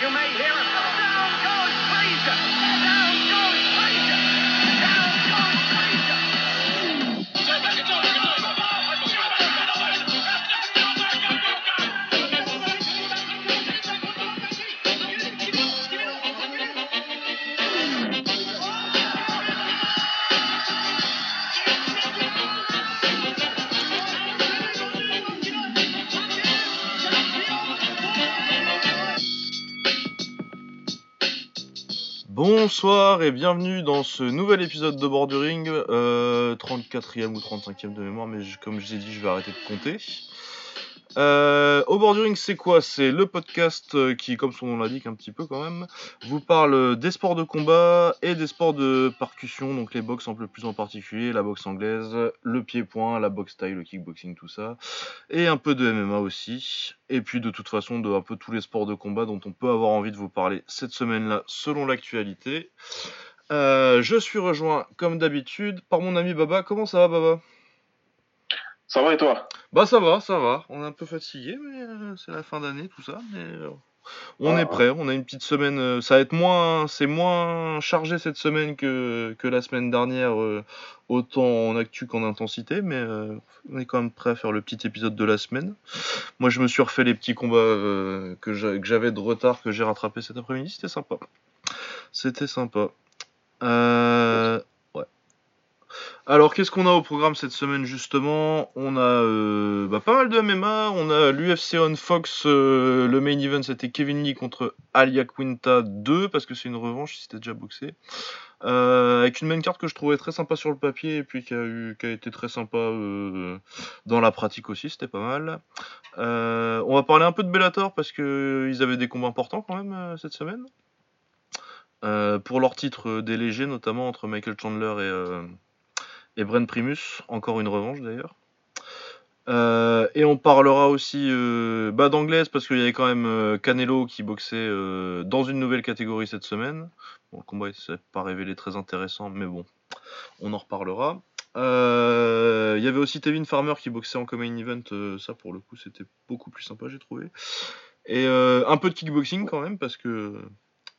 you may hear. Bonsoir et bienvenue dans ce nouvel épisode de Borduring, euh, 34e ou 35e de mémoire, mais comme je l'ai dit, je vais arrêter de compter. Euh, au Borduring, c'est quoi? C'est le podcast euh, qui, comme son nom l'indique un petit peu quand même, vous parle des sports de combat et des sports de percussion, donc les box un peu plus en particulier, la boxe anglaise, le pied-point, la boxe style, le kickboxing, tout ça, et un peu de MMA aussi, et puis de toute façon de un peu tous les sports de combat dont on peut avoir envie de vous parler cette semaine-là selon l'actualité. Euh, je suis rejoint comme d'habitude par mon ami Baba. Comment ça va Baba? Ça va et toi? Bah ça va, ça va. On est un peu fatigué, mais euh, c'est la fin d'année, tout ça. Mais euh, on Ah. est prêt. On a une petite semaine. euh, ça va être moins, c'est moins chargé cette semaine que, que la semaine dernière, euh, autant en actu qu'en intensité. Mais euh, on est quand même prêt à faire le petit épisode de la semaine. Moi, je me suis refait les petits combats euh, que j'a- que j'avais de retard que j'ai rattrapé cet après-midi. C'était sympa. C'était sympa. Euh. Alors, qu'est-ce qu'on a au programme cette semaine justement? On a euh, bah, pas mal de MMA. On a l'UFC on Fox. euh, le main event c'était Kevin Lee contre Alia Quinta 2 parce que c'est une revanche si c'était déjà boxé. Euh, avec une main carte que je trouvais très sympa sur le papier et puis qui a, eu, qui a été très sympa euh, dans la pratique aussi, c'était pas mal. Euh, on va parler un peu de Bellator parce que ils avaient des combats importants quand même cette semaine. Pour leur titre des notamment entre Michael Chandler et, et Bren Primus, encore une revanche d'ailleurs. Euh, et on parlera aussi euh, bah, d'anglaise parce qu'il y avait quand même euh, Canelo qui boxait euh, dans une nouvelle catégorie cette semaine. Bon, le combat s'est pas révélé très intéressant, mais bon, on en reparlera. Il y avait aussi Tevin Farmer qui boxait en common event, ça pour le coup c'était beaucoup plus sympa j'ai trouvé. Et un peu de kickboxing quand même parce que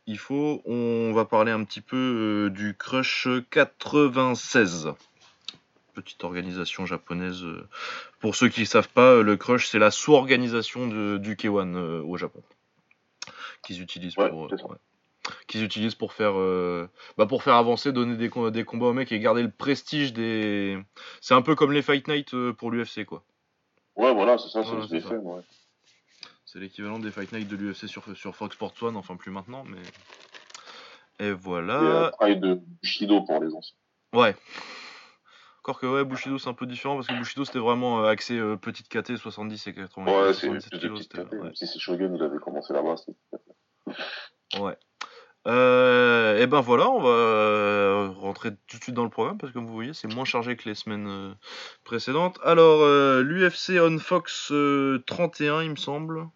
il faut, on va parler un petit peu du Crush 96. Petite organisation japonaise. euh, Pour ceux qui ne savent pas, le Crush c'est la sous-organisation de- du K1 euh, au Japon. Qu'ils utilisent Ouais, pour. euh, c'est ça. ouais. Qu'ils utilisent pour faire, euh, bah pour faire avancer, donner des, com- des combats aux mecs et garder le prestige des. C'est un peu comme les Fight Night euh, pour l'UFC quoi. Ouais, voilà, c'est ça, c'est Voilà, fait, ouais. C'est l'équivalent des Fight Night de l'UFC sur, sur Fox Sports One, enfin plus maintenant, mais. Et Et voilà. un travail de Bushido pour les anciens. Ouais. Encore que ouais, Bushido c'est un peu différent parce que Bushido c'était vraiment euh, axé euh, petite KT 70 et 80 Ouais, c'est 77 plus de kilos. petites c'était- KT, ouais. même si c'est Shogun, il avait commencé là-bas. Ouais. Euh, et ben voilà, on va rentrer tout de suite dans le programme parce que comme vous voyez, c'est moins chargé que les semaines précédentes. Alors, l'UFC on Fox euh, 31, il me semble.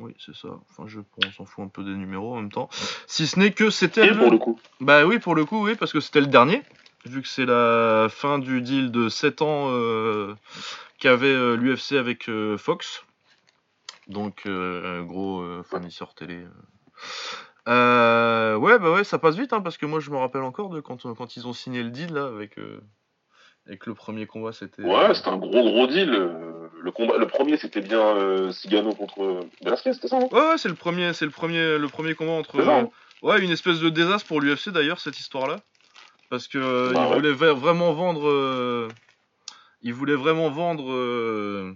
Oui, c'est ça. Enfin, je, on s'en fout un peu des numéros en même temps. Si ce n'est que c'était Et pour le coup. Bah oui, pour le coup, oui, parce que c'était le dernier, vu que c'est la fin du deal de 7 ans euh, qu'avait l'UFC avec euh, Fox. Donc, euh, gros euh, fournisseur télé. euh. Euh, ouais, bah ouais, ça passe vite, hein, parce que moi je me rappelle encore de quand, quand ils ont signé le deal là, avec, euh, avec le premier combat, c'était. Ouais, c'était un gros gros deal. euh, Le, combat, le premier, c'était bien euh, Cigano contre Velasquez, c'était ça hein? Ouais, ouais, c'est le premier, c'est le premier, le premier combat entre. Ça, hein? Ouais, une espèce de désastre pour l'UFC d'ailleurs, cette histoire-là. Parce que euh, Bah ouais. vraiment vendre. euh, ils voulaient vraiment vendre euh,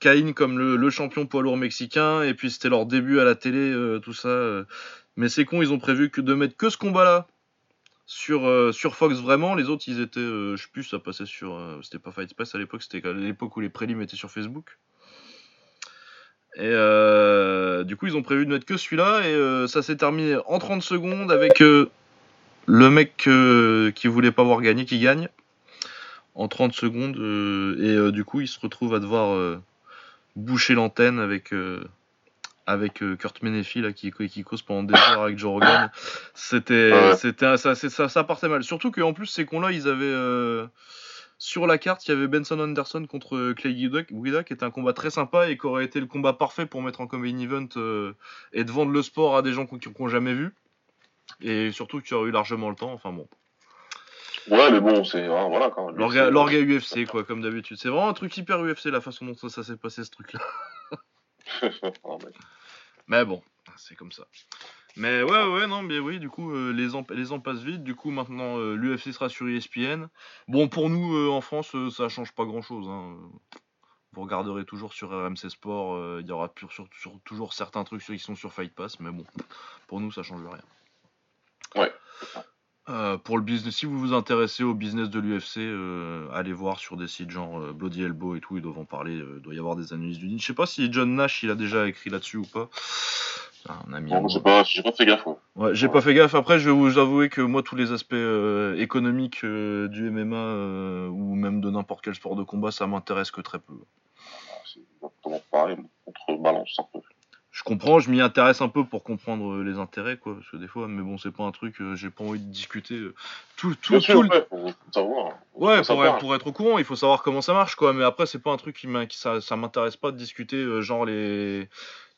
Caïn comme le, le champion poids lourd mexicain, et puis c'était leur début à la télé, tout ça. Mais c'est con, ils ont prévu que de mettre que ce combat-là sur, euh, sur Fox vraiment. Les autres, ils étaient. euh, je sais plus, ça passait sur. euh, c'était pas Fight Pass à l'époque, c'était à l'époque où les prélims étaient sur Facebook. Et du coup, ils ont prévu de mettre que celui-là, et ça s'est terminé en 30 secondes avec le mec qui voulait pas voir gagner qui gagne en 30 secondes, euh, et euh, du coup, il se retrouve à devoir euh, boucher l'antenne avec. avec Kurt Menefee là qui, qui cause pendant des heures avec Joe Rogan c'était Ouais. c'était ça, ça ça partait mal surtout qu'en plus ces cons là ils avaient euh, Sur la carte, il y avait Benson Anderson contre Clay Guida, qui était un combat très sympa et qui aurait été le combat parfait pour mettre en main event euh, et de vendre le sport à des gens qui n'ont jamais vu. Et surtout qui aurait eu largement le temps. Enfin bon. Ouais, mais bon, c'est. hein, voilà quand. L'orga UFC, quoi, comme d'habitude. C'est vraiment un truc hyper UFC, la façon dont ça, ça s'est passé, ce truc-là. Ah, mais- Mais bon, c'est comme ça. Mais ouais, ouais, non, mais oui, du coup, euh, les, ans, les ans passent vite. Du coup, maintenant, euh, l'UFC sera sur ESPN. Bon, pour nous, euh, en France, ça change pas grand-chose. hein. Vous regarderez toujours sur RMC Sport. Il y aura pur- sur, sur- toujours certains trucs sur- qui sont sur Fight Pass. Mais bon, pour nous, ça change rien. Ouais. Euh, pour le business, si vous vous intéressez au business de l'UFC, euh, allez voir sur des sites genre euh, Bloody Elbow et tout, ils doivent en parler, euh, il doit y avoir des analyses du Je sais pas si John Nash il a déjà écrit là-dessus ou pas. Un ami j'ai pas, j'ai pas fait gaffe. ouais. Ouais, j'ai pas fait gaffe. Après, je vais vous avouer que moi, tous les aspects euh, économiques euh, du MMA euh, ou même de n'importe quel sport de combat, ça m'intéresse que très peu. C'est exactement pareil, on contrebalance un peu. Je comprends, je m'y intéresse un peu pour comprendre euh, les intérêts, quoi, parce que des fois, mais bon, c'est pas un truc, euh, j'ai pas envie de discuter euh, tout, tout, Bien sûr, tout le ouais, savoir. Faut Ouais, pour, pour être au courant, il faut savoir comment ça marche, quoi. Mais après, c'est pas un truc qui, m'a- qui ça, ça m'intéresse pas de discuter, euh, genre les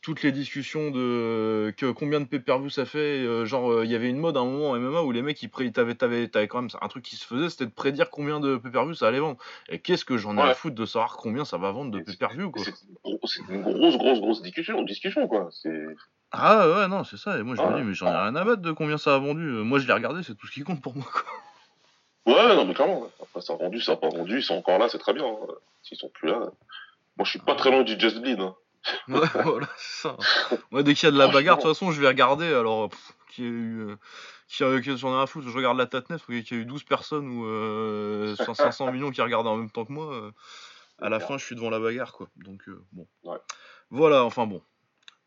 toutes les discussions de que combien de pay-per-view ça fait. euh, genre, euh, il y avait une mode à un moment en MMA où les mecs, ils pré... t'avais, t'avais, t'avais quand même un truc qui se faisait, c'était de prédire combien de pay-per-view ça allait vendre. Et qu'est-ce que j'en ai à foutre de savoir combien ça va vendre de pay-per-view, quoi. C'est une gros- c'est une grosse, grosse, grosse discussion, discussion quoi. C'est Ah ouais, non, c'est ça. Et moi, je me dis, mais j'en ai rien à battre de combien ça a vendu. Euh, Moi, je l'ai regardé, c'est tout ce qui compte pour moi, quoi. Ouais, non, mais clairement. Après, ça a vendu, ça a pas vendu, ils sont encore là, c'est très bien. hein. S'ils sont plus là. Moi, je suis pas très loin du Just Bleed. Hein. Ouais, voilà, c'est ça. Moi, dès qu'il y a de la bagarre, de toute façon, je vais regarder. Alors, eu. euh, a- que j'en ai un foutre, je regarde la Tatnef, qu'il y a eu 12 personnes ou euh, 500 millions qui regardent en même temps que moi. euh, à la fin, je suis devant la bagarre, quoi. Donc, euh, bon. Ouais. Voilà, enfin bon.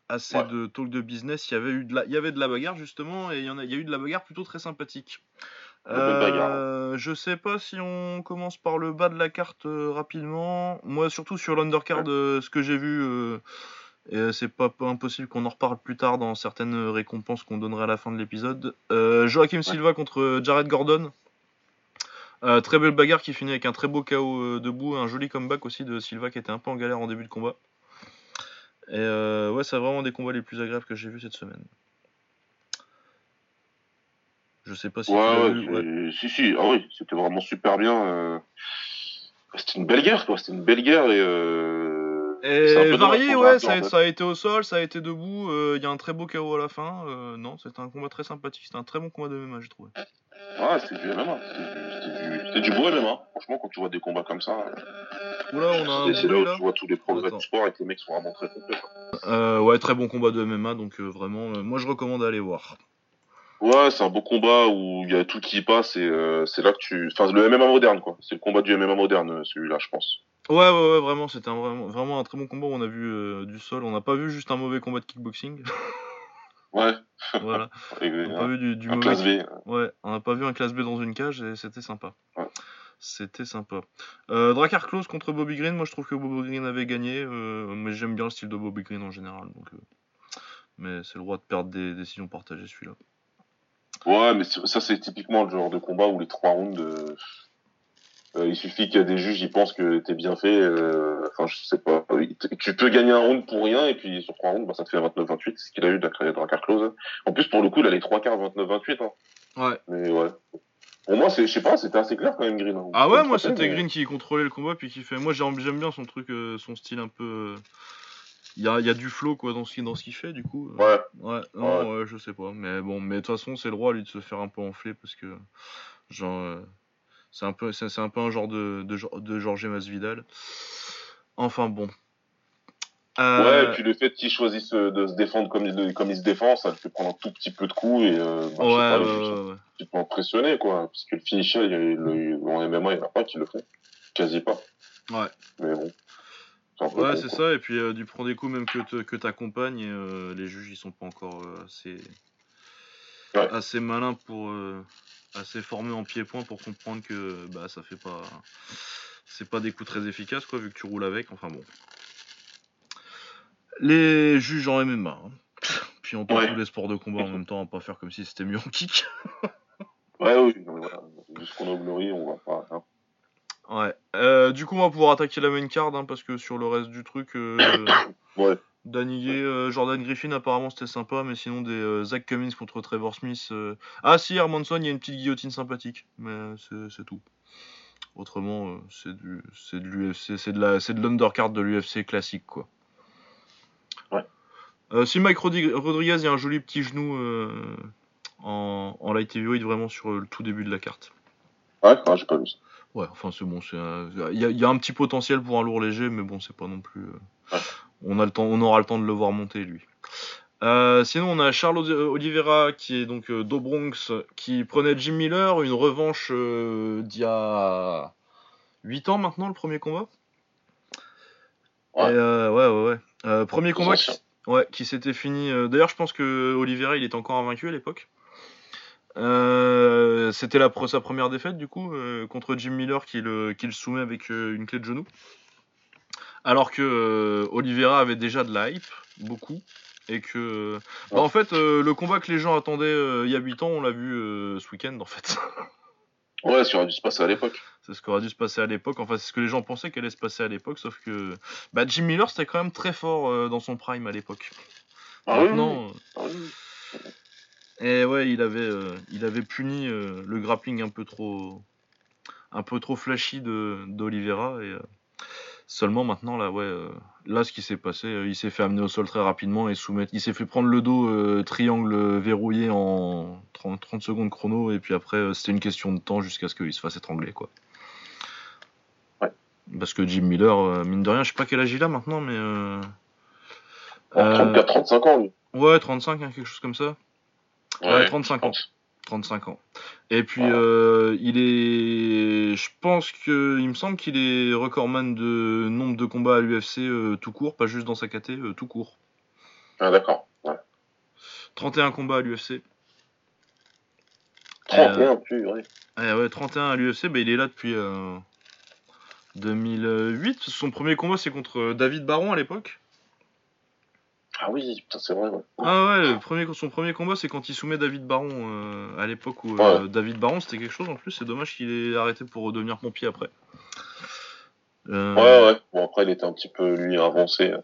Assez de talk de business. Il y avait eu de la, il y avait de la bagarre, justement, et il y, en a, il y a eu de la bagarre plutôt très sympathique. Euh, je sais pas si on commence par le bas de la carte euh, rapidement. Moi, surtout sur l'undercard, euh, ce que j'ai vu, et c'est pas, pas impossible qu'on en reparle plus tard dans certaines récompenses qu'on donnerait à la fin de l'épisode. Joachim Silva contre Jared Gordon. Très belle bagarre qui finit avec un très beau KO debout, un joli comeback aussi de Silva qui était un peu en galère en début de combat. Et ouais, c'est vraiment des combats les plus agréables que j'ai vus cette semaine. Je sais pas si tu Ouais, l'as ouais, vu. ouais. si, si, ah oui, c'était vraiment super bien. euh. C'était une belle guerre, quoi. C'était une belle guerre et. Euh... c'est un Et peu varié, ouais, ça a, en fait. ça a été au sol, ça a été debout, euh, il y a un très beau KO à la fin. euh, non, c'était un combat très sympathique, c'était un très bon combat de MMA, j'ai trouvé. Ouais, c'était du MMA. C'était du, c'était du beau MMA. Franchement, quand tu vois des combats comme ça, Oula, on a un c'est là où là. tu vois tous les progrès Attends. du sport et que les mecs sont vraiment très complets. quoi. Euh, ouais, très bon combat de MMA, donc euh, vraiment, euh, moi je recommande d'aller voir. Ouais, c'est un beau combat où il y a tout qui passe et euh, c'est là que tu. Enfin, le MMA moderne, quoi. C'est le combat du MMA moderne, euh, celui-là, je pense. Ouais, ouais, ouais, vraiment, c'était un, vraiment, vraiment un très bon combat. où On a vu euh, du sol, on n'a pas vu juste un mauvais combat de kickboxing. Ouais, voilà, on n'a pas vu du, du un mauvais. classe V. Ouais, on n'a pas vu un classe B dans une cage et c'était sympa. Ouais. C'était sympa. Euh, Drakkar Close contre Bobby Green, moi je trouve que Bobby Green avait gagné, mais j'aime bien le style de Bobby Green en général. Donc, Mais c'est le droit de perdre des décisions partagées celui-là. Ouais, mais ça, c'est typiquement le genre de combat où les trois rounds. euh, euh, il suffit qu'il y a des juges, ils pensent que t'es bien fait. euh, Enfin, je sais pas. Tu peux gagner un round pour rien, et puis sur trois rounds, bah, ça te fait 29-28, ce qu'il a eu Drakkar Close. En plus, pour le coup, il a les trois quarts 29-28. Hein. Ouais. Mais ouais. Pour moi, c'est, je sais pas, c'était assez clair quand même, Green. hein. Ah ouais, moi c'était mais- Green qui contrôlait le combat puis qui fait. Moi j'aime j'aime bien son truc, euh, son style un peu. Il y, a, y a du flow quoi dans ce, qu'il- dans ce qu'il fait du coup. Ouais, Ouais, non, ouais, je sais pas. Mais bon, mais de toute façon, c'est le droit, lui, de se faire un peu enfler parce que, genre, euh, c'est un peu, c'est un peu un genre de, de, de Jorge Masvidal. Enfin bon. Euh, Ouais, et puis le fait qu'il choisisse de se défendre comme il, comme il se défend, ça le fait prendre un tout petit peu de coups et euh, bah, ouais, pas, un petit peu impressionnés, quoi. Parce que le finisher, il le, en MMA, il n'y en a pas qui le font. Quasi pas. Ouais. Mais bon. Ouais, c'est ça. Et puis, euh, du prends des coups même que te- que t'accompagnes. Et euh, les juges, ils sont pas encore euh, assez, Ouais. assez malins pour, euh, assez formés en pied-point pour comprendre que bah ça fait pas, c'est pas des coups très efficaces quoi, vu que tu roules avec. Enfin bon. Les juges en MMA. hein. Puis on parle Ouais. tous les sports de combat en même temps, on va pas faire comme si c'était mieux en kick. Ouais, oui, voilà. Ce qu'on a on va pas. hein. Ouais. Euh, du coup, on va pouvoir attaquer la main card, hein, parce que sur le reste du truc, euh, Ouais. Euh, Jordan Griffin, apparemment c'était sympa, mais sinon des euh, Zach Cummins contre Trevor Smith. Ah si, Hermanson, il y a une petite guillotine sympathique, mais c'est tout. Autrement, c'est du, c'est de l'UFC, c'est de la, c'est de l'undercard de l'UFC classique, quoi. Ouais. Si Mike Rodri- Rodriguez, il y a un joli petit genou en, en light heavyweight vraiment sur le tout début de la carte. Ouais, ouais, j'ai pas vu ça. Ouais, enfin c'est bon, c'est il y, a- il y a un petit potentiel pour un lourd léger, mais bon, c'est pas non plus. euh, Ouais. On a le temps, on aura le temps de le voir monter lui. Euh, sinon, on a Charles Oli- Oliveira qui est donc euh, d'Au Bronx, qui prenait Jim Miller, une revanche euh, d'il y a 8 ans maintenant, le premier combat. Ouais. Et, ouais, ouais, ouais. Premier combat qui, ancien. ouais, qui s'était fini. D'ailleurs, je pense que Oliveira il était encore invaincu à l'époque. Euh, C'était la sa première défaite du coup euh, contre Jim Miller qui le, qui le soumet avec euh, une clé de genou. Alors que Oliveira avait déjà de la hype, beaucoup. Et que. bah, en fait, le combat que les gens attendaient il y a 8 ans, on l'a vu ce week-end en fait. Ouais, ça aurait dû se passer à l'époque. c'est ce qui aurait dû se passer à l'époque. Enfin, c'est ce que les gens pensaient qu'allait se passer à l'époque. Sauf que. Bah, Jim Miller c'était quand même très fort dans son prime à l'époque. Ah oui, Maintenant. oui, ah oui. Et ouais, il avait, euh, il avait puni euh, le grappling un peu trop, un peu trop flashy de d'Oliveira et euh, seulement maintenant là, ouais, euh, là ce qui s'est passé, euh, il s'est fait amener au sol très rapidement et soumettre, il s'est fait prendre le dos euh, triangle verrouillé en 30, 30 secondes chrono et puis après euh, c'était une question de temps jusqu'à ce qu'il se fasse étrangler quoi. Ouais. Parce que Jim Miller, mine de rien, je sais pas quel âge il a maintenant, mais euh, En euh, 34-35 ans, lui. ouais, 35, hein, quelque chose comme ça. Ouais, 35 ans. 35 ans. Et puis euh, il est, je pense que, il me semble qu'il est recordman de nombre de combats à l'UFC euh, tout court, pas juste dans sa KT, euh, tout court. Ah, d'accord. Ouais. 31 combats à l'UFC. 31, purée. Eh ouais, 31 à l'UFC, bah, il est là depuis euh, 2008. Son premier combat c'est contre David Baron à l'époque. Ah oui, putain, c'est vrai, ouais. Ah ouais, le premier, son premier combat c'est quand il soumet David Baron euh, à l'époque où euh, David Baron c'était quelque chose en plus. C'est dommage qu'il ait arrêté pour devenir pompier après. Euh, Ouais, ouais. Bon, après, il était un petit peu, lui, avancé. euh,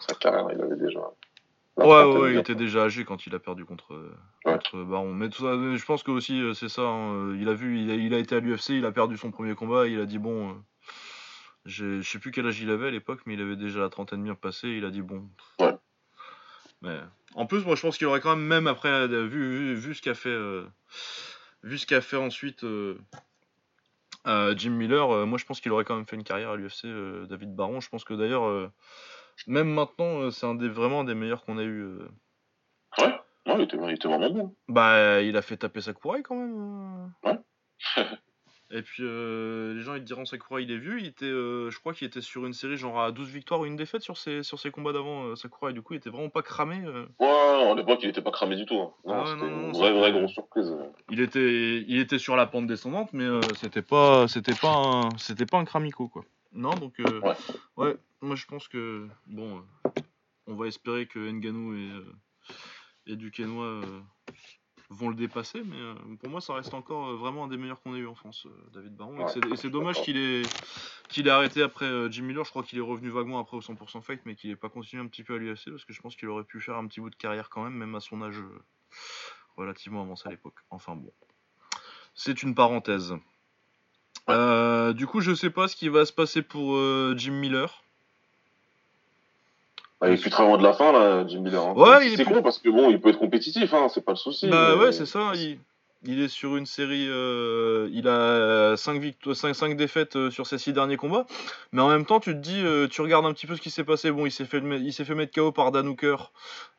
Sa carrière, il avait déjà. Ouais, trentaine ouais, il était déjà âgé quand il a perdu contre, Ouais. contre Baron. Mais tout ça, euh, je pense que aussi euh, c'est ça. hein, Il a vu, il a, il a été à l'UFC, il a perdu son premier combat, il a dit bon, euh, je sais plus quel âge il avait à l'époque, mais il avait déjà la trentaine bien passée. Il a dit bon. Ouais. Mais en plus, moi, je pense qu'il aurait quand même, même après, euh, vu, vu, vu ce qu'a fait, euh, vu ce qu'a fait ensuite. euh, euh, Jim Miller, moi je pense qu'il aurait quand même fait une carrière à l'UFC, David Baron. Je pense que d'ailleurs, même maintenant, c'est un des, vraiment un des meilleurs qu'on a eu. Ouais, il était, il était vraiment bon. bah, il a fait taper Sakurai quand même. euh. Ouais. Et puis, euh, les gens ils te diront Sakurai il est vieux. Il était, euh, je crois qu'il était sur une série genre à 12 victoires ou une défaite sur ses, sur ses combats d'avant. euh, Sakurai, du coup, il était vraiment pas cramé. euh. Ouais, à l'époque, il était pas cramé du tout. hein. Non, Ah c'était non, non, une non, vraie, vraie grosse surprise. Il était, il était sur la pente descendante, mais euh, c'était pas, c'était pas, un, c'était pas un cramico quoi. Non, donc, euh, Ouais. ouais, moi je pense que bon, euh, on va espérer que Nganou et, euh, et Duquesnoy euh, vont le dépasser, mais euh, pour moi ça reste encore euh, vraiment un des meilleurs qu'on ait eu en France, euh, David Baron. Et Ouais, c'est- et c'est dommage qu'il ait, qu'il ait arrêté après Jim Miller. Je crois qu'il est revenu vaguement après au 100% fight, mais qu'il ait pas continué un petit peu à l'UFC parce que je pense qu'il aurait pu faire un petit bout de carrière quand même, même à son âge relativement avancé à l'époque. Enfin bon, c'est une parenthèse. Du coup, je sais pas ce qui va se passer pour Jim Miller. Bah, il est plus très loin de la fin, là, Jim Miller. hein. Ouais, il est c'est plus- con parce que bon, il peut être compétitif, hein, c'est pas le souci. Bah mais- ouais, c'est ça. Il, il est sur une série. euh, il a 5, victoires, 5, 5 défaites euh, sur ses 6 derniers combats. Mais en même temps, tu te dis, euh, tu regardes un petit peu ce qui s'est passé. Bon, il s'est fait, il fait mettre KO par Dan Hooker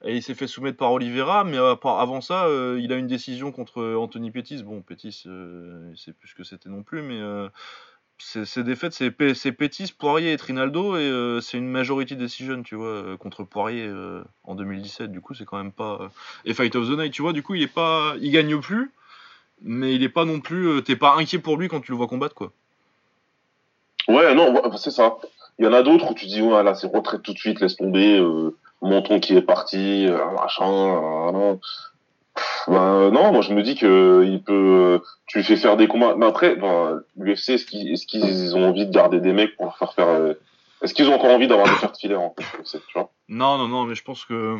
et il s'est fait soumettre par Oliveira. Mais avant ça, il a une décision contre Anthony Pettis. Bon, Pettis, c'est plus ce que c'était non plus. Mais ces défaites, c'est Pettis, Poirier et Trinaldo. Et euh, c'est une majority decision, tu vois, euh, contre Poirier euh, en 2017. Du coup, c'est quand même pas. et Fight of the Night, tu vois, du coup, il est pas, il gagne plus, mais il est pas non plus, t'es pas inquiet pour lui quand tu le vois combattre, quoi. Ouais, non, ouais, c'est ça. Il y en a d'autres où tu dis, ouais, là, c'est retraite tout de suite, laisse tomber, Menton qui est parti, machin. Euh, Ben, non, moi je me dis que il peut, tu lui fais faire des combats. Mais après, ben, l'UFC, est-ce qu'ils ont envie de garder des mecs pour faire faire. euh, Est-ce qu'ils ont encore envie d'avoir des fers de filaire en fait c'est- tu vois Non, non, non, mais je pense que.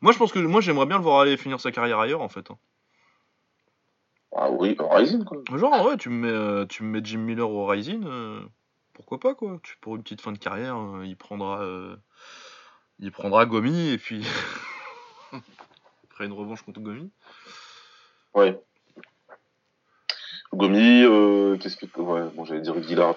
Moi, je pense que moi, j'aimerais bien le voir aller finir sa carrière ailleurs, en fait. hein. Ah oui, Rising quoi. Genre, ouais, tu me mets, euh, tu me mets Jim Miller au Rising, euh, pourquoi pas, quoi. Tu, pour une petite fin de carrière, euh, il prendra. euh, il prendra Gomi, et puis. une revanche contre Gomi. Ouais. Gomi, euh, qu'est-ce que. Ouais, bon, j'allais dire Guillard.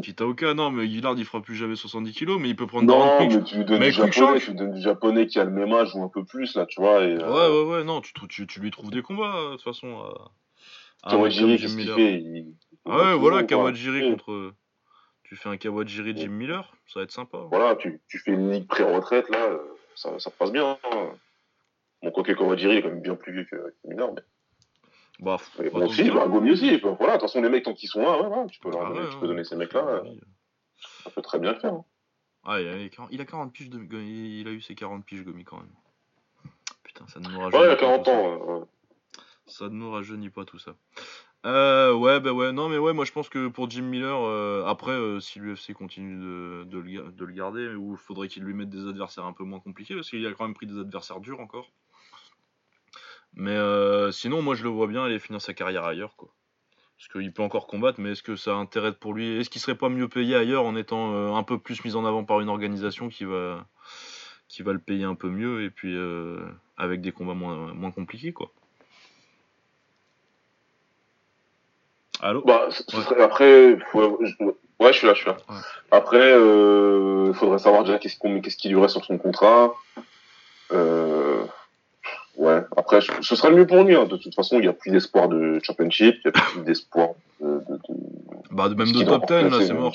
Kitaoka, non, mais Guillard, il fera plus jamais 70 kilos, mais il peut prendre Non, 40 mais tu lui donnes Mais du japonais, tu lui donnes du japonais qui a le même âge ou un peu plus, là, tu vois. Et, Ouais, euh, ouais, ouais, non, tu, tu, tu lui trouves des combats, euh, de toute façon. à- Kawajiri, qu'est-ce Jim qu'il Miller. fait il... Ah ouais, voilà. Kawajiri Ouais. contre. Tu fais un Kawajiri Jim Miller, ça va être sympa. Voilà, tu, tu fais une ligue pré-retraite, là, ça, ça passe bien. hein. Bon, quoi que Kawajiri il est quand même bien plus vieux que, que Miller, mais, Bah, mais bon, si, bah, Gomi aussi. bah, voilà, de toute façon, les mecs, tant qu'ils sont là, ouais, tu peux, leur Ah donner, ouais, tu peux donner ces mecs-là, ça peut très bien le faire. hein. Ah, il a, 40 il a 40 piges de. Il a eu ses 40 piges Gomi quand même. Putain, ça ne nous rajeunit Ouais, il a pas 40 tout ça. ans. ouais. Ça ne nous rajeunit pas tout ça. Euh, ouais, bah ouais, non, mais ouais, moi je pense que pour Jim Miller, euh, après, euh, si l'UFC continue de, de, le, ga- de le garder, ou il faudrait qu'il lui mette des adversaires un peu moins compliqués, parce qu'il a quand même pris des adversaires durs encore. Mais euh, sinon, moi je le vois bien aller finir sa carrière ailleurs, quoi. Parce qu'il peut encore combattre, mais est-ce que ça intérêt pour lui? Est-ce qu'il serait pas mieux payé ailleurs en étant euh, un peu plus mis en avant par une organisation qui va, qui va le payer un peu mieux et puis euh, avec des combats moins, moins compliqués, quoi? Allô? Bah, ce ce Ouais. serait, après, je, ouais, je suis là, je suis là. Ouais. Après, il faudrait savoir déjà qu'est-ce qu'on, qu'est-ce qu'il y aurait sur son contrat. Euh, ouais. Après, je- ce serait le mieux pour lui. hein. De toute façon, il n'y a plus d'espoir de championship, il n'y a plus d'espoir de, de, de, Bah, même de top 10, là, c'est mort.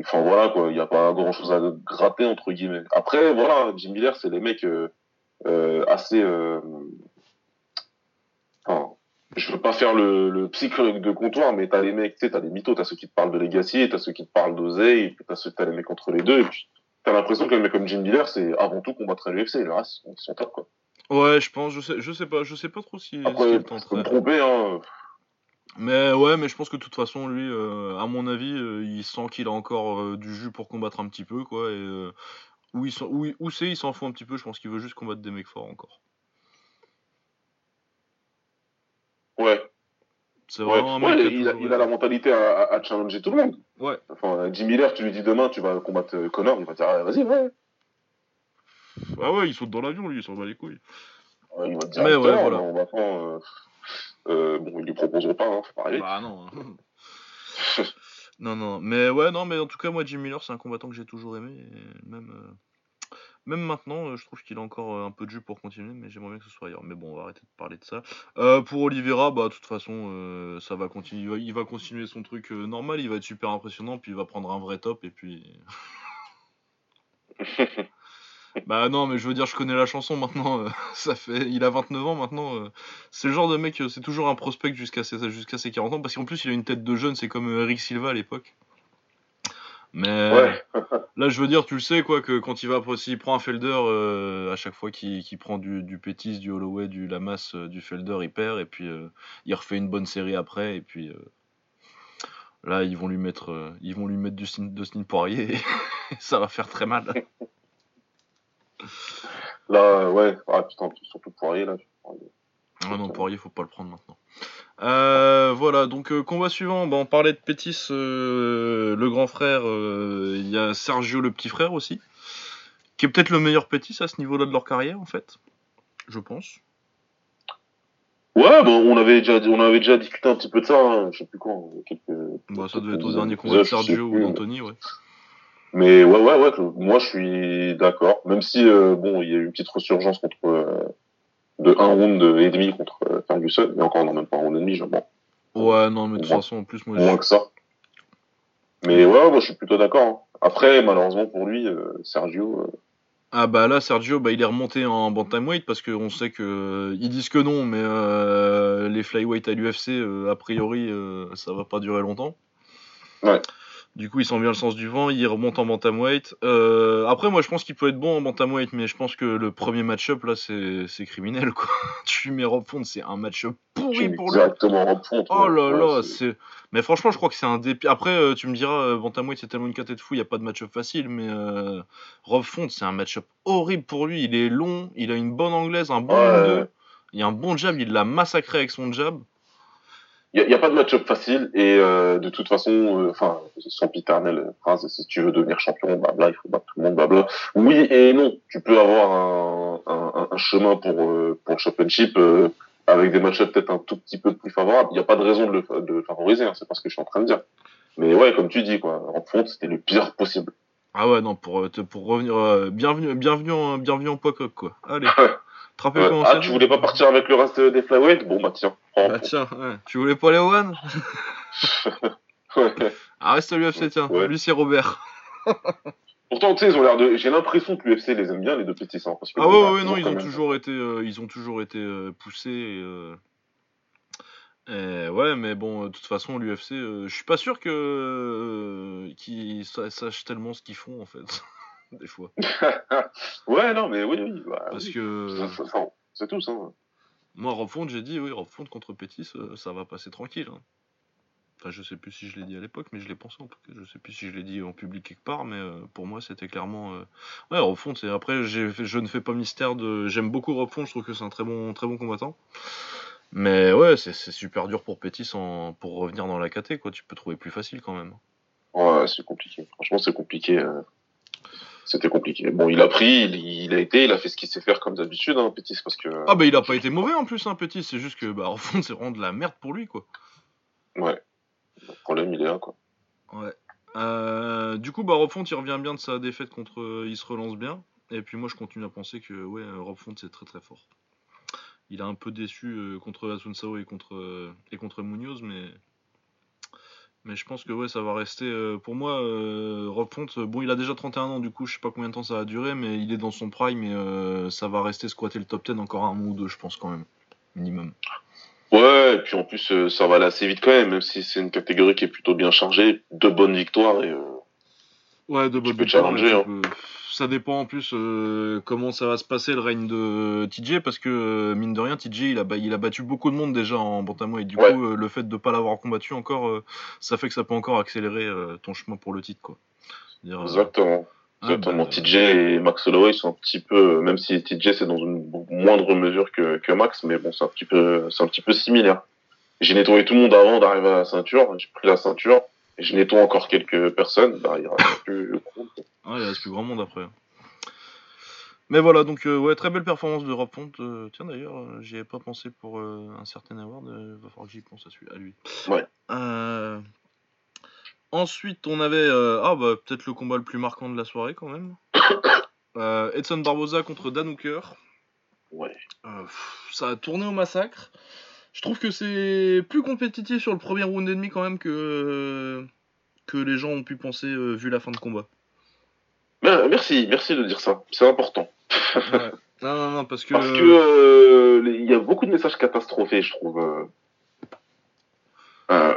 Enfin voilà quoi, il n'y a pas grand chose à gratter entre guillemets. Après voilà, Jim Miller c'est les mecs euh, euh, assez. Euh... Enfin, je veux pas faire le, le psychologue de comptoir, mais t'as les mecs, tu sais, t'as des mythos, t'as ceux qui te parlent de Legacy, t'as ceux qui te parlent d'oseille, t'as ceux, t'as les mecs entre les deux, et puis t'as l'impression que les mecs comme Jim Miller c'est avant tout combattre à l'UFC, le reste ils sont top quoi. Ouais, je pense, je sais, je sais pas, je sais pas trop si, si Après, il je peux me tromper, hein. Mais ouais, mais je pense que de toute façon, lui, euh, à mon avis, euh, il sent qu'il a encore euh, du jus pour combattre un petit peu, quoi. Et où, il où, où c'est, il s'en fout un petit peu. Je pense qu'il veut juste combattre des mecs forts encore. Ouais, C'est ouais. vraiment un mec Ouais, a il, a, toujours il a la mentalité à, à- à challenger tout le monde. Ouais. Enfin, Jim Miller, tu lui dis demain, tu vas combattre euh, Connor, il va dire, ah, vas-y, ouais. Ah ouais, il saute dans l'avion, lui, il s'en bat les couilles. Ouais, Il va te dire, Mais ouais, voilà. euh, euh, bon, ils lui proposeront pas, hein, faut pas. Bah non. non, non. Mais ouais, non, mais en tout cas, moi, Jim Miller, c'est un combattant que j'ai toujours aimé. et même, euh, même maintenant, euh, je trouve qu'il a encore euh, un peu de jus pour continuer, mais j'aimerais bien que ce soit ailleurs. Mais bon, on va arrêter de parler de ça. Euh, pour Oliveira, bah, de toute façon, euh, ça va continuer. Il va, il va continuer son truc euh, normal, il va être super impressionnant, puis il va prendre un vrai top, et puis. Bah non, mais je veux dire, je connais la chanson maintenant. ça fait, il a 29 ans maintenant. c'est le genre de mec, c'est toujours un prospect jusqu'à ses, jusqu'à ses 40 ans, parce qu'en plus il a une tête de jeune, c'est comme Eric Silva à l'époque. Mais Ouais. là, je veux dire, tu le sais quoi, que quand il va, s'il prend un Felder, euh, à chaque fois qu'il prend du, du Pétis, du Holloway, du Lamas, euh, du Felder, il perd, et puis euh, il refait une bonne série après, et puis euh, là, ils vont lui mettre, ils vont lui mettre du Dustin, Poirier, et ça va faire très mal. Là, ouais, ah putain, surtout Poirier, là. Ah non, Poirier, faut pas le prendre maintenant. Euh, voilà, donc euh, combat suivant, bah, on parlait de Pétis, euh, le grand frère, euh, il y a Sergio le petit frère aussi, qui est peut-être le meilleur Pétis à ce niveau-là de leur carrière en fait, je pense. Ouais, bon, on avait déjà, on avait déjà discuté un petit peu de ça, hein, je sais plus quand, quelques... Bah, ça devait être au dernier combat de Sergio ou d'Anthony, ouais. Mais ouais, ouais, ouais, moi je suis d'accord, même si, bon, il y a eu une petite resurgence contre, de un round et demi contre euh, Ferguson, mais encore, non, même pas un round et demi, je bon, Ouais, non, mais de toute façon, en plus, moi, moins que ça. Mais ouais, moi je suis plutôt d'accord. hein. Après, malheureusement pour lui, euh, Sergio, euh, Ah bah là Sergio bah il est remonté en bantamweight parce qu'on sait que ils disent que non mais euh, les flyweight à l'UFC euh, a priori euh, ça va pas durer longtemps. Ouais. Du coup, il sent bien le sens du vent, il remonte en bantamweight. Euh, après, moi, je pense qu'il peut être bon en bantamweight, mais je pense que le premier match-up, là, c'est c'est criminel, quoi. tu mets Rob Font, c'est un match-up pourri pour lui. Exactement, Rob Font. Oh là Ouais, là, c'est-. Mais franchement, je crois que c'est un pi- Après, euh, tu me diras, euh, Bantamweight, c'est tellement une caté de fou, il n'y a pas de match-up facile, mais euh, Rob Font, c'est un match-up horrible pour lui. Il est long, il a une bonne anglaise, un bon Ouais. 2 il a un bon jab, il l'a massacré avec son jab. Il n'y a, pas de match-up facile et euh, de toute façon, euh, enfin, son piternelle phrase, si tu veux devenir champion, blabla, il faut battre tout le monde, blabla. Oui et non, tu peux avoir un, un, un chemin pour, euh, pour le championship euh, avec des match-ups peut-être un tout petit peu plus favorables. Il n'y a pas de raison de le, de le favoriser, hein, c'est pas ce que je suis en train de dire. Mais ouais, comme tu dis, quoi, en fond, c'était le pire possible. Ah ouais, non, pour, euh, te- pour revenir. euh, bienvenue, bienvenue, en, bienvenue en quoi. Allez. Ouais. comment Ah, tu voulais pas partir avec le reste des flyweight Bon, bah tiens, prends. Ah tiens, ouais. tu voulais pas aller au One? Ouais. Ah, reste à l'UFC, tiens. Lui, c'est Robert. Pourtant, tu sais, ils ont l'air de. J'ai l'impression que l'UFC les aime bien, les deux petits, hein, parce que Ah ouais, bah, ouais, non, ils quand ont toujours été, euh, ils ont toujours été euh, poussés. Et, euh, et ouais, mais bon, euh, de toute façon, l'UFC, euh, je suis pas sûr que euh, qu'ils sa- sachent tellement ce qu'ils font en fait, des fois. ouais, non, mais oui, oui. Bah, Parce oui. que C'est tout, ça. moi, Rob Font, j'ai dit, oui, Rob Font contre Pétis, euh, ça va passer tranquille. hein. Enfin, je sais plus si je l'ai dit à l'époque, mais je l'ai pensé en tout cas. Je sais plus si je l'ai dit en public quelque part, mais euh, pour moi, c'était clairement. euh, Ouais, Rob Font, c'est après, fait- je ne fais pas mystère de. J'aime beaucoup Rob Font, je trouve que c'est un très bon, très bon combattant. Mais ouais, c'est c'est super dur pour Pétis en... pour revenir dans la KT, quoi. Tu peux trouver plus facile quand même. Ouais, c'est compliqué. Franchement, c'est compliqué. euh. C'était compliqué. Bon, il a pris, il, il a été, il a fait ce qu'il sait faire comme d'habitude, hein, Pétis, parce que. Ah, bah il a pas été mauvais en plus, hein, Pétis. C'est juste que, bah, Rob Font, c'est vraiment de la merde pour lui, quoi. Ouais. Le problème, il est là, quoi. Ouais. Euh, du coup, bah, Rob Font, il revient bien de sa défaite contre. euh, Il se relance bien. Et puis moi, je continue à penser que ouais, euh, Rob Font, c'est très très fort. Il a un peu déçu euh, contre Asunsao et contre, euh, et contre Munoz, mais. Mais je pense que ouais, ça va rester. euh, pour moi, euh, Rob euh, bon, il a déjà 31 ans, du coup, je sais pas combien de temps ça va durer, mais il est dans son prime et euh, ça va rester squatter le top 10 encore un mois ou deux, je pense, quand même. Minimum. Ouais, et puis en plus, ça va aller assez vite quand même, même si c'est une catégorie qui est plutôt bien chargée. Deux bonnes victoires et. Euh, Ouais, de peux challenger, mais tu hein. peux- Ça dépend en plus euh, comment ça va se passer le règne de TJ parce que euh, mine de rien TJ il a, il a battu beaucoup de monde déjà en bantamweight et du Ouais. coup euh, le fait de pas l'avoir combattu encore euh, ça fait que ça peut encore accélérer euh, ton chemin pour le titre quoi. Euh, Exactement. ah, Exactement. bah, TJ et Max Holloway sont un petit peu, même si TJ c'est dans une moindre mesure que, que Max, mais bon, c'est un petit peu, c'est un petit peu similaire. J'ai nettoyé tout le monde avant d'arriver à la ceinture, j'ai pris la ceinture, je nettoie encore quelques personnes, bah, il reste plus. Ah, il reste plus grand monde après. Mais voilà, donc euh, ouais, très belle performance de Rob Font. Euh, tiens d'ailleurs, euh, j'y avais pas pensé pour un certain award, euh, va falloir que j'y pense à, celui- à lui. Ouais. Ensuite, on avait ah bah peut-être le combat le plus marquant de la soirée quand même. Edson Barboza contre Dan Hooker. Ouais. Ça a tourné au massacre. Je trouve que c'est plus compétitif sur le premier round et demi quand même que que les gens ont pu penser euh, vu la fin de combat. Mais, merci, merci de dire ça, c'est important. Ouais. Non, non, non, parce que. Parce que euh, il y a beaucoup de messages catastrophés, je trouve. euh.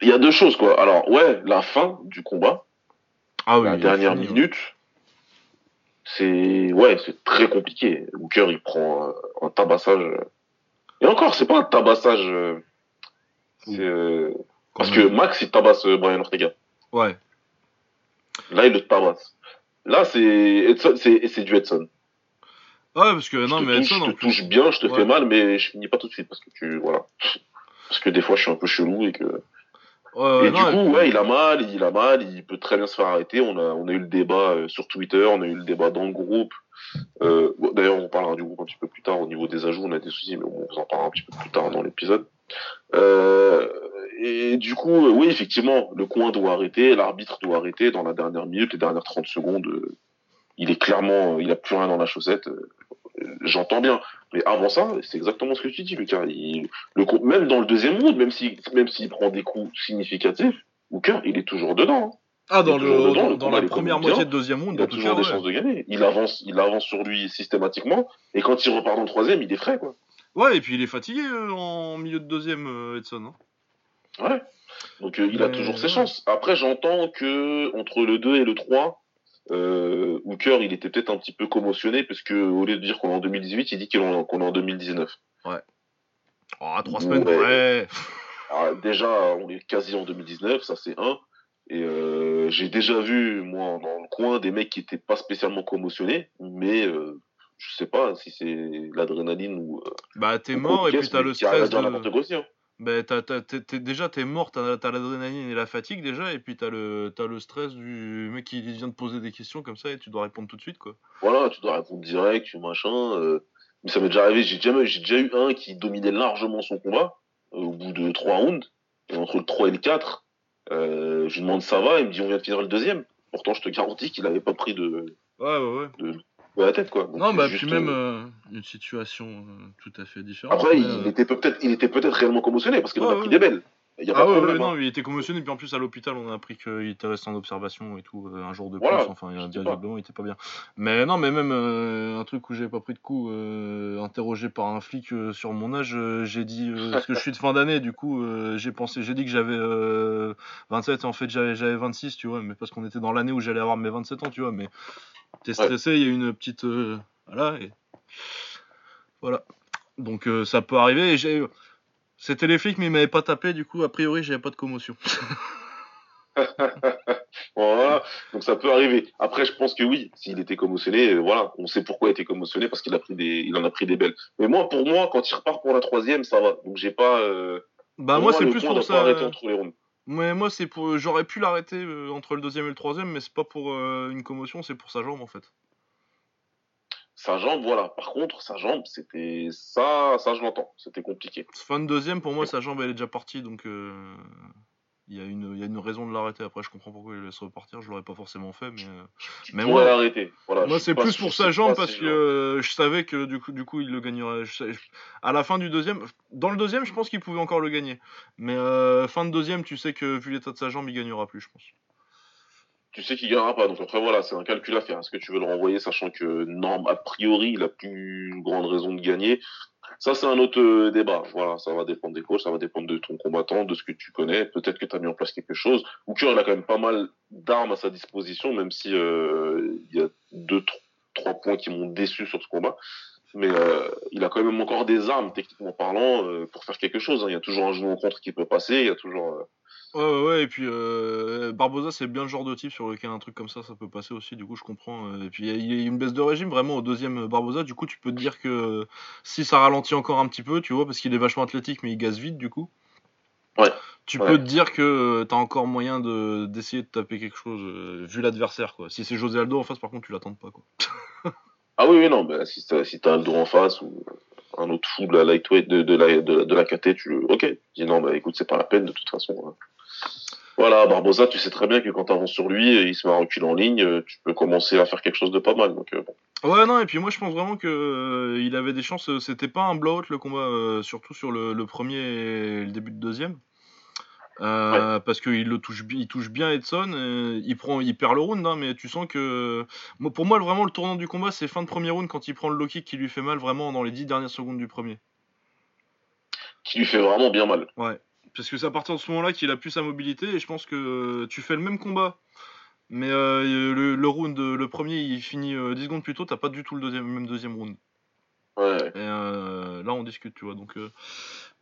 Il y a deux choses, quoi. Alors, ouais, la fin du combat, Ah oui, la dernière fini, ouais. minute, c'est ouais, c'est très compliqué. Hooker, il prend un tabassage. Et encore, c'est pas un tabassage. euh, euh, parce que. Max, il tabasse euh, Brian Ortega. Ouais. Là, il le tabasse. Là, c'est Edson, c'est c'est du Edson. Ouais, parce que Je non, te mais touche, Edson je te touche bien, je te Ouais. fais mal, mais je finis pas tout de suite parce que tu voilà. Parce que des fois, je suis un peu chelou et que. Et du coup, ouais, il a mal, il a mal, il peut très bien se faire arrêter. On a, on a eu le débat euh, sur Twitter, on a eu le débat dans le groupe. Euh, bon, D'ailleurs, on parlera du groupe un petit peu plus tard au niveau des ajouts. On a des soucis, mais on vous en parlera un petit peu plus tard dans l'épisode. Euh, et du coup, euh, oui, effectivement, le coin doit arrêter, l'arbitre doit arrêter dans la dernière minute, les dernières 30 secondes. euh, il est clairement, il a plus rien dans la chaussette. J'entends bien. Mais avant ça, c'est exactement ce que tu dis, Lucas. Il, le, même dans le deuxième round, même s'il même s'il prend des coups significatifs, Hooker, il est toujours dedans. hein. Ah, dans, le, toujours dedans, dans, le dans combat, la première moitié de deuxième round, Il a toujours cas, des ouais. chances de gagner. Il avance, il avance sur lui systématiquement. Et quand il repart dans le troisième, il est frais, quoi. Ouais, et puis il est fatigué euh, en milieu de deuxième, euh, Edson. hein. Ouais. Donc euh, il a toujours ses chances. Après, j'entends que entre le 2 et le 3, euh, Hooker, il était peut-être un petit peu commotionné parce que au lieu de dire qu'on est en 2018, il dit qu'il est en- qu'on est en 2019. Oh, trois semaines, Ouais. ouais. Alors, déjà, on est quasi en 2019, ça c'est un. Et euh, j'ai déjà vu, moi, dans le coin, des mecs qui étaient pas spécialement commotionnés, mais euh, je sais pas si c'est l'adrénaline ou. euh, Bah, t'es mort et puis t'as le stress de. quoi hein. Bah, t'as, t'as- t'es- t'es- déjà, t'es mort, t'as, t'as l'adrénaline et la fatigue déjà, et puis t'as le, t'as le stress du mec qui vient de poser des questions comme ça et tu dois répondre tout de suite, quoi. Voilà, tu dois répondre direct, machin. euh, Mais ça m'est déjà arrivé, j'ai déjà, j'ai déjà eu un qui dominait largement son combat euh, au bout de trois rounds. Et entre le 3 et le 4, euh, je lui demande ça va, il me dit on vient de finir le deuxième. Pourtant, je te garantis qu'il avait pas pris de, Ouais, ouais, ouais. de, de la tête, quoi. Donc, Non, bah, juste, puis même euh, euh, une situation euh, tout à fait différente. Après, mais, il était peut-être, il était peut-être réellement commotionné parce qu'il en Ouais, a pris des belles. Il y a Ah pas de ouais, ouais, problème. non, hein. il était commotionné, puis en plus à l'hôpital, on a appris qu'il était resté en observation et tout, un jour de Voilà, plus, enfin, il il était pas bien. Mais non, mais même euh, un truc où j'ai pas pris de coup, euh, interrogé par un flic euh, sur mon âge, j'ai dit, parce que je suis de fin d'année, du coup, j'ai pensé, j'ai dit que j'avais euh, 27, et en fait j'avais j'avais 26, tu vois, mais parce qu'on était dans l'année où j'allais avoir mes 27 ans, tu vois, mais t'es stressé, il y a une petite. euh, voilà, et. Voilà. Donc euh, ça peut arriver, et j'ai. C'était les flics, mais ils m'avaient pas tapé, du coup, a priori, j'avais pas de commotion. Voilà, donc ça peut arriver. Après, je pense que oui, s'il était commotionné, euh, voilà, on sait pourquoi il était commotionné parce qu'il a pris des, il en a pris des belles. Mais moi, pour moi, quand il repart pour la troisième, ça va. Donc j'ai pas. Bah pour moi c'est le plus pour ça. entre les. Mais moi c'est pour. J'aurais pu l'arrêter euh, entre le deuxième et le troisième, mais c'est pas pour euh, une commotion, c'est pour sa jambe en fait. Sa jambe, voilà. Par contre, sa jambe, c'était ça, ça je l'entends. C'était compliqué. Fin de deuxième, pour moi sa jambe elle est déjà partie, donc euh, il y, a une- il y a une raison de l'arrêter. Après je comprends pourquoi il laisse repartir, je l'aurais pas forcément fait, mais. euh, Mais moi-. Voilà. C'est plus pour sa jambe parce que euh, je savais que du coup, du coup, il le gagnerait. Je sais- je- À la fin du deuxième, dans le deuxième, je pense qu'il pouvait encore le gagner. Mais euh, fin de deuxième, tu sais que vu l'état de sa jambe, il gagnera plus, je pense. tu sais qu'il gagnera pas. Donc après, voilà, c'est un calcul à faire. Est-ce que tu veux le renvoyer, sachant que norme, a priori, il a plus grande raison de gagner? Ça, c'est un autre euh, débat. Voilà, ça va dépendre des coachs, ça va dépendre de ton combattant, de ce que tu connais. Peut-être que tu as mis en place quelque chose. Hooker, il a quand même pas mal d'armes à sa disposition, même si euh, il y a deux, tr- trois points qui m'ont déçu sur ce combat. Mais euh, il a quand même encore des armes, techniquement parlant, euh, pour faire quelque chose. hein. Il y a toujours un genou en contre qui peut passer. Il y a toujours. Ouais, ouais, ouais, et puis euh, Barbosa, c'est bien le genre de type sur lequel un truc comme ça, ça peut passer aussi, du coup, je comprends. euh, Et puis, il y a- une baisse de régime vraiment au deuxième euh, Barbosa, du coup, tu peux te dire que euh, si ça ralentit encore un petit peu, tu vois, parce qu'il est vachement athlétique, mais il gaze vite, du coup. Ouais. Tu Ouais. peux te dire que t'as encore moyen de d'essayer de taper quelque chose, euh, vu l'adversaire, quoi. Si c'est José Aldo en face, par contre, tu l'attends pas, quoi. Ah oui, oui, non, bah, si t'as si Aldo en face ou un autre fou de la lightweight de, de la de, de la KT, tu le. Ok. Dis non, bah écoute, c'est pas la peine de toute façon. hein. Voilà, Barbosa, tu sais très bien que quand t'avances sur lui, il se met à reculer en ligne, euh, tu peux commencer à faire quelque chose de pas mal. Donc euh, bon. Ouais, non, et puis moi je pense vraiment que euh, il avait des chances. C'était pas un blowout le combat, euh, surtout sur le, le premier et le début de deuxième. Euh, Parce qu'il le touche, il touche bien Edson, il prend, il perd le round, hein, mais tu sens que, pour moi vraiment le tournant du combat c'est fin de premier round quand il prend le low kick qui lui fait mal vraiment dans les 10 dernières secondes du premier. Qui lui fait vraiment bien mal. Ouais, parce que c'est à partir de ce moment-là qu'il a plus sa mobilité et je pense que tu fais le même combat, mais euh, le, le round, le premier il finit euh, 10 secondes plus tôt, t'as pas du tout le deuxième, même deuxième round. Ouais. Et euh, là, on discute, tu vois. Donc, euh,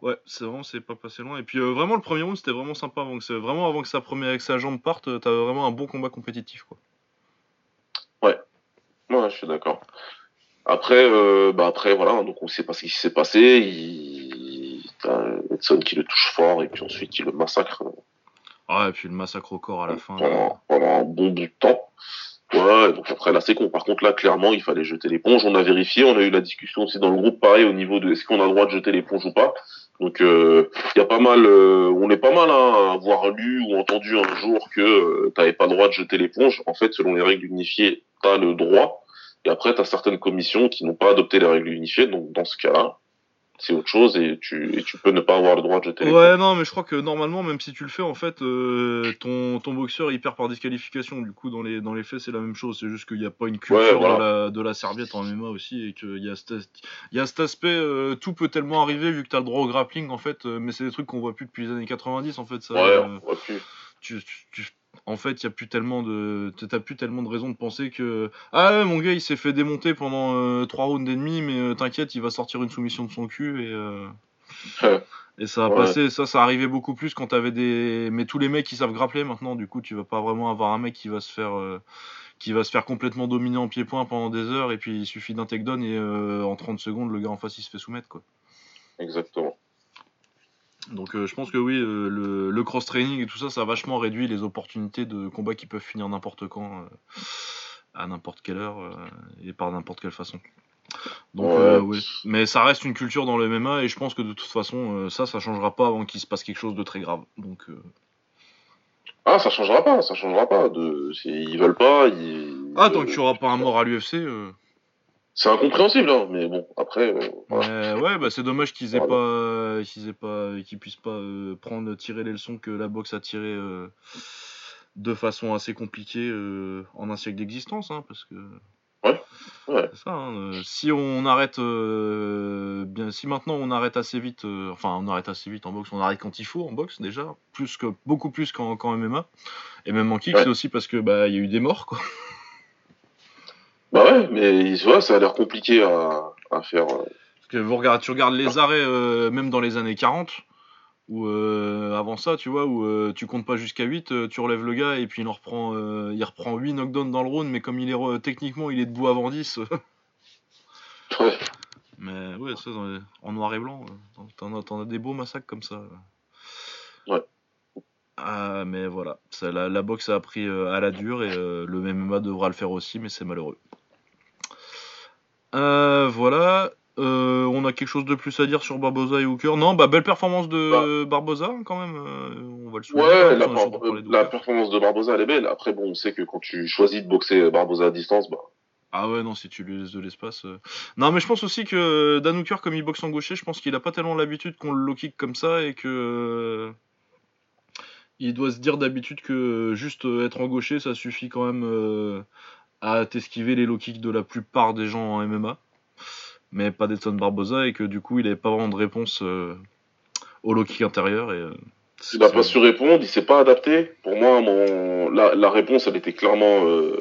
ouais, c'est vraiment, c'est pas passé loin. Et puis, euh, vraiment, le premier round, c'était vraiment sympa. Avant que, c'est- vraiment, avant que sa première, sa jambe parte, euh, t'as vraiment un bon combat compétitif, quoi. Ouais, je suis d'accord. Après, euh, bah après, voilà, donc on sait pas ce qui s'est passé. Il... T'as Edson qui le touche fort et puis ensuite il le massacre euh, Ah, et puis le massacre au corps à la fin. pendant, un bon bout de temps. Ouais, donc après là c'est con. Par contre là clairement il fallait jeter l'éponge. On a vérifié, on a eu la discussion aussi dans le groupe pareil au niveau de est-ce qu'on a le droit de jeter l'éponge ou pas. Donc il y a pas mal, euh, on est pas mal hein, à avoir lu ou entendu un jour que euh, t'avais pas le droit de jeter l'éponge. En fait selon les règles unifiées t'as le droit. Et après t'as certaines commissions qui n'ont pas adopté les règles unifiées. Donc dans ce cas-là, c'est autre chose et tu, et tu peux ne pas avoir le droit de jeter les Ouais, non, mais je crois que normalement, même si tu le fais, en fait, euh, ton, ton boxeur il perd par disqualification. Du coup, dans les, dans les faits, c'est la même chose. C'est juste qu'il n'y a pas une culture Ouais, voilà. de, la, de la serviette en MMA aussi et qu'il y, a cet- il y a cet aspect, euh, tout peut tellement arriver vu que tu as le droit au grappling, en fait. euh, mais c'est des trucs qu'on voit plus depuis les années 90, en fait. Ça, Ouais, on voit plus. tu, tu- tu- en fait, il y a plus tellement de, t'as plus tellement de raisons de penser que ah ouais, mon gars, il s'est fait démonter pendant euh, trois rounds et demi, mais euh, t'inquiète, il va sortir une soumission de son cul et euh, et ça Ouais. passer. Ça, ça arrivait beaucoup plus quand t'avais des, mais tous les mecs qui savent grappler maintenant, du coup, tu vas pas vraiment avoir un mec qui va se faire euh, qui va se faire complètement dominer en pied-point pendant des heures et puis il suffit d'un takedown et euh, en 30 secondes, le gars en face il se fait soumettre quoi. Exactement. Donc euh, je pense que oui, euh, le, le cross-training et tout ça, ça a vachement réduit les opportunités de combat qui peuvent finir n'importe quand, euh, à n'importe quelle heure et par n'importe quelle façon. Donc Ouais. mais ça reste une culture dans le MMA et je pense que de toute façon ça, ça changera pas avant qu'il se passe quelque chose de très grave. Donc Ah, ça changera pas, ça changera pas. De... Ils veulent pas. Ils... ah tant que tu auras pas un mort à l'UFC. Euh, C'est incompréhensible, hein, mais bon, après. euh, voilà. Ouais, ouais, bah c'est dommage qu'ils aient Voilà. pas, qu'ils aient pas, qu'ils puissent pas euh, prendre, tirer les leçons que la boxe a tirées euh, de façon assez compliquée euh, en un siècle d'existence, hein, parce que. Ouais, ouais. C'est ça. hein, euh, si on arrête, euh, bien, si maintenant on arrête assez vite, euh, enfin on arrête assez vite en boxe, on arrête quand il faut en boxe déjà, plus que beaucoup plus qu'en qu'en MMA, et même en kick, Ouais. c'est aussi parce que bah il y a eu des morts quoi. Bah ouais, mais tu vois, ça a l'air compliqué à, à faire. euh. Parce que vous regardez, tu regardes les arrêts, euh, même dans les années 40, ou euh, avant ça, tu vois, où tu comptes pas jusqu'à 8, euh, tu relèves le gars et puis il en reprend, euh, il reprend 8 knockdowns dans le round, mais comme il est techniquement il est debout avant 10. euh, Ouais. mais ouais, ça, les- en noir et blanc, t'en as, des beaux massacres comme ça. Ouais. Ah, mais voilà, ça, la, la boxe a appris euh, à la dure et le MMA devra le faire aussi, mais c'est malheureux. Euh, voilà. Euh, on a quelque chose de plus à dire sur Barbosa et Hooker? Non, bah belle performance de Barbosa quand même. euh, on va le souligner. Ouais, la, de la performance de Barbosa, elle est belle. Après, bon, on sait que quand tu choisis de boxer Barbosa à distance, bah, Ah ouais, non, si tu lui laisses de l'espace. euh. Non, mais je pense aussi que Dan Hooker, comme il boxe en gaucher, je pense qu'il a pas tellement l'habitude qu'on le low kick comme ça et que. Il doit se dire d'habitude que juste être en gaucher, ça suffit quand même à t'esquiver les low kicks de la plupart des gens en MMA. Mais pas d'Edson Barbosa et que du coup, il avait pas vraiment de réponse euh, au low kick intérieur. Et, euh, il n'a pas su répondre, il s'est pas adapté. Pour moi, mon... la, la réponse, elle était clairement euh,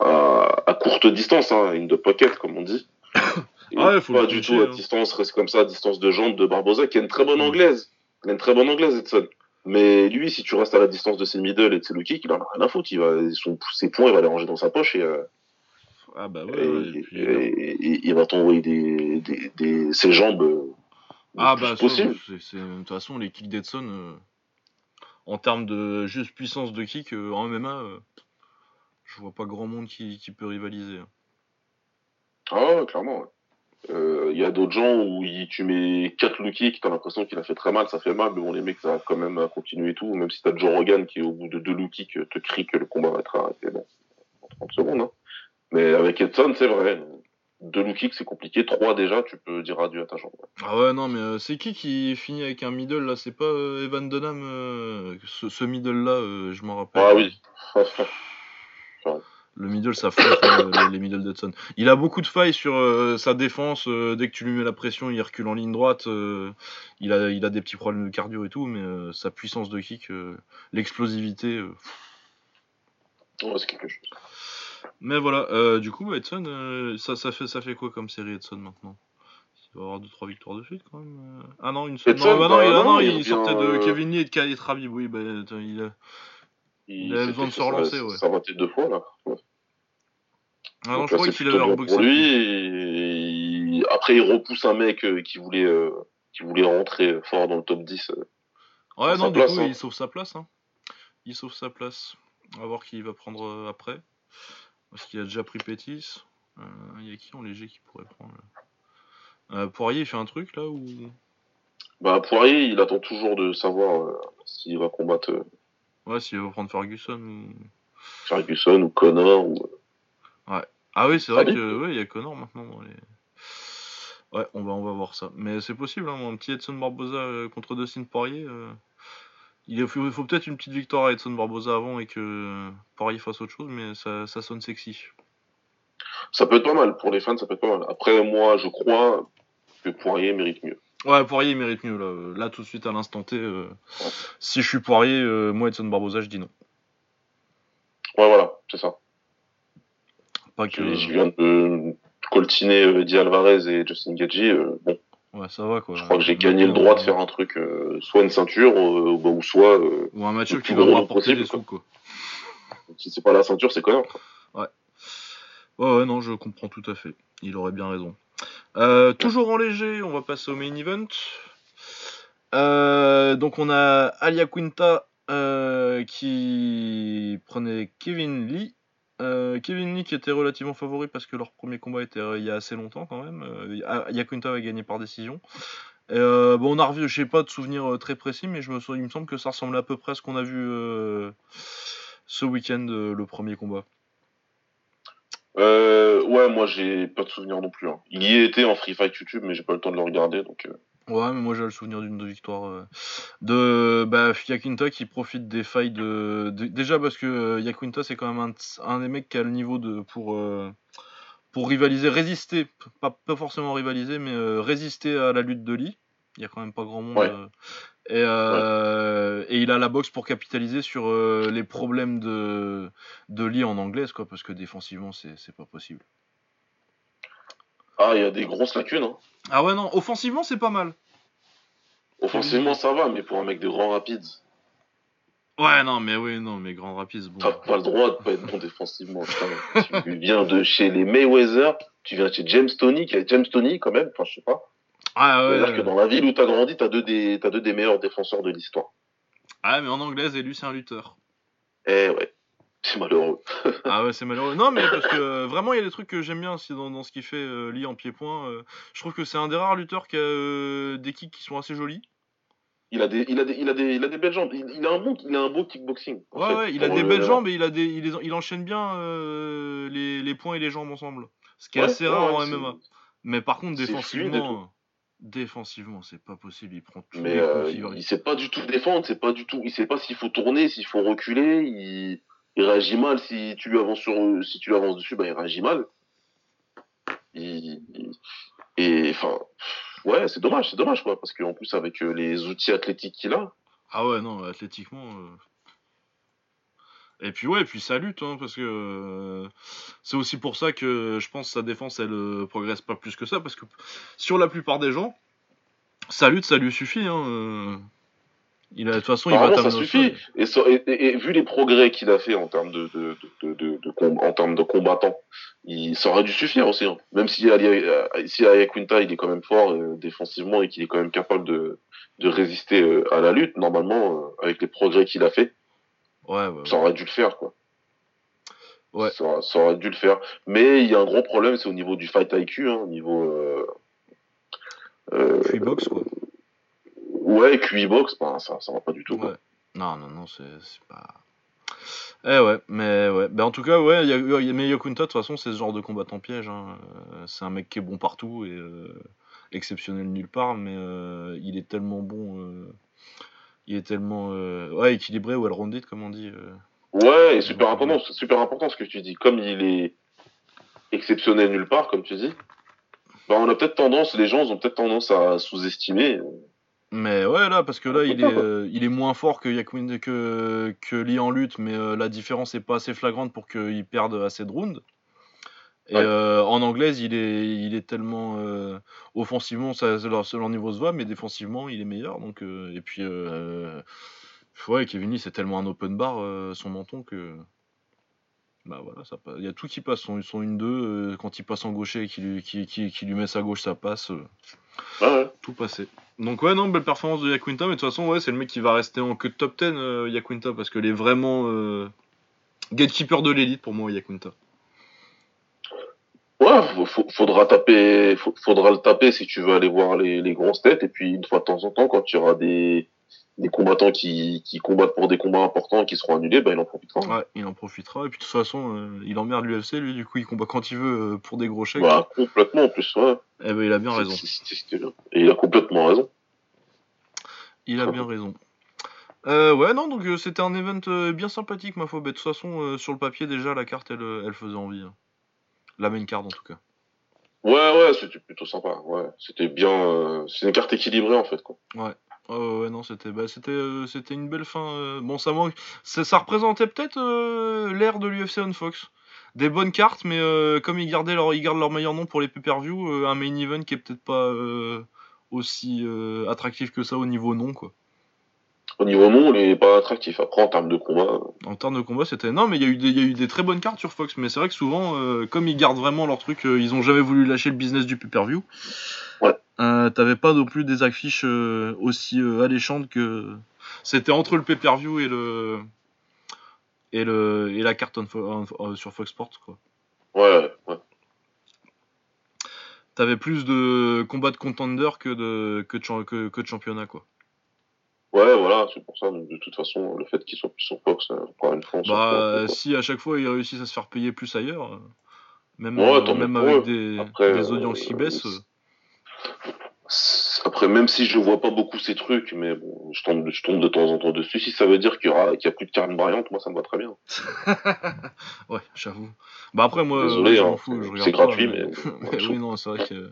à, à courte distance, hein, in the pocket, comme on dit. Et Ah ouais, faut pas du tout à hein. distance, reste comme ça, à distance de jambe de Barbosa, qui a une très bonne Mm. anglaise. Il a une très bonne anglaise, Edson. Mais lui, si tu restes à la distance de ses middle et de ses low kicks, il en a rien à foutre. Il va, son, ses points, il va les ranger dans sa poche et, euh, Ah bah ouais, et, ouais, et puis- et- et- il va t'envoyer des, des, des, ses jambes euh, Ah bah possible. de toute façon les kicks d'Edson euh, en termes de juste puissance de kick en MMA je vois pas grand monde qui, qui peut rivaliser. hein. Ah ouais, clairement. ouais. Euh, Il y a d'autres gens où il- tu mets 4 low kicks, t'as l'impression qu'il a fait très mal, ça fait mal, mais bon, les mecs, ça va quand même continuer et tout, même si t'as Joe Rogan qui, au bout de deux low kicks, te crie que le combat va être arrêté bon, en 30 secondes. Hein. Mais avec Edson, c'est vrai. Deux low kicks, c'est compliqué. Trois déjà, tu peux dire adieu à ta jambe. Ah ouais non mais euh, c'est qui qui finit avec un middle là? C'est pas euh, Evan Dunham euh, ce, ce middle là euh, je m'en rappelle. Ah oui. Le middle ça flotte euh, les, middle d'Edson. Il a beaucoup de failles sur euh, sa défense euh, dès que tu lui mets la pression il recule en ligne droite euh, il a il a des petits problèmes de cardio et tout mais sa puissance de kick l'explosivité Ouais, c'est quelque chose. Mais voilà, du coup, Edson, ça, ça, fait, ça fait quoi comme série Edson maintenant? Il va avoir 2-3 victoires de suite quand même. Ah non, une seule. Non, bah non, bah il, ah non, non, il il sortait de Kevin Lee et de Khalid Rabib, oui, bah, il a... Il avait s'est besoin de se relancer, sa- ouais. Sa vingtaine de fois, là. Ouais. Ah non, Donc je c'est qu'il avait reboxé. pour lui. Et Après, il repousse un mec euh, qui voulait, euh, qui voulait rentrer fort dans le top 10. euh. Ouais, non, du place, coup, hein. il sauve sa place. Hein. Il sauve sa place. On va voir qui il va prendre euh, après. Parce qu'il a déjà pris Pétis. Euh, Il y a qui en léger qui pourrait prendre Euh, Poirier, il fait un truc là ou? Bah, Poirier, il attend toujours de savoir euh, s'il va combattre Ouais, s'il va prendre Ferguson ou. Ferguson ou Connor. Ou... Ah oui, c'est vrai Salut. que ouais, il y a Connor maintenant dans les Ouais, on va, on va voir ça. Mais c'est possible, hein, un petit Edson Barboza euh, contre Dustin Poirier. euh, Il faut, peut-être une petite victoire à Edson Barboza avant et que Poirier fasse autre chose, mais ça, ça sonne sexy. Ça peut être pas mal. Pour les fans, ça peut être pas mal. Après, moi, je crois que Poirier mérite mieux. Ouais, Poirier mérite mieux là. Là, tout de suite, à l'instant T, euh, si je suis Poirier, moi Edson Barboza, je dis non. Ouais, voilà, c'est ça. Pas que. je viens de coltiner euh, Eddie Alvarez et Justin Gagey. euh, bon, Ouais, ça va quoi. je crois que j'ai gagné le droit de faire un truc, euh, soit une ceinture, euh, ou- ou soit, euh, Ou un match qui va me rapporter des sous quoi. si c'est pas la ceinture, c'est quoi Ouais, ouais, non, je comprends tout à fait. Il aurait bien raison. Euh, toujours en léger, on va passer au main event. Euh, donc on a Alia Quinta euh, qui prenait Kevin Lee. Euh, Kevin Lee qui était relativement favori parce que leur premier combat était euh, il y a assez longtemps quand même. Euh, Alia Quinta avait gagné par décision. Euh, bon, on a revu, je pas de souvenirs très précis, mais il me semble que ça ressemble à peu près à ce qu'on a vu ce week-end, le premier combat. Ouais, moi, j'ai pas de souvenir non plus. hein. Il y était en Free Fight YouTube, mais j'ai pas le temps de le regarder, donc... Ouais, mais moi j'ai le souvenir d'une victoire euh, de bah, Yakinta qui profite des failles de. de- déjà parce que euh, Yakinta c'est quand même un, des mecs qui a le niveau de pour euh, pour rivaliser, résister, pas, pas forcément rivaliser, mais euh, résister à la lutte de Lee. Il y a quand même pas grand monde. Ouais. euh, et, et il a la boxe pour capitaliser sur les problèmes de, de Lee en anglaise, quoi, parce que défensivement c'est pas possible. Ah, il y a des grosses lacunes. Hein. Ah ouais, non, offensivement c'est pas mal. Offensivement, ça va, mais pour un mec de grand rapide, Ouais, non, mais oui, non, mais Grand Rapids, bon. t'as pas le droit de pas être bon défensivement. putain. tu viens de chez les Mayweather, tu viens de chez James Tony, qui est James Tony quand même, enfin je sais pas. Ah ouais, C'est-à-dire que dans la ville où t'as grandi, t'as deux des, t'as deux des meilleurs défenseurs de l'histoire. ah, mais en anglaise, et lui, c'est un lutteur. Eh ouais, c'est malheureux. Ah ouais, c'est malheureux. Non, mais parce que euh, vraiment, il y a des trucs que j'aime bien aussi dans, dans ce qu'il fait, euh, Lee en pied-point. euh, je trouve que c'est un des rares lutteurs qui a euh, des kicks qui sont assez jolis. Il a des, il a des, il a des, il a des belles jambes. Il, il a un bon, il a un beau kickboxing. Ouais, fait, ouais, il a des le- belles jambes et il, a des, il, les- il enchaîne bien les, les points et les jambes ensemble. Ce qui est Ouais, assez ouais, rare en MMA. Mais par contre, défensivement, défensivement, c'est pas possible. Il prend tous Mais les euh, il sait pas du tout défendre, c'est pas du tout, il sait pas s'il faut tourner, s'il faut reculer, il, il réagit mal si tu lui avances dessus, bah il réagit mal. Et enfin, ouais, c'est dommage, c'est dommage quoi, parce qu'en plus avec euh, les outils athlétiques qu'il a, Ah ouais, non, athlétiquement. euh. Et puis ouais, et puis ça lutte, hein, parce que euh, c'est aussi pour ça que je pense que sa défense, elle euh, progresse pas plus que ça, parce que sur la plupart des gens, sa lutte, ça lui suffit. Hein. Il a, de toute façon, il va ça suffit. Et, ça- et- et- et vu les progrès qu'il a fait en termes de, de, de, de, de com- en termes de combattants, il, ça aurait dû suffire aussi. hein. Même si Ali, euh, si Ayaquinta, il est quand même fort euh, défensivement et qu'il est quand même capable de, de résister euh, à la lutte, normalement, euh, avec les progrès qu'il a fait, Ouais, ouais, ça aurait dû le faire, quoi. Ouais. Ça, ça aurait dû le faire. Mais il y a un gros problème, c'est au niveau du fight IQ, hein, au niveau. Euh, euh, Puis box, quoi. Ouais, QI box, ben, ça, ça va pas du tout. quoi. Ouais. Non, non, non, c'est pas. Eh ouais, mais ouais. Ben, en tout cas, ouais, y a, y a- mais Yokunta, de toute façon, c'est ce genre de combattant piège. hein. Euh, C'est un mec qui est bon partout et euh, exceptionnel nulle part, mais euh, il est tellement bon. euh, il est tellement ouais, équilibré ou well-rounded, comme on dit. Ouais, et super important, super important ce que tu dis. Comme il est exceptionnel nulle part, comme tu dis, bah on a peut-être tendance, les gens ont peut-être tendance à sous-estimer. Mais ouais, là, parce que là, il est, euh, il est moins fort que, Yakuin- que, que Lee en lutte, mais euh, la différence est pas assez flagrante pour qu'il perde assez de rounds. Et Ouais. euh, en anglaise, il est, il est tellement offensivement, ça, leur, leur niveau se voit, mais défensivement, il est meilleur. Donc, et puis, ouais, Kevin Lee, c'est tellement un open bar, son menton, que. Bah voilà, ça passe. Il y a tout qui passe. Son, son 1-2, euh, quand il passe en gaucher et qu'il lui, qui, qui, qui lui met sa gauche, ça passe. ouais. tout passé. Donc ouais, non, belle performance de Yaquinta, mais de toute façon, ouais, c'est le mec qui va rester en queue de top 10, euh, parce qu'il est vraiment euh, gatekeeper de l'élite pour moi, Yaquinta. Ouais, faudra taper, faudra le taper si tu veux aller voir les, les grosses têtes. Et puis une fois de temps en temps, quand il y aura des des combattants qui, qui combattent pour des combats importants qui seront annulés, bah, il en profitera. Ouais, il en profitera. Et puis de toute façon, euh, il emmerde l'UFC, lui, du coup, il combat quand il veut euh, pour des gros chèques. Bah, complètement en plus, ouais. Eh ben, il a bien raison. C'est- c'est- Et il a complètement raison. Il a bien raison. Euh, ouais, non, donc c'était un event bien sympathique, ma foi. Mais de toute façon, sur le papier, déjà, la carte, elle, elle faisait envie. hein. La main card, en tout cas. Ouais, ouais, c'était plutôt sympa. Ouais, c'était bien. c'est une carte équilibrée en fait, quoi. Ouais, ouais, ouais, non, c'était bah, c'était euh, c'était une belle fin. euh, Bon, ça manque. Ça, ça représentait peut-être euh, l'ère de l'UFC on Fox. Des bonnes cartes, mais euh, comme ils, gardaient gardent leur meilleur nom pour les pay-per-view, un main event qui est peut-être pas aussi attractif que ça au niveau nom, quoi. Au niveau nom, il est pas attractif. Après, en termes de combat, euh, En termes de combat, c'était. Non, mais il y, a eu des- il y a eu des très bonnes cartes sur Fox, mais c'est vrai que souvent, euh, comme ils gardent vraiment leur truc, euh, ils ont jamais voulu lâcher le business du pay-per-view. Ouais. Euh, T'avais pas non plus des affiches aussi alléchantes que. C'était entre le pay-per-view et le. Et, le, et la carte on Fo- en- sur Fox Sports, quoi. ouais, ouais. T'avais plus de combats de contender que de, que de, que de championnat, quoi. Ouais, voilà, c'est pour ça. Donc, de toute façon, le fait qu'il soit plus sur Fox, euh, encore une s'en Bah, euh, si à chaque fois ils réussissent à se faire payer plus ailleurs, euh, même, Ouais, euh, même avec des, Après, des euh, audiences qui baissent. euh, Après, même si je vois pas beaucoup ces trucs, mais bon, je tombe, je tombe de temps en temps dessus. Si ça veut dire qu'il y aura, qu'il y a plus de Karen Bryant, moi, ça me va très bien. ouais, j'avoue. Bah après moi, Désolé, euh, je m'en hein, fous, je c'est gratuit, pas, mais- mais oui non, c'est vrai que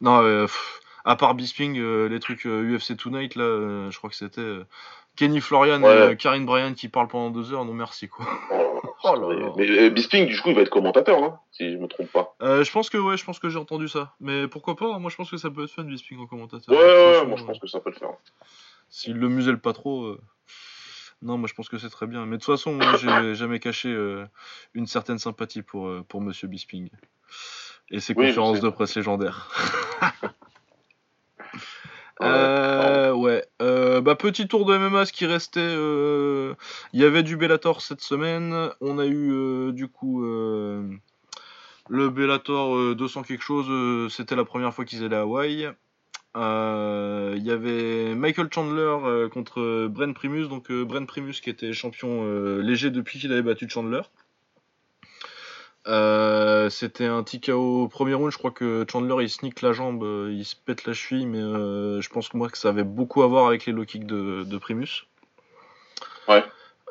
non, euh, pff, à part Bisping, euh, les trucs euh, UFC Tonight là, euh, je crois que c'était euh, Kenny Florian Ouais. et euh, Karine Bryan qui parlent pendant deux heures, non merci quoi. Oh là mais, là. mais, euh, Bisping, du coup, il va être commentateur, hein, si je me trompe pas. Euh, je pense que ouais, je pense que j'ai entendu ça, mais pourquoi pas hein, Moi je pense que ça peut être fun Bisping en commentateur. Ouais, ouais, moi, je euh, pense que ça peut le faire. S'il le muselle pas trop. euh, Non, moi je pense que c'est très bien. Mais de toute façon, moi j'ai jamais caché euh, une certaine sympathie pour, euh, pour Monsieur Bisping. Et ses Oui, conférences de presse légendaires. Euh, ouais. Euh, bah, petit tour de MMA, ce qui restait. euh, Il y avait du Bellator cette semaine. On a eu euh, du coup le Bellator euh, 200 quelque chose. C'était la première fois qu'ils allaient à Hawaï. Il y avait Michael Chandler contre Brent Primus. Donc Brent Primus qui était champion léger depuis qu'il avait battu Chandler. Euh, c'était un TKO au premier round, je crois que Chandler il sneak la jambe, euh, il se pète la cheville, mais euh, je pense que moi que ça avait beaucoup à voir avec les low kicks de, de Primus. Ouais.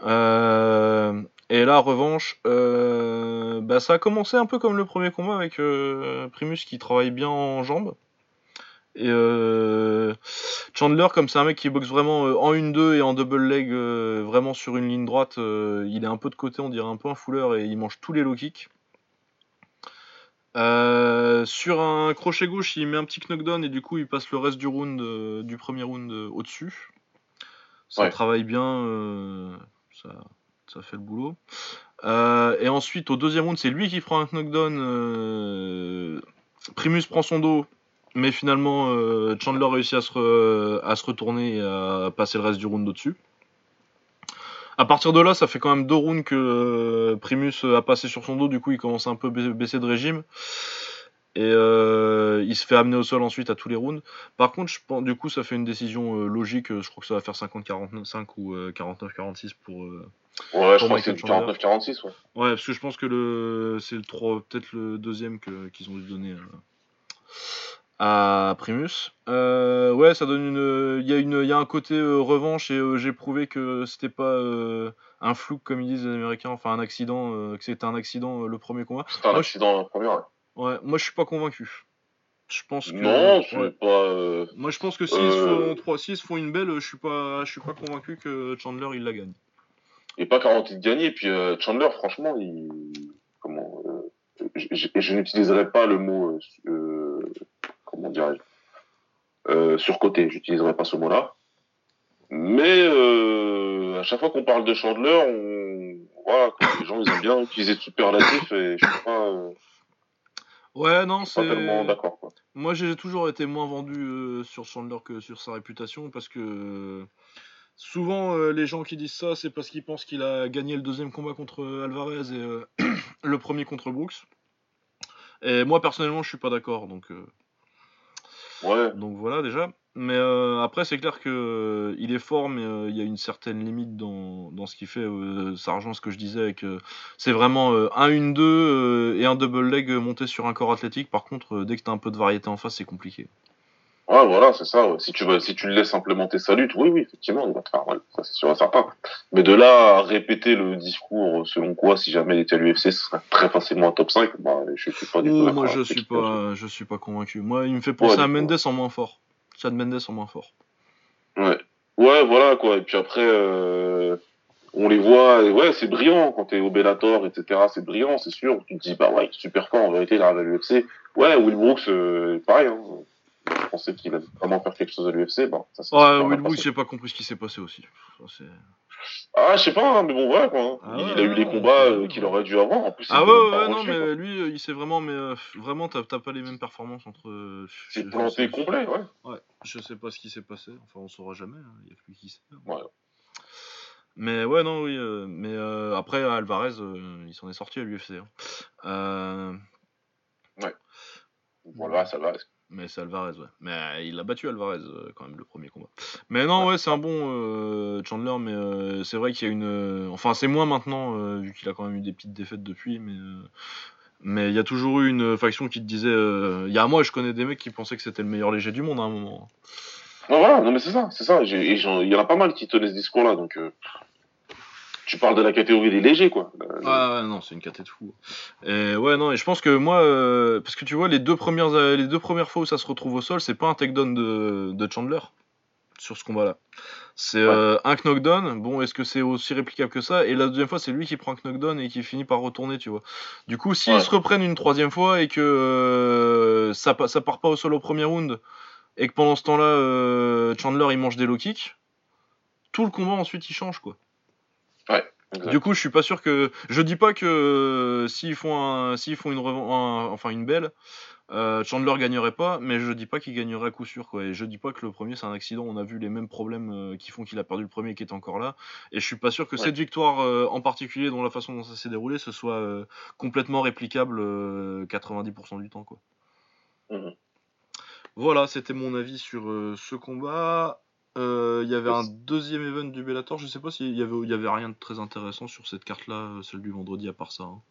Euh, et là, revanche, bah, ça a commencé un peu comme le premier combat avec Primus qui travaille bien en jambes. Et Chandler, comme c'est un mec qui boxe vraiment en 1-2 et en double leg, vraiment sur une ligne droite, il est un peu de côté, on dirait un peu un fouleur et il mange tous les low kicks. Euh, sur un crochet gauche, il met un petit knockdown et du coup il passe le reste du round, euh, du premier round euh, au-dessus. Ça Ouais. travaille bien, ça, ça fait le boulot. Et ensuite au deuxième round, c'est lui qui prend un knockdown. Primus prend son dos, mais finalement Chandler réussit à se, re- à se retourner et à passer le reste du round au-dessus. À partir de là, ça fait quand même deux rounds que euh, Primus a passé sur son dos, du coup il commence à un peu ba- baisser de régime. Et euh, il se fait amener au sol ensuite à tous les rounds. Par contre, je pense, du coup, ça fait une décision euh, logique. Je crois que ça va faire 50-45 ou euh, 49-46 pour. euh, Ouais, je Pour crois que c'est Michael du Chandler. 49-46, ouais. Ouais, parce que je pense que le c'est le 3, peut-être le deuxième que- qu'ils ont dû donner à Primus. Euh, ouais, ça donne une. Il y, a une- y a un côté euh, revanche et euh, j'ai prouvé que c'était pas un flou comme ils disent les Américains, enfin un accident, que c'était un accident le premier combat. C'était un Moi, je- accident dans la première, ouais. Ouais, moi je suis pas convaincu. Je pense que. Non, c'est ouais. pas. Moi je pense que s'ils se font se font une belle, je suis pas, je suis pas convaincu que Chandler il la gagne. Et pas 48 gagnés. Puis euh, Chandler, franchement, il. Comment. je je- je n'utiliserai pas le mot. Comment dirais-je euh, Surcoté, j'utiliserai pas ce mot-là. Mais euh, à chaque fois qu'on parle de Chandler, on. Voilà, les gens ils aiment bien utiliser de superlatifs et je suis pas, euh, Ouais, non, c'est. d'accord. Moi, j'ai toujours été moins vendu sur Chandler que sur sa réputation parce que souvent les gens qui disent ça, c'est parce qu'ils pensent qu'il a gagné le deuxième combat contre Alvarez et le premier contre Brooks. Et moi, personnellement, je suis pas d'accord. Donc, Donc voilà déjà. Mais euh, après, c'est clair que euh, il est fort, mais euh, il y a une certaine limite dans, dans ce qu'il fait. Euh, ça rejoint ce que je disais c'est vraiment un 1-1-2 euh, et un double leg monté sur un corps athlétique. Par contre, dès que tu un peu de variété en face, c'est compliqué. Ouais, voilà, c'est ça. ouais. Si tu vas, si tu le laisses implémenter sa lutte, oui, oui, effectivement, il va te faire mal. Ça, c'est sûr et certain. Mais de là à répéter le discours selon quoi, si jamais il était à l'UFC, ce serait très facilement un top 5, bah, je suis pas du tout Oh, moi, je suis pas, je suis pas convaincu. Moi, il me fait penser Ouais, à. Mendes en moins fort. Chad Mendes en moins fort. Ouais. Ouais, voilà, quoi. Et puis après, euh, on les voit, et ouais, c'est brillant quand t'es au Bellator, etc. C'est brillant, c'est sûr. Tu te dis, bah ouais, super fort, en vérité, il arrive à l'UFC. Ouais, Will Brooks, euh, pareil, hein. Je pensais qu'il allait vraiment faire quelque chose à l'UFC, bon, ça Ouais, super Will passé. j'ai pas compris ce qui s'est passé aussi. Ça, Ah, je sais pas, hein, mais bon, voilà, quoi. hein. Ah il, ouais, il a eu ouais, les ouais, combats ouais, euh, ouais. qu'il aurait dû avoir. En plus, Ah il ouais, ouais, non, mais quoi. lui, euh, il s'est vraiment, mais euh, vraiment, t'as t'as pas les mêmes performances entre. euh, C'est planté complet, ouais. Ouais, je sais pas ce qui s'est passé. Enfin, on saura jamais. hein, Il y a plus qui sait. Ouais. Mais ouais, non, oui. euh, mais euh, après, Alvarez, euh, il s'en est sorti à l'UFC. Hein. Euh, Voilà, ça va. Mais c'est Alvarez, ouais. Mais euh, il a battu Alvarez euh, quand même le premier combat. Mais non, ouais, c'est un bon euh, Chandler, mais c'est vrai qu'il y a une. Enfin, c'est moins maintenant, vu qu'il a quand même eu des petites défaites depuis, mais. Mais il y a toujours eu une faction qui te disait. Il y a un mois, je connais des mecs qui pensaient que c'était le meilleur léger du monde à un moment. Non, voilà, non, mais c'est ça, c'est ça. Il y en a pas mal qui tenaient ce discours-là, donc. Tu parles de la catégorie des légers, quoi. Euh, Ah ouais, non, c'est une caté de fou. Et ouais, non, et je pense que moi, euh, parce que tu vois, les deux premières, euh, les deux premières fois où ça se retrouve au sol, c'est pas un takedown de, de Chandler sur ce combat-là. C'est Ouais. euh, un knockdown. Bon, est-ce que c'est aussi réplicable que ça? Et la deuxième fois, c'est lui qui prend un knockdown et qui finit par retourner, tu vois. Du coup, s'ils Ouais. se reprennent une troisième fois et que euh, ça, ça part pas au sol au premier round et que pendant ce temps-là, euh, Chandler il mange des low kicks, tout le combat ensuite il change, quoi. Exact. Du coup, je suis pas sûr que. Je dis pas que euh, s'ils font un, s'ils font une, revan- un- enfin une belle, euh, Chandler gagnerait pas, mais je dis pas qu'il gagnerait à coup sûr quoi. Et je dis pas que le premier c'est un accident. On a vu les mêmes problèmes euh, qui font qu'il a perdu le premier qui est encore là. Et je suis pas sûr que Ouais. cette victoire euh, en particulier, dont la façon dont ça s'est déroulé, ce soit complètement réplicable euh, 90% du temps quoi. Mhm. Voilà, c'était mon avis sur ce combat. Euh, Il y avait un deuxième event du Bellator, je sais pas s'il y avait, il y avait rien de très intéressant sur cette carte-là, euh, celle du vendredi à part ça. hein.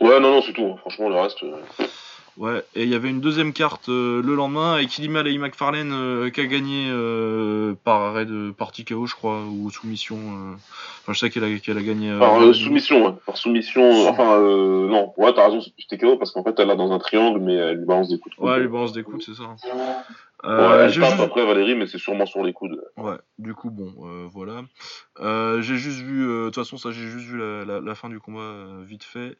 Ouais, non, non, c'est tout. hein. Franchement, le reste. euh, Ouais, et il y avait une deuxième carte euh, le lendemain avec Ilima et McFarlane euh, qui a gagné euh, par arrêt de partie KO, je crois, ou soumission. euh. Enfin, je sais qu'elle a, qu'elle a gagné. euh, Par euh, soumission, ouais. Par soumission, euh, enfin, euh, non, ouais, t'as raison, c'est plus TKO parce qu'en fait, elle l'a dans un triangle, mais elle lui balance des coups de coude. Ouais, elle lui balance des coudes, c'est ça. Ouais, Euh, elle j'ai tape juste- après Valérie, mais c'est sûrement sur les coudes. Ouais, du coup, bon, euh, voilà. Euh, j'ai juste vu, euh, de toute façon, ça, j'ai juste vu la, la- la fin du combat vite fait.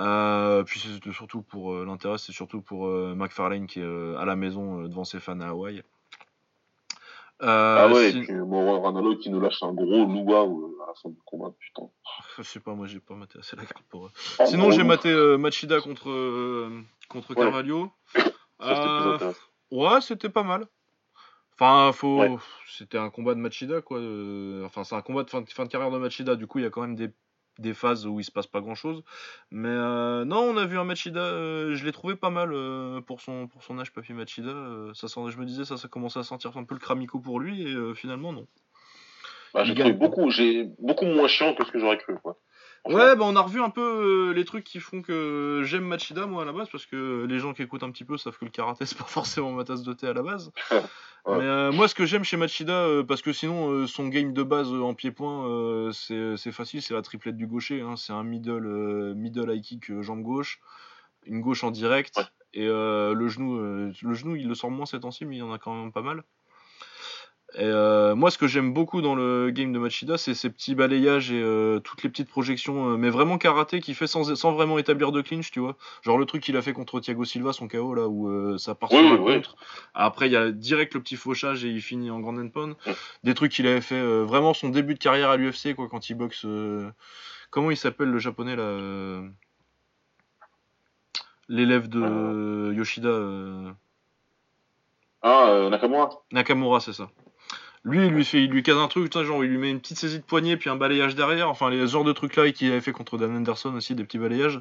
Euh, puis c'était surtout pour euh, l'intérêt, c'est surtout pour euh, McFarlane qui est euh, à la maison devant ses fans à Hawaï. Ah ouais, si- et puis Mauro Ranallo qui nous lâche un gros luau à la fin du combat, putain. Je sais pas, moi j'ai pas maté assez la carte pour eux. Sinon, j'ai loup. maté Machida contre, contre Ouais. Carvalho. Ça. Ouais, c'était pas mal. Enfin, faut... Ouais. c'était un combat de Machida, quoi. Enfin, c'est un combat de fin, de fin de carrière de Machida. Du coup, il y a quand même des, des phases où il se passe pas grand chose. Mais euh, non, on a vu un Machida. euh, je l'ai trouvé pas mal euh, pour, son, pour son âge, Papy Machida. euh, ça sent, je me disais, ça, ça commençait à sentir un peu le cramico pour lui. Et euh, finalement, non. Bah, j'ai trouvé beaucoup, j'ai beaucoup moins chiant que ce que j'aurais cru, quoi. Ouais, bah on a revu un peu euh, les trucs qui font que j'aime Machida, moi, à la base, parce que les gens qui écoutent un petit peu savent que le karaté, c'est pas forcément ma tasse de thé à la base. Ouais. Mais euh, moi, ce que j'aime chez Machida, euh, parce que sinon, euh, son game de base en pied-point, c'est facile, c'est la triplette du gaucher. hein. C'est un middle, middle high kick jambe gauche, une gauche en direct, Ouais. et le genou, le genou, il le sort moins ces temps-ci, mais il y en a quand même pas mal. Et euh, moi, ce que j'aime beaucoup dans le game de Machida, c'est ces petits balayages et euh, toutes les petites projections, euh, mais vraiment karaté qui fait sans, sans vraiment établir de clinch, tu vois. Genre le truc qu'il a fait contre Thiago Silva, son KO là, où ça part sur oui. contre. Après, il y a direct le petit fauchage et il finit en grand. Mm. Des trucs qu'il avait fait vraiment son début de carrière à l'UFC, quoi, quand il boxe. Comment il s'appelle le japonais là L'élève de Yoshida. Ah, euh, Nakamura Nakamura, c'est ça. Lui, il lui fait, il lui case un truc, genre il lui met une petite saisie de poignet puis un balayage derrière, enfin les genres de trucs là qu'il avait fait contre Dan Anderson aussi, des petits balayages.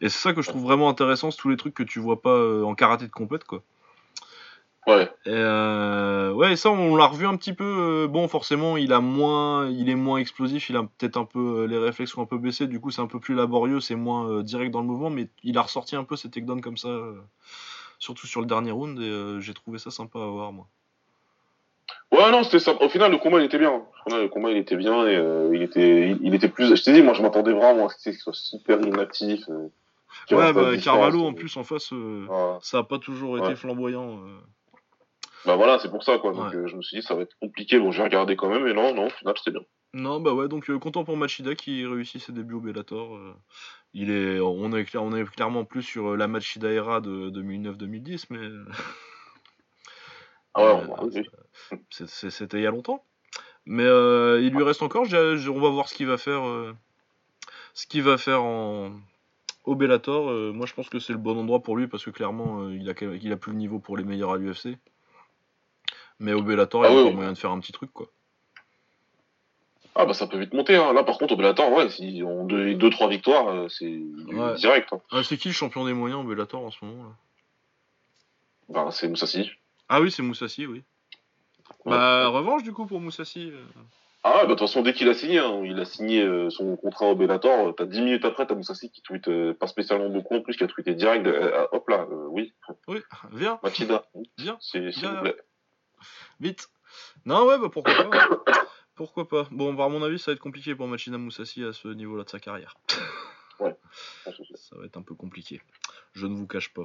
Et c'est ça que je trouve vraiment intéressant, c'est tous les trucs que tu vois pas euh, en karaté de compète quoi. Ouais. Et euh, ouais, ça, on l'a revu un petit peu. euh, bon, forcément, il a moins, il est moins explosif. Il a peut-être un peu les réflexes sont un peu baissés. Du coup, c'est un peu plus laborieux, c'est moins euh, direct dans le mouvement. Mais il a ressorti un peu ses takedowns comme ça, euh, surtout sur le dernier round. Et j'ai trouvé ça sympa à voir, moi. Ouais, non, c'était ça. Au final, le combat, il était bien. Au final, le combat, il était bien et euh, il, était, il, il était plus. Je t'ai dit, moi, je m'attendais vraiment à ce qu'il soit super inactif. euh, Ouais, bah, Carvalho en plus en face, euh, ça a pas toujours été Ouais. flamboyant. Bah voilà, c'est pour ça, quoi. Donc, Ouais. je me suis dit, ça va être compliqué. Bon, je vais regarder quand même, mais non, non, au final, c'était bien. Non, bah ouais, donc content pour Machida qui réussit ses débuts au Bellator. il est, on est, clair- on est clairement plus sur la Machida era de 2009-2010, mais Ah ouais, Euh, oui. c'est- c'était il y a longtemps. Mais euh, il lui reste encore, j'ai- j'ai- on va voir ce qu'il va faire, euh, ce qu'il va faire en, au Bellator. moi, je pense que c'est le bon endroit pour lui parce que clairement, il, a, il a plus le niveau pour les meilleurs à l'UFC. Mais au Bellator, Ah il y a encore ouais. moyen de faire un petit truc, quoi. Ah bah ça peut vite monter. Hein. Là, par contre, au Bellator, ouais, si on deux, deux trois victoires, c'est Ouais. direct. Hein. Ah, c'est qui le champion des moyens au Bellator en ce moment là? Bah, c'est Moussassi. Ah oui, c'est Moussassi, oui. Ouais. Bah, revanche du coup pour Moussassi. euh. Ah ouais, bah de toute façon, dès qu'il a signé, hein, il a signé euh, son contrat au Bellator, euh, t'as 10 minutes après, t'as Moussassi qui tweet euh, pas spécialement beaucoup, en plus qui a tweeté direct, euh, ah, hop là, euh, oui, Oui, viens, viens, s'il vous plaît. vite. Non, ouais, bah pourquoi pas. pourquoi pas. Bon, bah, à mon avis, ça va être compliqué pour Machina Moussassi à ce niveau-là de sa carrière. Ça va être un peu compliqué. Je ne vous cache pas.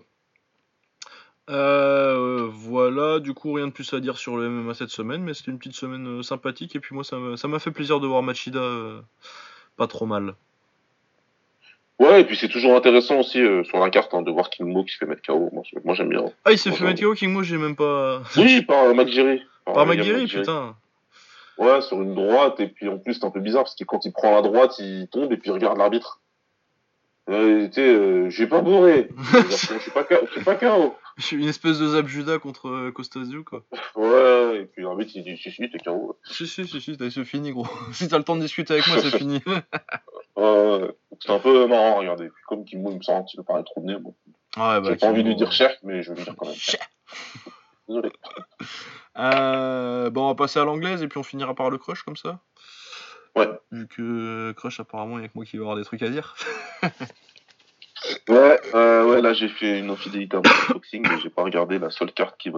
Euh, voilà, du coup, rien de plus à dire sur le MMA cette semaine, mais c'était une petite semaine euh, sympathique. Et puis, moi, ça m'a fait plaisir de voir Machida euh, pas trop mal. Ouais, et puis c'est toujours intéressant aussi euh, sur la carte hein, de voir Kimbo qui se fait mettre KO. Moi, j'aime bien. Ah, il s'est fait mettre KO King, moi, j'ai même pas. Oui, par euh, McGiri. Par McGuire, McGiri. putain. Ouais, sur une droite, et puis en plus c'est un peu bizarre parce que quand il prend la droite, il tombe et puis il regarde l'arbitre. Euh, euh, j'ai pas bourré. Je suis pas, K- je suis KO. Une espèce de Zab Judah contre euh, Costasio, quoi. Ouais, et puis l'arbitre il dit si, si, t'es KO. Si, si, si, si, c'est fini, gros. si t'as le temps de discuter avec moi, c'est fini. Ouais, ouais. c'est un peu marrant, regardez. Puis comme Kimbo il me sent un petit peu paraît trop nez, bon. ouais, bah, j'ai pas envie de lui dire cher, mais je vais lui dire quand même. Cher. Désolé. Euh, bon, on va passer à l'anglaise et puis on finira par le crush comme ça. Ouais. Vu que euh, crush, apparemment, il y a que moi qui vais avoir des trucs à dire. Ouais, euh, ouais, là j'ai fait une infidélité mon boxing, mais j'ai pas regardé la seule carte qui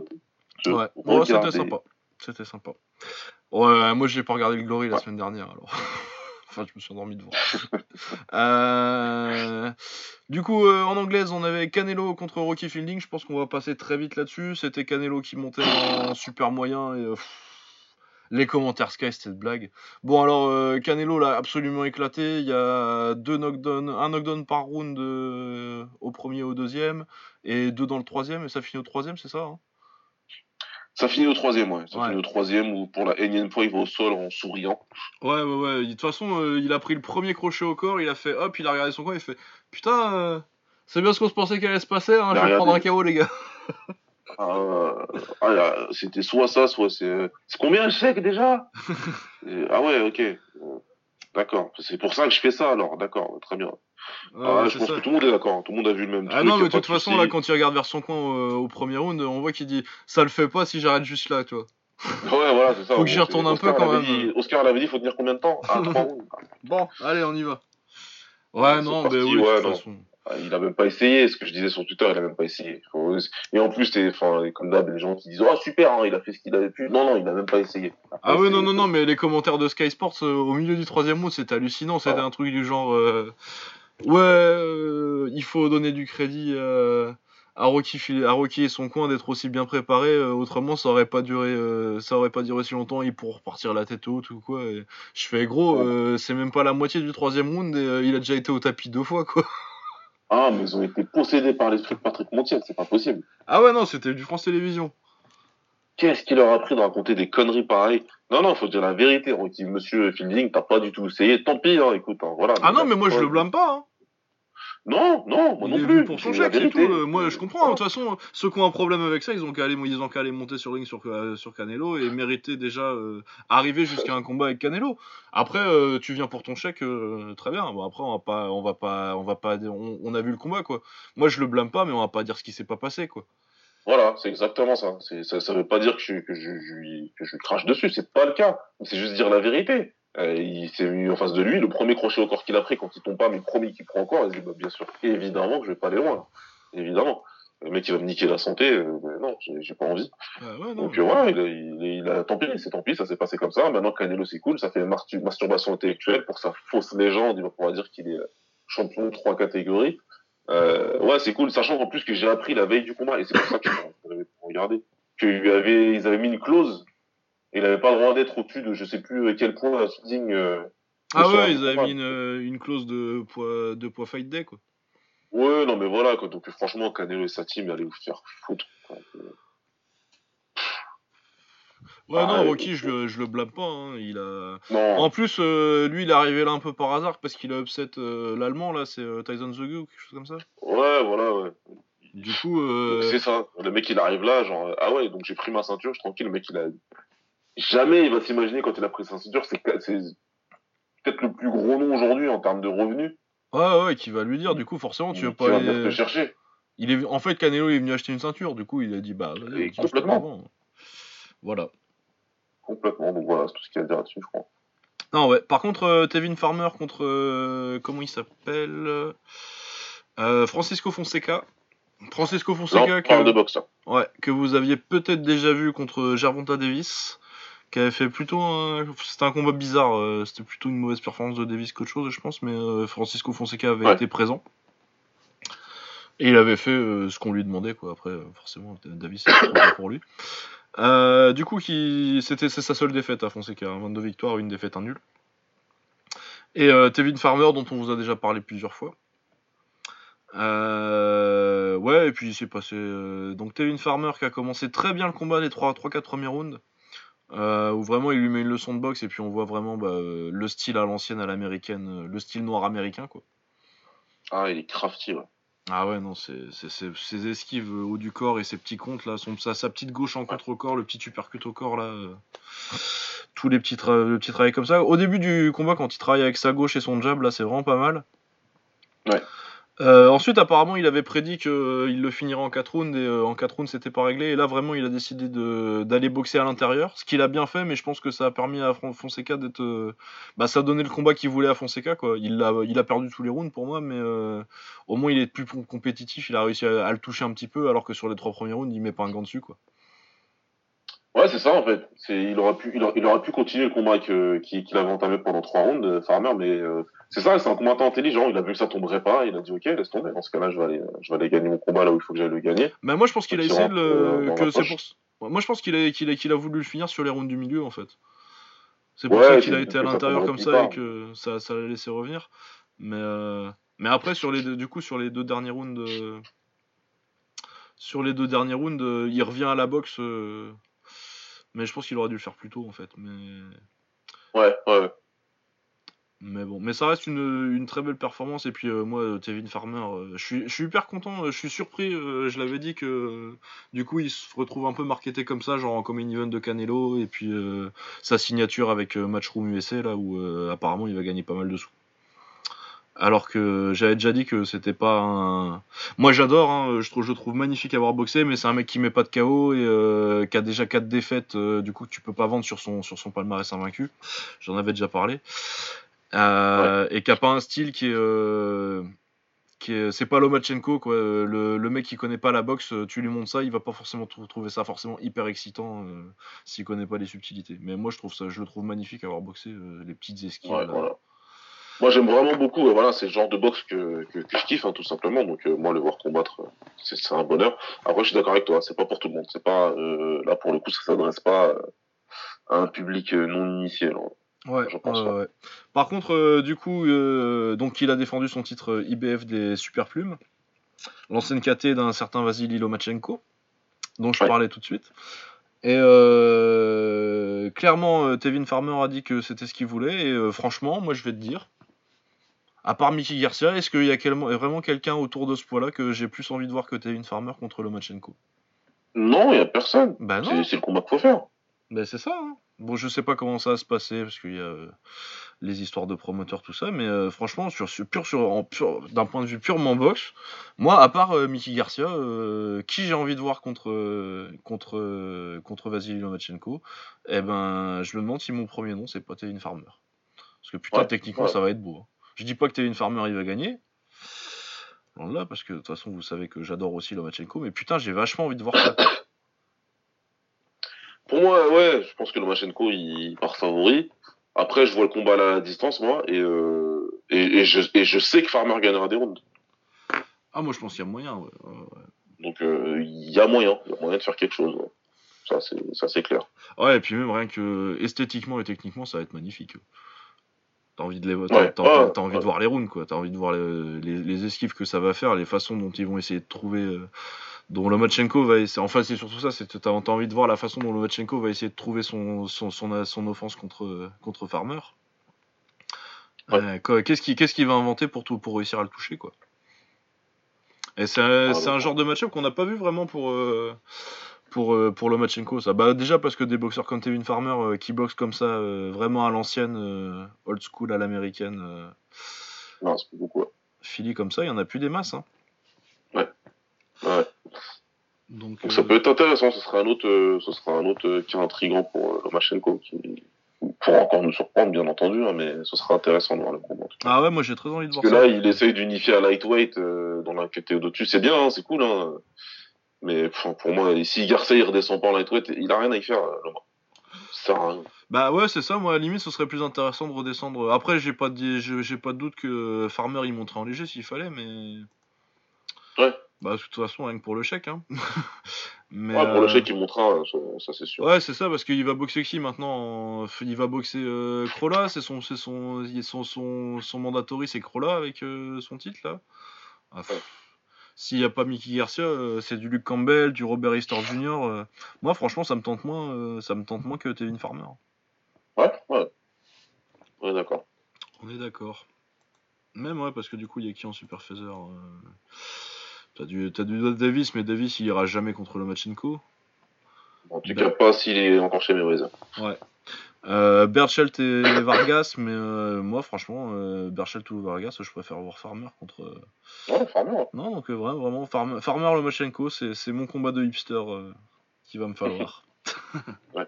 se ouais, c'était sympa. C'était sympa. Ouais, moi, j'ai pas regardé le Glory la Ouais. semaine dernière alors. enfin, je me suis endormi devant. Euh, Du coup, euh, en anglaise, on avait Canelo contre Rocky Fielding. Je pense qu'on va passer très vite là-dessus. C'était Canelo qui montait en super moyen et pff, les commentaires Sky, c'était de blague. Bon, alors euh, Canelo l'a absolument éclaté. Il y a deux knockdowns, un knockdown par round euh, au premier et au deuxième, et deux dans le troisième, et ça finit au troisième, c'est ça hein? Ça finit au troisième, ouais. Ça Ouais. finit au troisième où pour la énième fois il va au sol en souriant. Ouais, ouais, ouais. De toute façon, euh, il a pris le premier crochet au corps, il a fait hop, il a regardé son coin, il fait Putain, c'est bien ce qu'on se pensait qu'elle allait se passer, hein, je vais prendre un. KO, les gars. Ah, ah, là, c'était soit ça, soit c'est. C'est combien le chèque déjà? Et- Ah ouais, ok. Euh, D'accord. C'est pour ça que je fais ça alors. D'accord, très bien. Ouais, Ah, je pense ça. que tout le monde est d'accord. Tout le monde a vu le même Ah truc. non, y a mais de toute façon, là, quand il regarde vers son coin euh, au premier round, on voit qu'il dit Ça le fait pas si j'arrête juste là, tu vois. Ouais, voilà, c'est ça. Faut que j'y retourne un peu, quand même. dit- Oscar l'avait dit, faut tenir combien de temps? Ah, trois rounds. Bon, allez, on y va. Ouais, non, mais oui, de toute non. façon. Il a même pas essayé, ce que je disais sur Twitter, il a même pas essayé. Et en plus, t'es- enfin, comme d'hab, les gens qui disent Oh super, hein, il a fait ce qu'il avait pu. Non, non, il a même pas essayé. Ah ouais, non, non, non, mais les commentaires de Sky Sports euh, au milieu du troisième round, c'était hallucinant. C'était Ah. un truc du genre euh, Ouais, euh, il faut donner du crédit euh, à, Rocky, à Rocky et son coin d'être aussi bien préparé. euh, autrement, ça aurait pas duré euh, ça aurait pas duré si longtemps. Il pourrait repartir la tête haute ou quoi. Et je fais gros, euh, c'est même pas la moitié du troisième round et il a déjà été au tapis deux fois, quoi. Ah, mais ils ont été possédés par l'esprit de Patrick Montiel, c'est pas possible. Ah ouais, non, c'était du France Télévisions. Qu'est-ce qu'il leur a pris de raconter des conneries pareilles? Non, non, faut dire la vérité, Rocky. Monsieur Fielding, t'as pas du tout essayé. Tant pis, hein, écoute, hein, voilà. Ah non, mais moi je le blâme pas. Hein. Non, non, moi non est plus. venu pour son chèque, c'est tout. Euh, Moi, je comprends. De toute façon, ceux qui ont un problème avec ça, ils ont qu'à aller, ils ont qu'à aller monter sur ring sur, euh, sur Canelo et mériter déjà euh, arriver jusqu'à un combat avec Canelo. Après, euh, tu viens pour ton chèque, euh, très bien. Bon, après, on va pas, on va pas, on va pas, on, on a vu le combat, quoi. Moi, je le blâme pas, mais on va pas dire ce qui s'est pas passé, quoi. Voilà, c'est exactement ça. Ça. Ça veut pas dire que je, que je, que je crache dessus, c'est pas le cas. C'est juste dire la vérité. Euh, il s'est mis en face de lui, le premier crochet au corps qu'il a pris quand il tombe pas, mais le premier qu'il prend encore, il se dit bah, bien sûr, évidemment que je vais pas aller loin. Évidemment. Le mec il va me niquer la santé, euh, mais non, j'ai, pas envie. Ah ouais, non, Donc voilà, il a, il, a- il a- tant pis, c'est tant pis, ça s'est passé comme ça. Maintenant Canelo c'est cool, ça fait masturbation intellectuelle pour sa fausse légende, il va pouvoir dire qu'il est euh, champion de trois catégories. Euh, ouais, c'est cool, sachant en plus que j'ai appris la veille du combat, et c'est pour ça que j'avais regardé, qu'ils avaient, ils avaient mis une clause, et il avait pas le droit d'être au-dessus de je sais plus à quel point digne. Euh, Ah ouais, ils avaient mis une, euh, une clause de poids, de poids fight day, quoi. Ouais, non mais voilà, quoi. donc franchement Canelo et sa team allaient vous faire foutre. quoi. Ouais, Ah, non. Rocky, je, le- je le blâme pas. hein, Il a... Non, En plus, euh, lui, il est arrivé là un peu par hasard parce qu'il a upset euh, l'allemand, là, c'est euh, Tyson The Gu ou quelque chose comme ça. ouais, voilà, ouais. Du coup, euh, C'est ça. Le mec, il arrive là, genre, euh, ah ouais, donc j'ai pris ma ceinture, je suis tranquille. Le mec, il a. Jamais il va s'imaginer quand il a pris sa ceinture, c'est peut-être le plus gros nom aujourd'hui en termes de revenus. ouais, ouais, qui va lui dire, du coup, forcément, tu veux pas aller... te chercher. Il est... En fait, Canelo est venu acheter une ceinture, du coup, il a dit, bah, vas-y, complètement. prends. Voilà. Complètement. Donc voilà, c'est tout ce qu'il y a à dire là-dessus, je crois. Non, ouais. Par contre, euh, Tevin Farmer contre. euh, comment il s'appelle Euh, Francisco Fonseca. Francisco Fonseca on parle de que, boxe, ouais, que vous aviez peut-être déjà vu contre Gervonta Davis, qui avait fait plutôt un... C'était un combat bizarre, euh, c'était plutôt une mauvaise performance de Davis qu'autre chose, je pense, mais euh, Francisco Fonseca avait Ouais. été présent. Et il avait fait euh, ce qu'on lui demandait, quoi. Après, forcément, Davis, c'est trop bien pour lui. Du coup, qui... c'était c'est sa seule défaite à Fonseca, hein, 22 victoires, une défaite, un nul. Et Tevin Farmer, dont on vous a déjà parlé plusieurs fois. Ouais, et puis il s'est passé. donc Tevin Farmer qui a commencé très bien le combat les 3-4 premiers rounds. Euh, où vraiment il lui met une leçon de boxe et puis on voit vraiment bah, euh, le style à l'ancienne, à l'américaine, euh, le style noir américain quoi. Ah, il est crafty, ouais. Ah ouais, non, c'est c'est- c'est- ses esquives haut du corps et ses petits comptes là, son, sa, sa petite gauche en contre au corps, le petit uppercut au corps là. euh, tous les petits, tra- le petit travail comme ça. Au début du combat, quand il travaille avec sa gauche et son jab, là, c'est vraiment pas mal. Ouais. Euh, ensuite, apparemment, il avait prédit qu'il le finirait en 4 rounds et euh, en 4 rounds, c'était pas réglé. Et là, vraiment, il a décidé d'aller boxer à l'intérieur, ce qu'il a bien fait, mais je pense que ça a permis à Fon- Fonseca d'être. euh, bah, ça a donné le combat qu'il voulait à Fonseca, quoi. Il a, il a perdu tous les rounds pour moi, mais euh, au moins, il est plus com- compétitif. Il a réussi à, à le toucher un petit peu, alors que sur les trois premiers rounds, il met pas un gant dessus, quoi. Ouais, c'est ça, en fait. C'est, il aurait pu, il aurait, il aurait pu continuer le combat qu'il, avait entamé pendant trois rounds, euh, Farmer, mais, euh, c'est ça, c'est un combattant intelligent. Il a vu que ça tomberait pas, il a dit, ok, laisse tomber. Dans ce cas-là, je vais aller, je vais aller gagner mon combat là où il faut que j'aille le gagner. Mais moi, je pense qu'il a essayé euh, le. dans que c'est pour... Moi, je pense qu'il a, qu'il a, a voulu le finir sur les rounds du milieu, en fait. C'est pour Ouais, ça qu'il a été à l'intérieur comme ça tard. et que ça, ça l'a laissé revenir. Mais, euh, mais après, sur les deux, du coup, sur les deux derniers rounds. euh, Sur les deux derniers rounds, euh, il revient à la boxe. Mais je pense qu'il aurait dû le faire plus tôt, en fait. Mais. Ouais, ouais, ouais. Mais bon, mais ça reste une, une très belle performance. Et puis euh, moi, euh, Tevin Farmer, euh, je suis, je suis hyper content. Je suis surpris. euh, je l'avais dit que du coup, il se retrouve un peu marketé comme ça, genre en common event de Canelo. Et puis sa signature avec Matchroom USA, là où apparemment il va gagner pas mal de sous. Alors que j'avais déjà dit que c'était pas un. Moi j'adore, hein, je, trouve, je trouve magnifique à avoir boxé, mais c'est un mec qui met pas de KO et euh, qui a déjà 4 défaites, euh, du coup que tu peux pas vendre sur son, sur son palmarès invaincu. J'en avais déjà parlé. Euh, Et qui a pas un style qui est. qui est c'est pas Lomachenko quoi le, le mec qui connaît pas la boxe tu lui montres ça il va pas forcément trou- trouver ça forcément hyper excitant s'il connaît pas les subtilités mais moi je trouve ça je le trouve magnifique à avoir boxé les petites esquives Ouais, voilà. Moi, j'aime vraiment beaucoup. euh, voilà, c'est le genre de boxe que, que, que je kiffe, hein, tout simplement. Donc, euh, moi, le voir combattre, euh, c'est, un bonheur. Après, je suis d'accord avec toi. C'est pas pour tout le monde. C'est pas euh, là pour le coup, ça s'adresse pas à un public non initié. là. Ouais, Je pense ouais. Par contre, du coup, euh, donc il a défendu son titre IBF des Super Plumes, l'ancienne KT d'un certain Vasily Lomachenko, dont je Ouais. parlais tout de suite. Et euh, clairement, Tevin Farmer a dit que c'était ce qu'il voulait. Et euh, franchement, moi, je vais te dire, à part Mickey Garcia, est-ce qu'il y a quel- vraiment quelqu'un autour de ce poids-là que j'ai plus envie de voir que Tevin Farmer contre Lomachenko? Non, il y a personne. Bah non. C'est, le combat qu'il faut faire. Ben c'est ça. hein. Bon, je sais pas comment ça va se passer parce qu'il y a euh, les histoires de promoteurs, tout ça. Mais euh, franchement, sur, sur, pur, sur, pur- d'un point de vue purement boxe, moi, à part euh, Mickey Garcia, euh, qui j'ai envie de voir contre, euh, contre, contre Vasily Lomachenko, eh ben, je me demande si mon premier nom, c'est pas Tevin Farmer. Parce que putain, Ouais, techniquement, ouais. ça va être beau. hein. Je dis pas que Tevin Farmer, il va gagner. Là, parce que de toute façon, vous savez que j'adore aussi Lomachenko, mais putain, j'ai vachement envie de voir ça. Pour moi, ouais, je pense que Lomachenko, il part favori. Après, je vois le combat à la distance, moi, et, euh, et, et, je, et je sais que Farmer gagnera des rounds. Ah, moi, je pense qu'il y a moyen, ouais. Donc, euh, il y a moyen, il y a moyen de faire quelque chose. ouais. Ça, c'est, ça, c'est clair. Ouais, et puis même rien que esthétiquement et techniquement, ça va être magnifique. T'as envie de les, t'as, Ouais, t'as- ouais, t'as- envie ouais. de voir les rounds, quoi. T'as envie de voir les, les, les esquives que ça va faire, les façons dont ils vont essayer de trouver, euh, dont Lomachenko va essayer. Enfin, c'est surtout ça, c'est t'as, t'as envie de voir la façon dont Lomachenko va essayer de trouver son, son, son, son offense contre, contre Farmer. Euh, quoi, qu'est-ce qu'il, qu'est-ce qu'il va inventer pour tout, pour réussir à le toucher, quoi? Et c'est un, Ah, c'est un genre de match-up qu'on n'a pas vu vraiment pour, euh, pour, euh, pour Lomachenko. Ça. Bah, déjà parce que des boxeurs comme Tevin Farmer euh, qui boxent comme ça, euh, vraiment à l'ancienne, euh, old school à l'américaine, euh, Non, c'est beaucoup. ouais. Philly comme ça, il y en a plus des masses. Hein. Ouais. Donc, Donc, ça peut être intéressant. Ce sera un autre, euh, ce sera un autre euh, qui est intrigant pour euh, Lomachenko, qui pourra encore nous surprendre, bien entendu, hein, mais ce sera intéressant de voir le combat. Ah ouais, moi j'ai très envie de Parce voir que ça. là, il essaye d'unifier à lightweight euh, dans la catégorie au-dessus. C'est bien, hein, c'est cool. Hein. Mais pour moi, si Garcia il redescend pas en lightweight, il a rien à y faire. Ça sert à rien. Bah ouais, c'est ça. Moi, à la limite, ce serait plus intéressant de redescendre. Après, j'ai pas de, j'ai pas de doute que Farmer il monterait en léger s'il fallait, mais. Ouais. Bah de toute façon, rien que pour le chèque. Hein. mais, Ouais, pour le euh, chèque, il montera, ça, ça, c'est sûr. Ouais, c'est ça, parce qu'il va boxer qui maintenant en- Il va boxer euh, Crolla, c'est son, son, son, son, son mandatory, c'est Crolla avec euh, son titre là. Ah. Ouais. S'il n'y a pas Mickey Garcia, euh, c'est du Luke Campbell, du Robert Easter Jr. euh. Moi, franchement, ça me tente moins, euh, ça me tente moins que Tevin Farmer. Ouais, ouais. Ouais, d'accord. On est d'accord. Même ouais, parce que du coup, il y a qui en super phaser euh, T'as du, du Davis, mais Davis, il ira jamais contre Lomachenko. En tout Ben- cas, pas s'il est encore chez Mayweather. Euh, Berchelt et Vargas, mais euh, moi, franchement, euh, Berchelt ou Vargas, je préfère voir Farmer contre. euh, Ouais, Farmer. Non, donc euh, vraiment, vraiment Farmer, Farmer Lomachenko, c'est mon combat de hipster qu'il va me falloir. Ouais.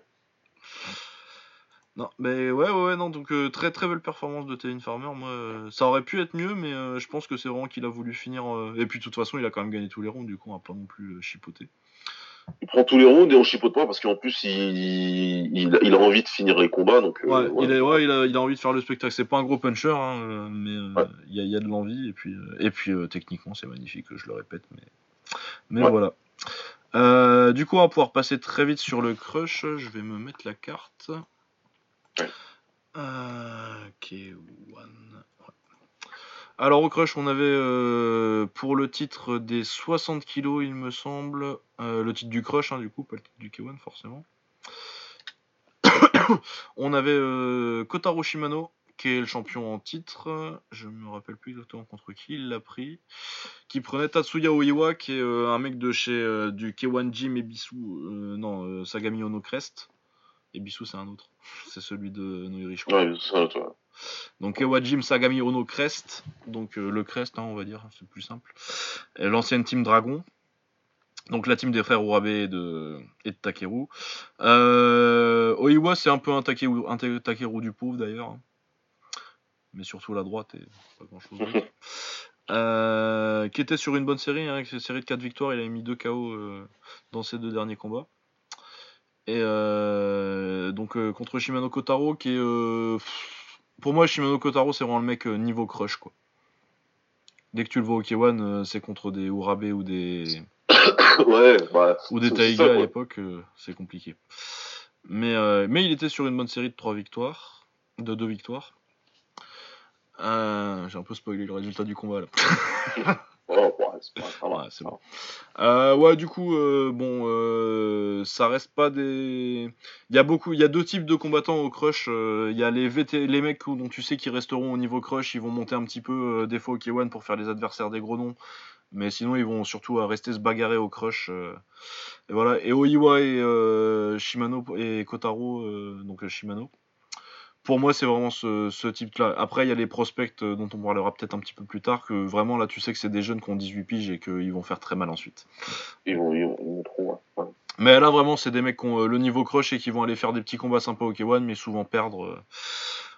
Non, mais ouais, ouais, ouais, non, donc très très belle performance de Tevin Farmer. Moi, ça aurait pu être mieux, mais je pense que c'est vraiment qu'il a voulu finir. Et puis de toute façon, il a quand même gagné tous les rounds, du coup, on va pas non plus chipoter. Il prend tous les rounds et on chipote pas parce qu'en plus, il, il, il a envie de finir les combats. Donc, euh, Ouais, il, est, ouais il, a, il a envie de faire le spectacle. C'est pas un gros puncher, hein, euh, mais euh, il y, y a de l'envie. Et puis, et puis euh, techniquement, c'est magnifique, je le répète. Mais, mais voilà. Euh, du coup, on va pouvoir passer très vite sur le crush. Je vais me mettre la carte. K1. Ouais. Alors au crush, on avait euh, pour le titre des 60 kilos, il me semble, euh, le titre du crush, hein, du coup, pas le titre du K1 forcément. on avait euh, Kotaro Shimano, qui est le champion en titre. Je me rappelle plus exactement contre qui il l'a pris. Qui prenait Tatsuya Oiwa, qui est euh, un mec de chez du K1 Gym Ebisu. non, Sagami Ono Crest. Ebisu, c'est un autre. C'est celui de Noiri, je crois. Ouais. Donc Ewa Jim Sagami Ono Crest, donc euh, le Crest, hein, on va dire, c'est plus simple. L'ancienne team Dragon, donc la team des frères Urabe et de, et de Takeru. Euh, Oiwa, c'est un peu un Takeru, un Takeru du pauvre d'ailleurs, hein. mais surtout la droite et pas grand chose d'autre. Euh, qui était sur une bonne série, hein, avec une série de 4 victoires, il a mis 2 KO euh, dans ses deux derniers combats. Et donc contre Shimano Kotaro, qui est. pour moi, Shimano Kotaro, c'est vraiment le mec euh, niveau crush, quoi. Dès que tu le vois au K1, euh, c'est contre des Urabe ou des, ouais, bah. ou des Taiga à l'époque, euh, c'est compliqué. Mais, euh, mais il était sur une bonne série de 3 victoires, de 2 victoires. Euh, J'ai un peu spoilé le résultat du combat là. Oh, Euh, ouais, du coup, euh, bon, euh, ça reste pas des. Il y a beaucoup, il y a deux types de combattants au crush. Il y a les VT, les mecs dont tu sais qu'ils resteront au niveau crush, ils vont monter un petit peu des fois au K1 pour faire les adversaires des gros noms. Mais sinon, ils vont surtout rester se bagarrer au crush. et voilà. Et Oiwa et Shimano et Kotaro, donc Shimano, pour moi, c'est vraiment ce, ce type-là. Après, il y a les prospects euh, dont on parlera peut-être un petit peu plus tard, que vraiment là, tu sais que c'est des jeunes qui ont 18 piges et qu'ils vont faire très mal ensuite. Ils vont, ils vont, ils vont trop. ouais. Mais là, vraiment, c'est des mecs qui ont euh, le niveau crush et qui vont aller faire des petits combats sympas au K1, mais souvent perdre. euh,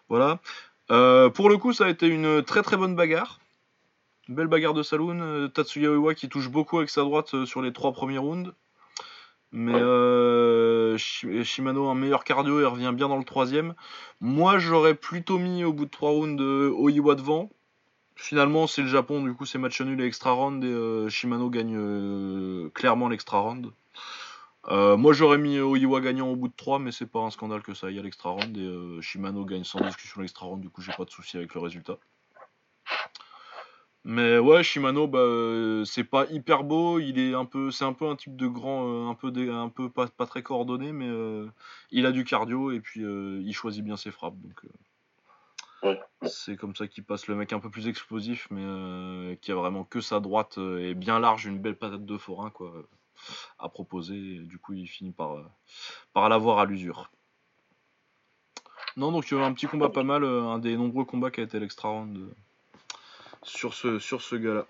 Voilà. Euh, pour le coup, ça a été une très très bonne bagarre. Une belle bagarre de saloon. Tatsuya Oiwa qui touche beaucoup avec sa droite sur les trois premiers rounds. Mais euh, Shi- Shimano a un meilleur cardio et revient bien dans le troisième. Moi, j'aurais plutôt mis au bout de trois rounds euh, Oiwa devant. Finalement, c'est le Japon, du coup, c'est match nul et extra round et euh, Shimano gagne clairement l'extra round. Moi, j'aurais mis Oiwa gagnant au bout de 3, mais c'est pas un scandale que ça aille à l'extra round et Shimano gagne sans discussion l'extra round, du coup, j'ai pas de souci avec le résultat. Mais ouais, Shimano, bah, euh, c'est pas hyper beau. Il est un peu, c'est un peu un type de grand, euh, un peu, dé- un peu pas, pas très coordonné, mais euh, il a du cardio et puis il choisit bien ses frappes. Donc Ouais. c'est comme ça qu'il passe le mec un peu plus explosif, mais qui a vraiment que sa droite et bien large, une belle patate de forain quoi à proposer. Et du coup, il finit par, par l'avoir à l'usure. Non, donc un petit combat pas mal, un des nombreux combats qui a été l'extra round sur ce, sur ce gars-là.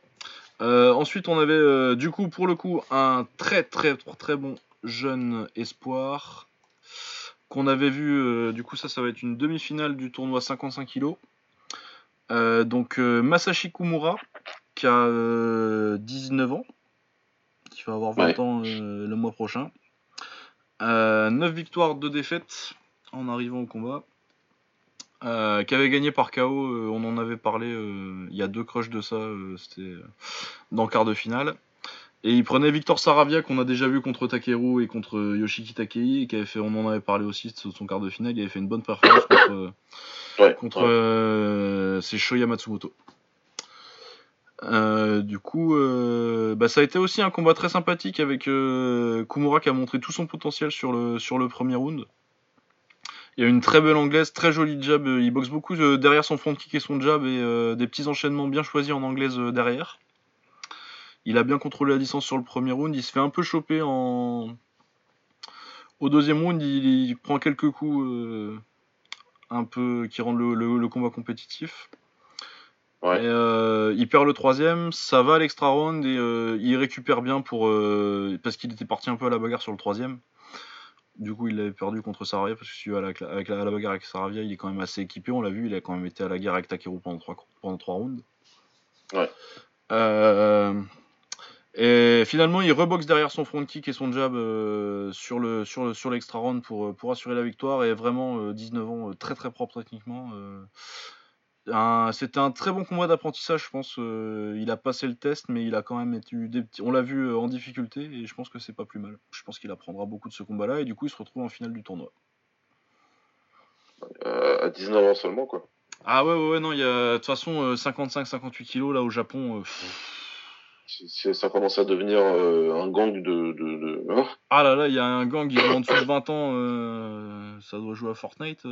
Euh, ensuite, on avait euh, du coup, pour le coup, un très très très bon jeune espoir qu'on avait vu. euh, du coup, ça, ça va être une demi-finale du tournoi 55 kg. Donc Masashi Kumura, qui a euh, 19 ans, qui va avoir 20 Ouais. ans le mois prochain. Euh, 9 victoires, 2 défaites en arrivant au combat. Euh, qui avait gagné par KO, euh, on en avait parlé euh, il y a deux crushs de ça, c'était dans le quart de finale. Et il prenait Victor Saravia qu'on a déjà vu contre Takeru et contre Yoshiki Takei, et qui avait fait, on en avait parlé aussi de son quart de finale, il avait fait une bonne performance contre, Ouais. contre ouais. Matsumoto. Du coup, bah, ça a été aussi un combat très sympathique avec Kumura qui a montré tout son potentiel sur le, sur le premier round. Il y a une très belle anglaise, très jolie jab. Il boxe beaucoup euh, derrière son front kick et son jab et euh, des petits enchaînements bien choisis en anglaise euh, derrière. Il a bien contrôlé la distance sur le premier round. Il se fait un peu choper en. Au deuxième round, il, il prend quelques coups euh, un peu qui rendent le, le- le combat compétitif. Ouais. Et, euh, il perd le troisième, ça va à l'extra round et il récupère bien pour parce qu'il était parti un peu à la bagarre sur le troisième. Du coup, il avait perdu contre Saravia parce que si à la, avec la, à la bagarre avec Saravia, il est quand même assez équipé. On l'a vu, il a quand même été à la guerre avec Takeru pendant trois, pendant trois rounds. Ouais. Euh, et finalement, il reboxe derrière son front kick et son jab euh, sur le sur le sur l'extra round pour pour assurer la victoire et vraiment euh, 19 ans euh, très très propre techniquement. Un- C'était un très bon combat d'apprentissage, je pense. euh, il a passé le test, mais il a quand même été eu des petits. On l'a vu euh, en difficulté et je pense que c'est pas plus mal. Je pense qu'il apprendra beaucoup de ce combat-là et du coup, il se retrouve en finale du tournoi. Euh, à 19 ans seulement, quoi. Ah ouais, ouais, ouais, non, il y a de toute façon 55-58 kilos là au Japon. euh, ça commence à devenir euh, un gang de. de, de... hein Ah là là, il y a un gang qui est en dessous de 20 ans, ça doit jouer à Fortnite.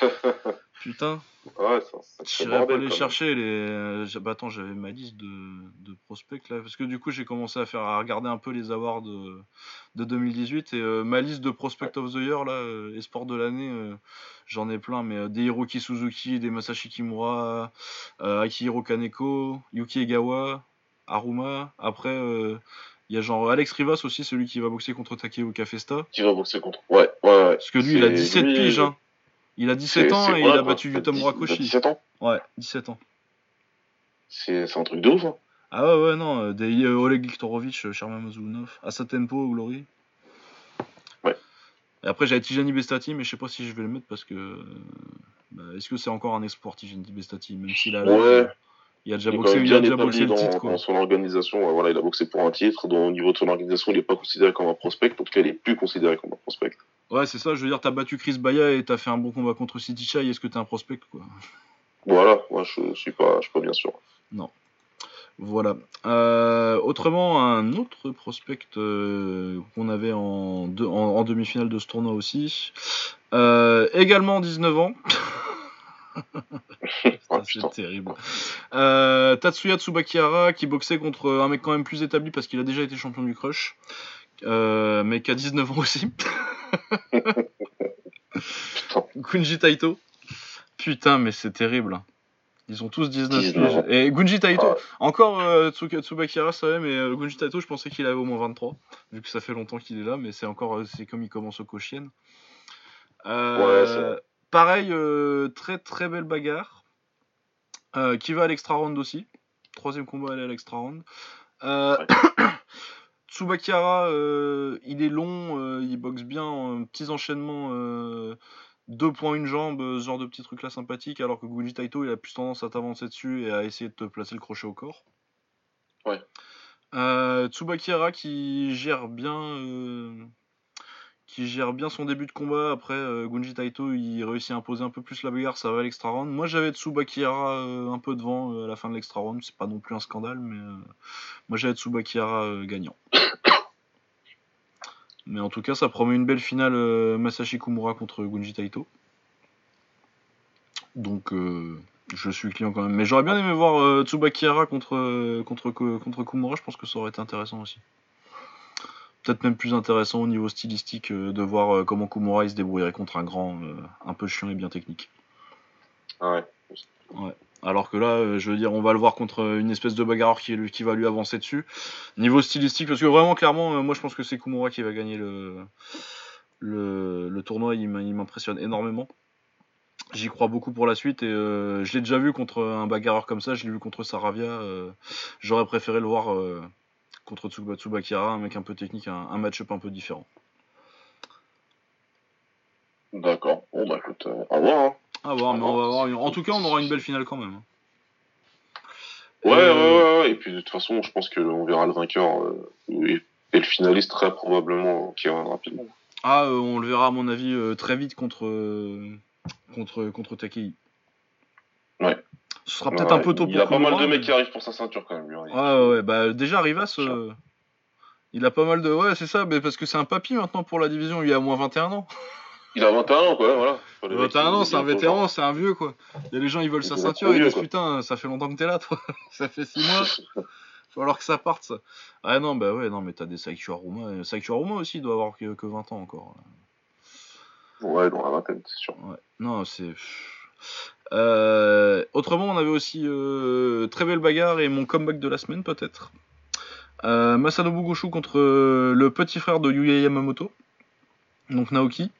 Putain, ouais, ça, pas les chercher. Les... euh, bah, attends, j'avais ma liste de, de prospects là, parce que du coup j'ai commencé à faire à regarder un peu les awards de, de 2018 et euh, ma liste de prospect of the year là, euh, de l'année, euh, j'en ai plein, mais des Hiroki Suzuki, des Masashi Kimura, Akihiro Kaneko, Yuki Egawa, Aruma. Après, il y a genre Alex Rivas aussi, celui qui va boxer contre Takeuka Festa. Qui va boxer contre. Ouais, ouais, ouais. Parce que lui, il a C'est- 17 lui, piges. Hein. Il a 17 c'est- ans et il a battu 10 Murakoshi. 17 ans Ouais, 17 ans. C'est un truc de ouf, hein. Ah ouais, ouais, non. euh, Des euh, Oleg Viktorovich, euh, Sherman Mazulunov, Asa Tempo au Glory. Ouais. Et après, j'avais Tijani Bestati, mais je sais pas si je vais le mettre parce que. bah, Est-ce que c'est encore un espoir Tijani Bestati Même s'il a Ouais. Il a déjà Il boxé, il a bien déjà boxé établi le dans, titre, quoi. dans son organisation. Voilà, il a boxé pour un titre. dont, au niveau de son organisation, il n'est pas considéré comme un prospect. En tout cas, il est plus considéré comme un prospect. Ouais, c'est ça, je veux dire, t'as battu Chris Baya et t'as fait un bon combat contre City Chai, est-ce que t'es un prospect, quoi? Voilà, moi, je, je suis pas, je suis pas bien sûr. Voilà. Euh, autrement, un autre prospect euh, qu'on avait en, deux- en, en demi-finale de ce tournoi aussi. Euh, également 19 ans. Putain. c'est terrible. Euh, Tatsuya Tsubakihara qui boxait contre un mec quand même plus établi parce qu'il a déjà été champion du crush. Euh, mais qui a 19 ans aussi. Gunji Taito. Putain, mais c'est terrible. Ils ont tous 19 19 ans. Et Gunji Taito, Ah. encore euh, Tsubakira, ça va, mais euh, Gunji Taito, je pensais qu'il avait au moins 23, vu que ça fait longtemps qu'il est là, mais c'est encore, euh, c'est comme il commence au Koshien. Euh, Ouais. Pareil, euh, très très belle bagarre, euh, qui va à l'extra round aussi. Troisième combat, elle est à l'extra round. Euh, Tsubakira, euh, il est long, euh, il boxe bien, en petits enchaînements, euh, deux points, une jambe, euh, ce genre de petits trucs là sympathiques, alors que Gunji Taito, il a plus tendance à t'avancer dessus et à essayer de te placer le crochet au corps. Ouais. Euh, Tsubakira qui gère bien, euh, qui gère bien son début de combat. Après, euh, Gunji Taito, il réussit à imposer un peu plus la bagarre, ça va à l'extra round. Moi, j'avais Tsubakira euh, un peu devant euh, à la fin de l'extra round. C'est pas non plus un scandale, mais moi j'avais Tsubakira euh, gagnant. Mais en tout cas, ça promet une belle finale Masashi Kumura contre Gunji Taito. Donc, je suis client quand même. Mais j'aurais bien aimé voir Tsubakira contre, contre, contre Kumura. Je pense que ça aurait été intéressant aussi. Peut-être même plus intéressant au niveau stylistique euh, de voir euh, comment Kumura il se débrouillerait contre un grand euh, un peu chiant et bien technique. Ah ouais. Alors que là, je veux dire, on va le voir contre une espèce de bagarreur qui, va lui avancer dessus. Niveau stylistique, parce que vraiment, clairement, moi je pense que c'est Kumura qui va gagner le, le, le tournoi. Il m'impressionne énormément. J'y crois beaucoup pour la suite et euh, je l'ai déjà vu contre un bagarreur comme ça. Je l'ai vu contre Saravia. euh, J'aurais préféré le voir euh, contre Tsuba- Tsubakira, un mec un peu technique, un, un match-up un peu différent. D'accord. Bon, bah écoute, euh, à voir. Hein. À voir, mais on va voir. En tout cas, on aura une belle finale quand même. Ouais, Euh, ouais, ouais, ouais. Et puis de toute façon, je pense que on verra le vainqueur euh, et, et le finaliste très probablement qui rapidement. Ah, on le verra à mon avis très vite contre contre contre Takei. Ouais. Ce sera peut-être un peu tôt Il pour a pas mal de mecs mais- qui arrivent pour sa ceinture quand même. lui. Ouais, ouais, bah déjà Rivas, euh, il a pas mal de. Ouais, c'est ça, mais parce que c'est un papy maintenant pour la division, il a moins 21 ans. Il a 21 ans, quoi, voilà. Faut les mecs 21 qui- ans, c'est un vétéran, c'est un vieux quoi. Il y a les gens, ils veulent sa Il ceinture, ils disent putain, ça fait longtemps que t'es là, toi. ça fait 6 mois, faut alors que ça parte ça. Ah non, bah ouais, non, mais t'as des Saichu Aruma. Saichu Aruma aussi, il doit avoir que, que 20 ans encore. Ouais, dans la vingtaine, c'est sûr. Ouais. Non, c'est. Euh, autrement, on avait aussi euh, très belle bagarre et mon comeback de la semaine peut-être. Euh, Masanobu Goshu contre euh, le petit frère de Yuya Yamamoto, donc Naoki,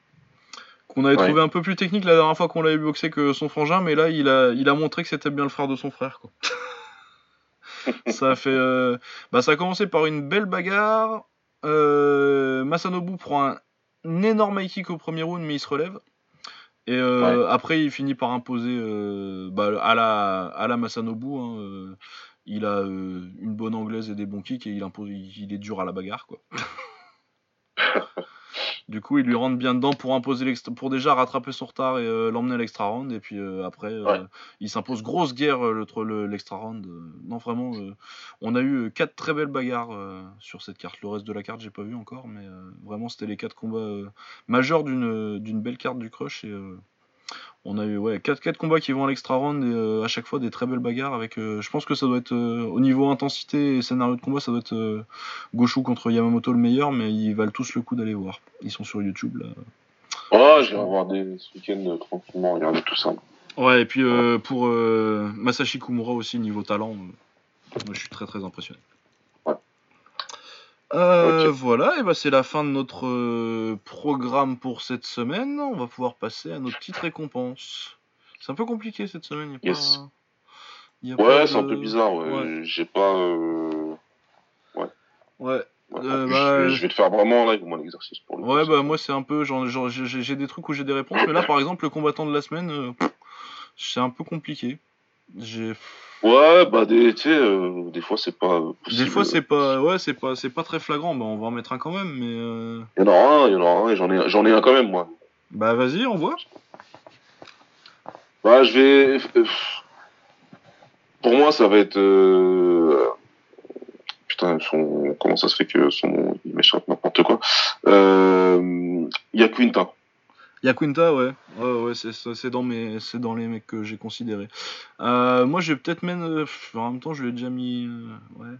qu'on avait Ouais. trouvé un peu plus technique la dernière fois qu'on l'avait boxé que son frangin, mais là il a, il a montré que c'était bien le frère de son frère. Quoi. ça a fait, euh, bah, ça a commencé par une belle bagarre. Euh, Masanobu prend un, un énorme high kick au premier round, mais il se relève. Et euh, après, il finit par imposer euh, bah, à, la, à la Masanobu. hein, euh, il a euh, une bonne anglaise et des bons kicks et il, impose, il, il est dur à la bagarre. quoi. du coup, il lui rentre bien dedans pour imposer pour déjà rattraper son retard et euh, l'emmener à l'extra round. Et puis euh, après, euh, Ouais. il s'impose grosse guerre le- le- l'extra round. non, vraiment, on a eu quatre très belles bagarres sur cette carte. Le reste de la carte, j'ai pas vu encore, mais vraiment, c'était les quatre combats majeurs d'une d'une belle carte du crush. Et on a eu ouais, quatre, quatre combats qui vont à l'extra round et euh, à chaque fois des très belles bagarres. Avec, euh, je pense que ça doit être euh, au niveau intensité et scénario de combat, ça doit être Goshu contre Yamamoto le meilleur, mais ils valent tous le coup d'aller voir. Ils sont sur YouTube là. Ouais, je vais avoir des ce week-end euh, tranquillement, regarder tout ça. Ouais, et puis pour Masashi Kumura aussi, niveau talent, moi je suis très très impressionné. Euh. Voilà, et bah c'est la fin de notre euh, programme pour cette semaine. On va pouvoir passer à nos petites récompenses. C'est un peu compliqué cette semaine. y a Yes. pas- y a Ouais, c'est un peu bizarre, ouais. Ouais. J'ai pas. Euh... Ouais. ouais, Euh, je, bah, vais, je vais te faire vraiment moi, l'exercice pour le coup. Ouais, bah moi c'est un peu genre, genre, j'ai j'ai des trucs où j'ai des réponses, mais là par exemple le combattant de la semaine, euh, pff, c'est un peu compliqué. J'ai Ouais, bah, des, tu sais, euh, des fois, c'est pas. euh, Des possible. fois c'est pas ouais c'est pas c'est pas très flagrant bah on va en mettre un quand même mais euh... Il y en aura un, il y en aura un, et j'en ai, j'en ai un quand même, moi. bah vas-y on voit Bah, je vais. euh, Pour moi, ça va être. euh, Putain, son... comment ça se fait que son il m'échappe n'importe quoi. Euh... Il y a Quinta. Yakunta ouais ouais ouais c'est dans mes c'est dans les mecs que j'ai considérés euh, moi je vais peut-être même euh, en même temps je l'ai déjà mis euh, ouais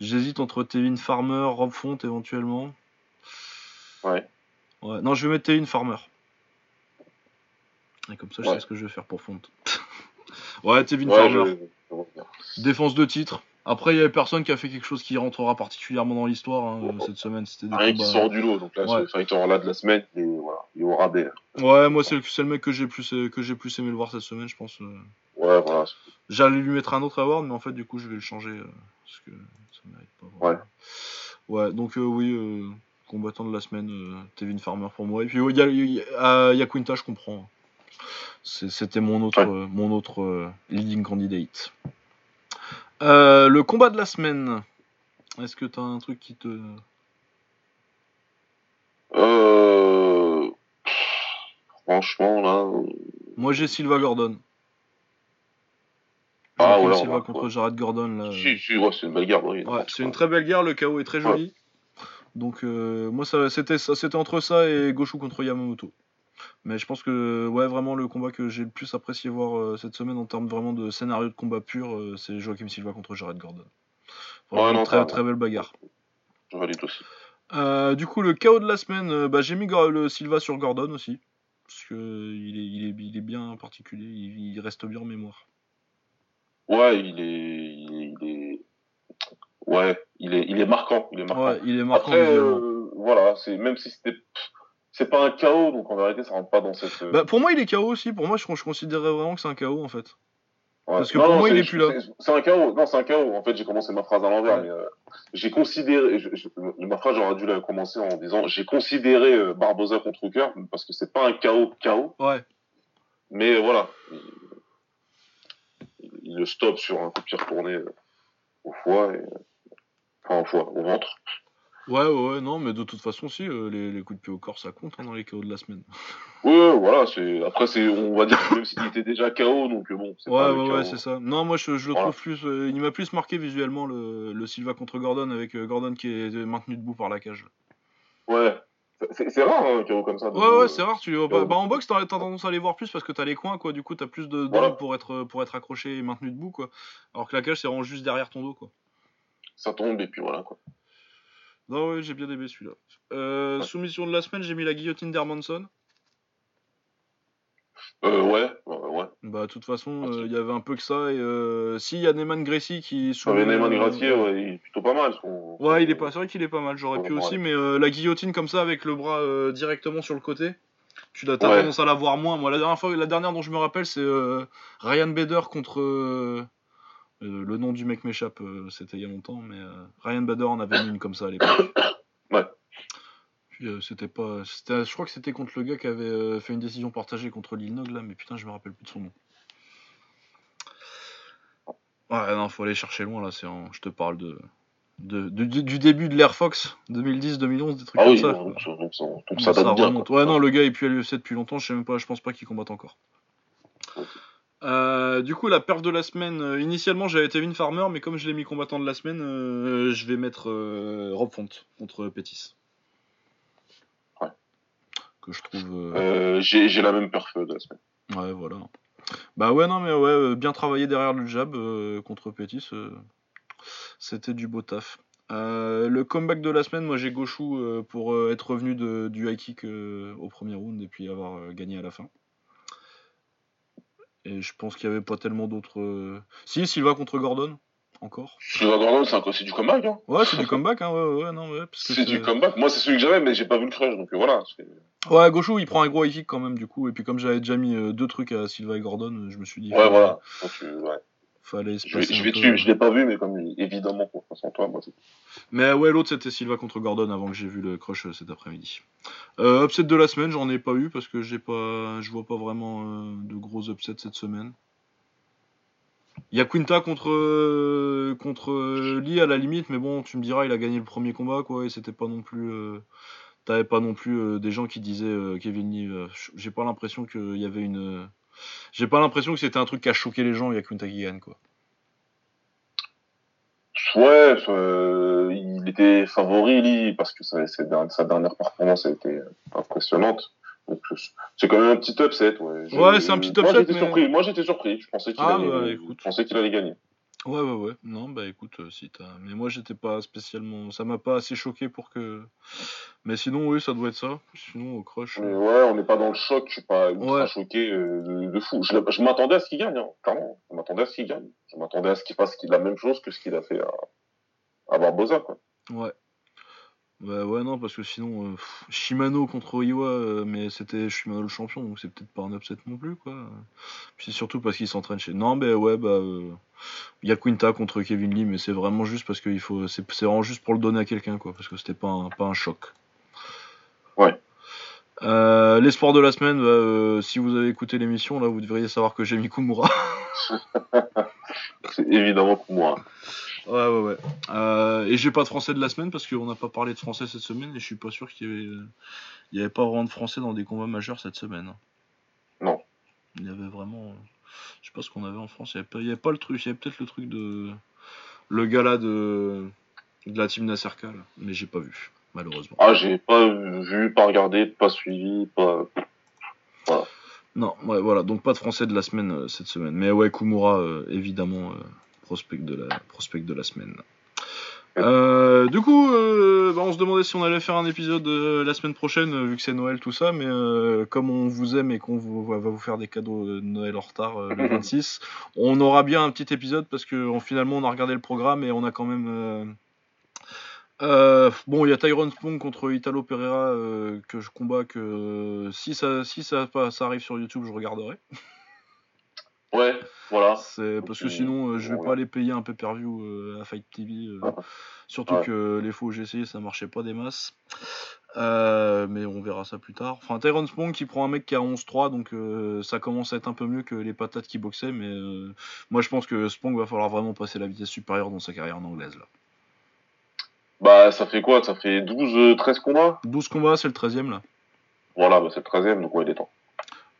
j'hésite entre Tevin Farmer Rob Font éventuellement Ouais. ouais non je vais mettre Tevin Farmer Et comme ça, je Ouais. sais ce que je vais faire pour Font. ouais, Tevin Ouais, Farmer. je-. Défense de titre. Après, il y avait personne qui a fait quelque chose qui rentrera particulièrement dans l'histoire hein, cette semaine. C'était des Rien qui sort du lot. Donc là, Ouais. ce fighter là de la semaine, est, voilà, il est au rabais. Ouais, moi, c'est le, c'est le mec que j'ai plus, euh, que j'ai plus aimé le voir cette semaine, je pense. euh. Ouais, voilà. J'allais lui mettre un autre award, mais en fait, du coup, je vais le changer. euh, parce que ça mérite pas. vraiment. Ouais, donc euh, oui, euh, combattant de la semaine, Tevin Farmer pour moi. Et puis, il y, a- y a- y a Quinta, je comprends. C'est- C'était mon autre, Ouais. mon autre leading candidate. Euh, le combat de la semaine. Est-ce que t'as un truc qui te. Euh... Franchement, là. euh, Moi, j'ai Silva Gordon. Ah, ouais, Silva ouais, contre ouais. Jared Gordon. Là, Si, si, ouais, c'est une belle oui. Ouais, c'est une très belle guerre, le KO est très joli. Donc euh, moi c'était entre ça et Goshu contre Yamamoto. Mais je pense que ouais vraiment le combat que j'ai le plus apprécié voir euh, cette semaine en termes vraiment de scénario de combat pur, euh, c'est Joaquim Silva contre Jared Gordon. Vraiment Ouais, non, très très belle bagarre. Je valide aussi. Euh, du coup le KO de la semaine, bah, j'ai mis le Silva sur Gordon aussi. Parce que il est, il est, il est bien particulier, il, il reste bien en mémoire. Ouais, il est, il est, il est- ouais, il est, il est marquant, il est marquant. Ouais, il est marquant Après, voilà, c'est même si c'était, c'est pas un chaos, donc en vérité, ça rentre pas dans cette. euh, Bah, pour moi il est KO aussi, pour moi je, je considérais vraiment que c'est un KO en fait. ouais. parce que pour moi, il est plus là. c'est- un chaos, non, c'est un chaos. En fait, j'ai commencé ma phrase à l'envers, Ouais. mais euh, j'ai considéré, je- je- ma phrase j'aurais dû la commencer en disant, j'ai considéré euh, Barbosa contre Hooker parce que c'est pas un chaos, chaos, Ouais. mais euh, voilà, il, il- le stoppe sur un coup de pied retourné au foie, et, enfin au foie, au ventre. Ouais, ouais, non, mais de toute façon, si, euh, les, les coups de pied au corps, ça compte hein, dans les KO de la semaine. Ouais, ouais, voilà, c'est après c'est on va dire que même s'il était déjà KO donc euh, bon, c'est Ouais, pas ouais, ouais, c'est ça. Non, moi, je, je le Voilà. trouve plus. euh, il m'a plus marqué visuellement le, le Silva contre Gordon, avec euh, Gordon qui est maintenu debout par la cage. Ouais. C'est- C'est rare hein, un KO comme ça. Ouais, ouais, c'est rare, tu les ouais. Bah, en boxe, t'as t'as tendance à les voir plus parce que t'as les coins, quoi. Du coup, t'as plus de, de Voilà. pour être, pour être accroché et maintenu debout, quoi. Alors que la cage, c'est vraiment juste derrière ton dos, quoi. Ça tombe et puis voilà quoi. Non, ouais, j'ai bien aimé celui-là. Euh, Ouais. Soumission de la semaine, j'ai mis la guillotine d'Hermanson. Euh, ouais, ouais, ouais. Bah, de toute façon, Ok. euh, il y avait un peu que ça. Et euh, si, il y a Neyman Gracie qui. Sur les Neyman euh, Gratier, ouais, il est plutôt pas mal. Son... Ouais, il est pas. C'est vrai qu'il est pas mal. J'aurais pu Ouais. aussi, mais euh, la guillotine comme ça avec le bras directement sur le côté, tu as Ouais. tendance à la voir moins. Moi, la dernière fois, la dernière dont je me rappelle, c'est Ryan Bader contre. Euh, le nom du mec m'échappe. euh, C'était il y a longtemps, mais euh, Ryan Bader en avait mis une comme ça à l'époque. Ouais. Puis c'était pas. c'était- Je crois que c'était contre le gars qui avait fait une décision partagée contre Lil Nog là, mais putain, je me rappelle plus de son nom. Ouais, non, faut aller chercher loin là. C'est en- Je te parle de. de- du, début de l'Air Fox 2010-2011, des trucs Ah comme oui, ça. donc, donc, donc, ça- donc Non, ça date bien. remonte. Ouais, non, le gars est plus à l'UFC depuis longtemps. Je sais même pas. Je pense pas qu'il combatte encore. Euh, du coup, la perf de la semaine. euh, initialement, j'avais Tevin Farmer, mais comme je l'ai mis combattant de la semaine, euh, je vais mettre Rob Font contre Pétis. Ouais. Que je trouve. J'ai j'ai la même perf de la semaine. Ouais, voilà. Bah ouais, non, mais ouais, bien travaillé derrière le jab contre Pétis. C'était du beau taf. Le comeback de la semaine, moi j'ai euh, pour être revenu de, du high kick au premier round et puis avoir gagné à la fin. Et je pense qu'il n'y avait pas tellement d'autres. euh, Si, Silva contre Gordon, encore. Sylvain Gordon, c'est du comeback. Hein. Ouais, c'est du comeback, hein, ouais, ouais, non, ouais. C'est du comeback. Moi, c'est celui que j'avais, mais j'ai pas vu le crush, donc euh, voilà. Ouais, Goshu, il prend un gros high kick quand même, du coup. Et puis, comme j'avais déjà mis euh, deux trucs à Silva et Gordon, je me suis dit. Ouais, voilà. Donc, ouais. Fallait se Je vais, passer je un vais peu- dessus, je l'ai pas vu, mais comme évidemment, pour sans toi, moi, c'est- Mais ouais, l'autre c'était Silva contre Gordon avant que j'ai vu le crush euh, cet après-midi. Euh, upset de la semaine, j'en ai pas eu parce que j'ai pas, je vois pas vraiment euh, de gros upsets cette semaine. Il y a Quinta contre euh, contre Lee à la limite, mais bon, tu me diras, il a gagné le premier combat quoi, et c'était pas non plus, t'avais pas non plus des gens qui disaient Kevin Lee. j'ai pas l'impression qu'il y avait une, j'ai pas l'impression que c'était un truc qui a choqué les gens. Il y a Quinta qui gagne quoi. Ouais, euh, il était favori, lui, parce que sa, sa dernière- performance a été impressionnante. Donc, c'est quand même un petit upset. Ouais, c'est un petit Moi, upset, j'étais mais- surpris. Moi, j'étais surpris. Je pensais qu'il Ah, allait, bah, je pensais qu'il allait gagner. Ouais, ouais, ouais. Non, bah écoute, euh, si t'as. Mais moi, j'étais pas spécialement. Ça m'a pas assez choqué pour que. Mais sinon, oui, ça doit être ça. Sinon, au crush. Mais euh, ouais, on n'est pas dans le choc, je suis pas ultra Ouais. choqué euh, de, de fou. Je, l'a- je m'attendais à ce qu'il gagne, hein, clairement. Je m'attendais à ce qu'il gagne. Je m'attendais à ce qu'il fasse la même chose que ce qu'il a fait à, à Barbosa, quoi. Ouais. Bah ouais, non, parce que sinon, euh, pff, Shimano contre Oiwa, euh, mais c'était Shimano le champion, donc c'est peut-être pas un upset non plus, quoi. Puis surtout parce qu'il s'entraîne chez. Non, bah ouais, bah. euh, Il y a Quinta contre Kevin Lee, mais c'est vraiment juste parce qu'il faut. C'est c'est vraiment juste pour le donner à quelqu'un, quoi, parce que c'était pas un, pas un choc. Ouais. Euh, les sports de la semaine, bah, euh, si vous avez écouté l'émission, là, vous devriez savoir que j'ai mis Kumura. C'est évidemment pour moi. Ouais, ouais, ouais. Euh, et j'ai pas de français de la semaine parce qu'on n'a pas parlé de français cette semaine et je suis pas sûr qu'il y avait, il y avait pas vraiment de français dans des combats majeurs cette semaine. Non. Il y avait vraiment. Je sais pas ce qu'on avait en France. Il y avait pas, avait pas le truc. Il y avait peut-être le truc de. Le gala de. De la team Nasserka, là. mais j'ai pas vu, malheureusement. Ah, j'ai pas vu, pas regardé, pas suivi, pas. Non, ouais, voilà, donc pas de français de la semaine euh, cette semaine. Mais ouais, Kumura, euh, évidemment, prospect, de la, prospect de la semaine. Euh, du coup, euh, bah, on se demandait si on allait faire un épisode euh, la semaine prochaine, vu que c'est Noël, tout ça, mais comme on vous aime et qu'on va vous faire des cadeaux de Noël en retard le 26, on aura bien un petit épisode parce que finalement on a regardé le programme et on a quand même. bon, il y a Tyrone Spong contre Italo Pereira que je combats que si ça si ça arrive sur YouTube, je regarderai. Ouais, voilà. C'est parce que Ok. sinon euh, je vais Ouais. pas aller payer un pay-per-view euh, à Fight TV. euh, Ouais. surtout Ouais. que les fois où j'ai essayé ça marchait pas des masses. Euh, mais on verra ça plus tard. Enfin, Tyrone Spong qui prend un mec qui a 11-3, donc euh, ça commence à être un peu mieux que les patates qui boxaient. Mais euh, moi je pense que Spong va falloir vraiment passer la vitesse supérieure dans sa carrière en anglaise. Là. Bah, ça fait quoi? Ça fait 12, euh, 13 combats? 12 combats, c'est le 13ème là. Voilà, bah, c'est le 13ème, donc ouais, il est temps.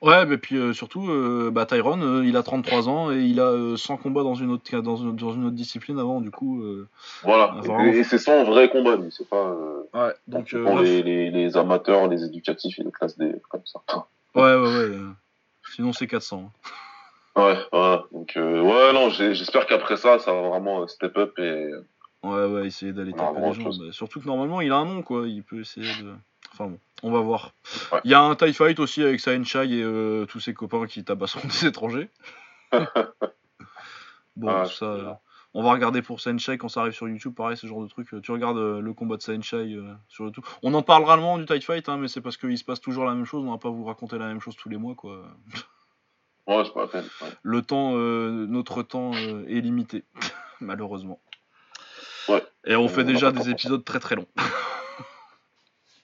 Ouais, mais puis euh, surtout, euh, bah, Tyrone, euh, il a 33 ans et il a euh, 100 combats dans une autre, dans une, dans une autre discipline avant, du coup. euh, Voilà. Ah, Et- vraiment. et, c'est sans vrai combat, lui. C'est pas. Euh, Ouais, donc. euh, pour les, les, les amateurs, les éducatifs, il les classe des comme ça. Ouais, ouais, ouais. euh, Sinon, c'est 400. hein. Ouais, voilà. Donc, euh, ouais, non, j'espère qu'après ça, ça va vraiment euh, step up et. Ouais, ouais, essayer d'aller taper les gens. bah, surtout que normalement, il a un nom, quoi. Il peut essayer de. Enfin bon, on va voir. Ouais. Il y a un TIE Fight aussi avec Chai et euh, tous ses copains qui tabasseront des étrangers. bon, Ah, ça. euh, on va regarder pour Chai quand ça arrive sur YouTube. Pareil, ce genre de truc. Tu regardes euh, le combat de Sain Chai sur YouTube. On en parlera le moment du TIE Fight, hein, mais c'est parce qu'il se passe toujours la même chose. On va pas vous raconter la même chose tous les mois, quoi. Ouais, c'est pas la peine. ouais. le temps, notre temps est limité, malheureusement. Ouais. Et on On fait déjà des épisodes très très longs.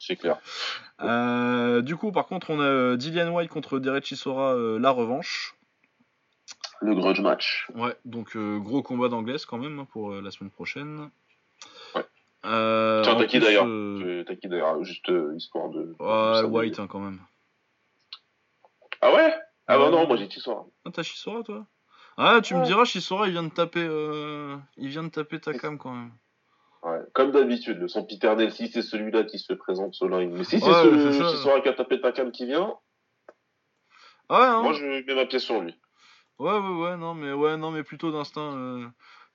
C'est clair. Euh, du coup, par contre, on a euh, Dillian White contre Derek Chisora, euh, la revanche. Le grudge match. Ouais, donc euh, gros combat d'anglaise quand même hein, pour la semaine prochaine. Ouais. Tiens, en t'as qui d'ailleurs T'as qui d'ailleurs Juste histoire de. ouais, savoir. White hein, quand même. Ah ouais Ah bah non, moi j'ai Tissot. Ah, t'as Chisora toi? Ah, tu me diras, Chisora, il vient de taper, il vient de taper ta cam quand même. Ouais. Comme d'habitude, le sempiternel, si c'est celui-là qui se présente, cela. Mais si c'est Ouais, ce c'est ça. Tissot qui vient, Ah ouais, hein moi je mets ma pièce sur lui. Ouais, ouais, ouais, non, mais ouais, non, mais plutôt d'instinct. euh,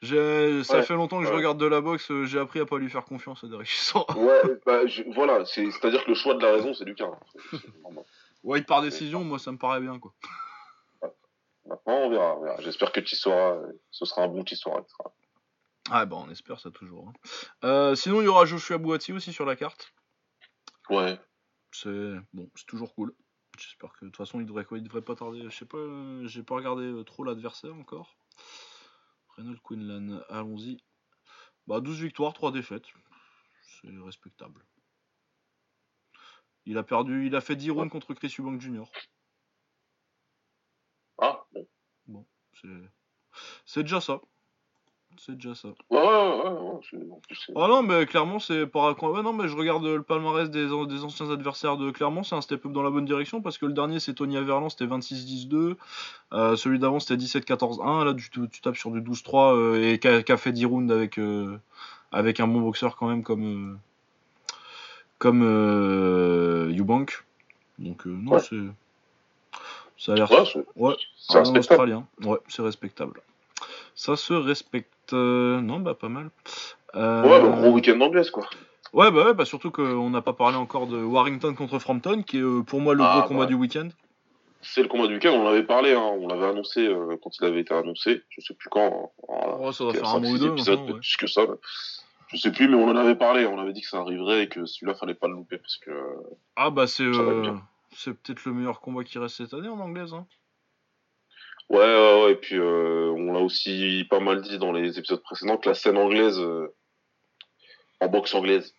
j'ai, ça Ouais, fait longtemps que je ouais. regarde de la boxe. euh, j'ai appris à pas lui faire confiance à Derek. Ouais, bah je- voilà, c'est- c'est-à-dire que le choix de la raison, c'est Lucas. hein. C'est- c'est. White par décision, moi, ça me paraît bien, quoi. Maintenant, on verra. on verra. J'espère que euh, ce sera un bon qui sera- Ah, bah, on espère ça toujours. hein. Euh, sinon, il y aura Joshua Bouati aussi sur la carte. Ouais. C'est bon, c'est toujours cool. J'espère que de toute façon, il devrait quoi Il devrait pas tarder. Je sais pas, euh, j'ai pas regardé euh, trop l'adversaire encore. Reynolds Quinlan, allons-y. Bah, 12 victoires, 3 défaites. C'est respectable. Il a perdu, il a fait 10 rounds contre Chris Eubank Jr. Ah, bon. C'est c'est déjà ça. C'est déjà ça. Ouais, ouais, ouais, ouais, Ah non, mais clairement, c'est par. Ouais, non, mais je regarde le palmarès des, an- des anciens adversaires de Clermont, c'est un step-up dans la bonne direction parce que le dernier, c'est Tony Averland, c'était 26-10-2. Euh, celui d'avant, c'était 17-14-1. Là, tu, tu tapes sur du 12-3 euh, et qui a, qui a fait 10 rounds avec, euh, avec un bon boxeur quand même comme. euh, comme euh, Eubank. Donc, euh, non, Ouais. c'est. Ça a l'air. Ouais, c'est Ouais, respectable. Australien. Ouais, c'est respectable. Ça se respecte. Euh, Non, bah pas mal. Euh, Ouais, bah, gros week-end d'anglaise, quoi. Ouais, bah ouais, bah surtout qu'on n'a pas parlé encore de Warrington contre Frampton, qui est euh, pour moi le Ah, gros combat bah. du week-end. C'est le combat du week-end, on en avait parlé, hein, on l'avait annoncé euh, quand il avait été annoncé, je sais plus quand. hein, Ouais, ça doit faire un mois ou deux. épisodes, ouais. que ça. mais Je sais plus, mais on en avait parlé, on avait dit que ça arriverait et que celui-là fallait pas le louper parce que. Ah bah c'est euh, c'est peut-être le meilleur combat qui reste cette année en anglaise. Hein. Ouais, ouais, ouais, et puis euh, on l'a aussi pas mal dit dans les épisodes précédents que la scène anglaise, euh, en boxe anglaise,